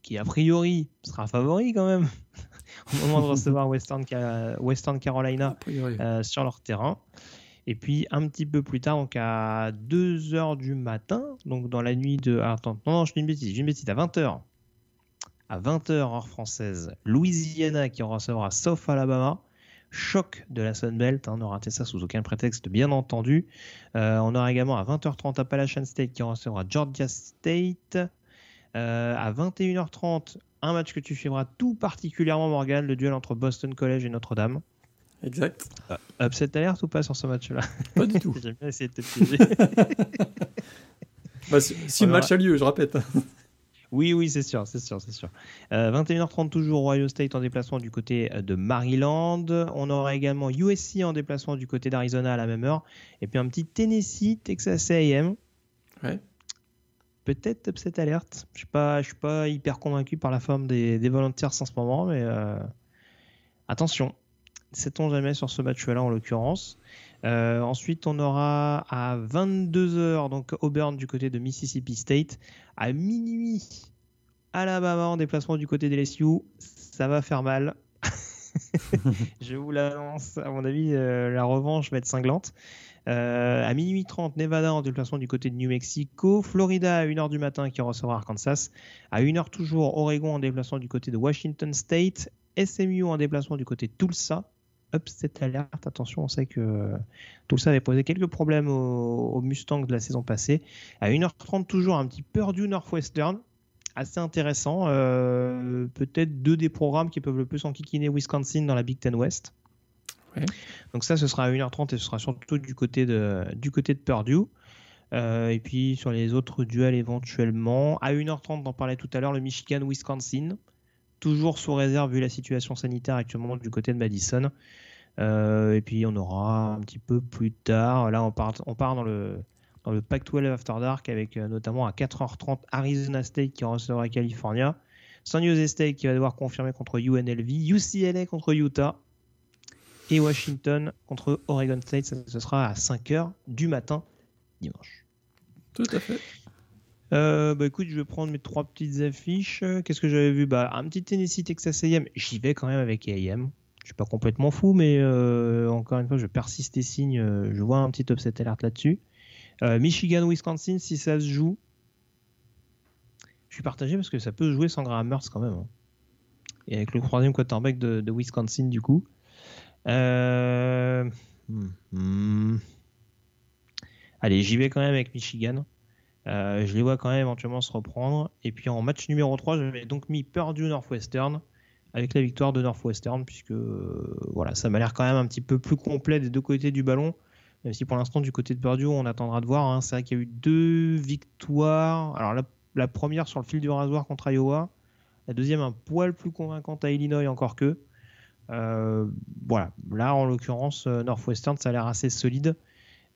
qui a priori sera favori quand même <laughs> au moment de recevoir <laughs> Western, Western Carolina euh, sur leur terrain. Et puis un petit peu plus tard, donc à 2h du matin, donc dans la nuit de... Ah, attends, non, non, je dis une bêtise, je une bêtise, à 20h. À 20h heure française, Louisiana qui recevra South Alabama. Choc de la Sunbelt, hein, ne ratez ça sous aucun prétexte, bien entendu. Euh, on aura également à 20h30 Appalachian State qui recevra Georgia State. Euh, à 21h30, un match que tu suivras tout particulièrement, Morgan, le duel entre Boston College et Notre-Dame. Exact. Uh, upset alert ou pas sur ce match-là? Pas du tout. <laughs> J'aime bien essayer de te piéger. <laughs> bah, si, le match a lieu, je répète. <laughs> Oui, oui, c'est sûr, c'est sûr, c'est sûr. 21h30 euh, toujours Ohio State en déplacement du côté de Maryland. On aura également USC en déplacement du côté d'Arizona à la même heure. Et puis un petit Tennessee, Texas A&M. Ouais peut-être upset alerte. Je suis pas, je suis pas hyper convaincu par la forme des, des volontaires en ce moment, mais euh, attention, sait-on jamais sur ce match-là en l'occurrence? Euh, ensuite, on aura à 22h donc Auburn du côté de Mississippi State, à minuit Alabama en déplacement du côté des LSU. Ça va faire mal. <laughs> je vous l'annonce. À mon avis, euh, la revanche va être cinglante. Euh, à minuit 30, Nevada en déplacement du côté de New Mexico. Florida à 1h du matin qui recevra Arkansas. À 1h toujours, Oregon en déplacement du côté de Washington State. SMU en déplacement du côté Tulsa. Upset alerte, attention, on sait que Tulsa avait posé quelques problèmes aux, Mustangs de la saison passée. À 1h30 toujours, un petit Purdue Northwestern assez intéressant. Euh, peut-être deux des programmes qui peuvent le plus enquiquiner Wisconsin dans la Big Ten West. Donc ça, ce sera à 1h30 et ce sera surtout du côté de, du côté de Purdue. Euh, et puis sur les autres duels éventuellement, à 1h30, on parlait tout à l'heure, le Michigan-Wisconsin. Toujours sous réserve vu la situation sanitaire actuellement du côté de Madison. Euh, et puis on aura un petit peu plus tard, là on part, on part dans le, dans le Pac-12 After Dark avec euh, notamment à 4h30 Arizona State qui recevra California, San Jose State qui va devoir confirmer contre UNLV, UCLA contre Utah, et Washington contre Oregon State. ce sera à 5h du matin dimanche. Tout à fait. Euh, bah écoute, je vais prendre mes trois petites affiches. Qu'est-ce que j'avais vu? Bah un petit Tennessee Texas A&M. J'y vais quand même avec A&M. Je suis pas complètement fou, mais euh, encore une fois, je persiste et signe. Euh, je vois un petit upset alert là-dessus. Michigan Wisconsin, si ça se joue, je suis partagé parce que ça peut jouer sans Graham Mertz quand même. Hein. Et avec le troisième quarterback de, de Wisconsin du coup. Euh, hmm, hmm. Allez, j'y vais quand même avec Michigan. Euh, je les vois quand même éventuellement se reprendre. Et puis en match numéro 3, j'avais donc mis Purdue Northwestern avec la victoire de Northwestern, puisque euh, voilà, ça m'a l'air quand même un petit peu plus complet des deux côtés du ballon. Même si pour l'instant, du côté de Purdue, on attendra de voir. Hein. C'est vrai qu'il y a eu deux victoires. Alors la, la, première sur le fil du rasoir contre Iowa. La deuxième un poil plus convaincante à Illinois encore que. Euh, voilà, là en l'occurrence, euh, Northwestern, ça a l'air assez solide.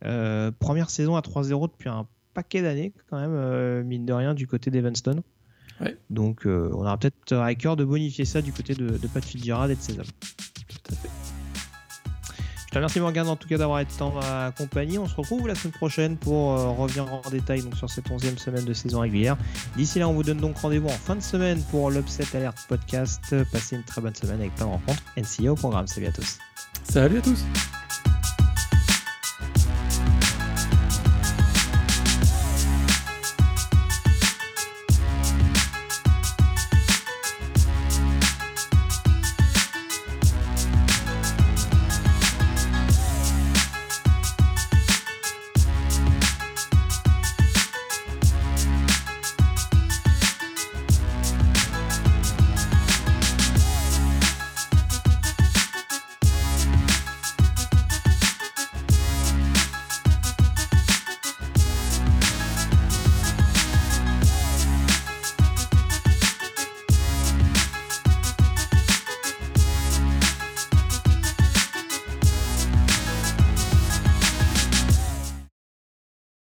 Euh, première saison à 3-0 depuis un paquet d'années, quand même, mine de rien, du côté d'Evanston. Donc, on aura peut-être à cœur de bonifier ça du côté de, de Pat Fitzgerald et de ses hommes. Tout à fait. Te remercie Morgane en tout cas d'avoir été en ma compagnie. On se retrouve la semaine prochaine pour euh, revenir en détail donc, sur cette 11e semaine de saison régulière. D'ici là, on vous donne donc rendez-vous en fin de semaine pour l'Upset Alert Podcast. Passez une très bonne semaine avec plein de rencontres. NCA au programme. Salut à tous. Salut à tous.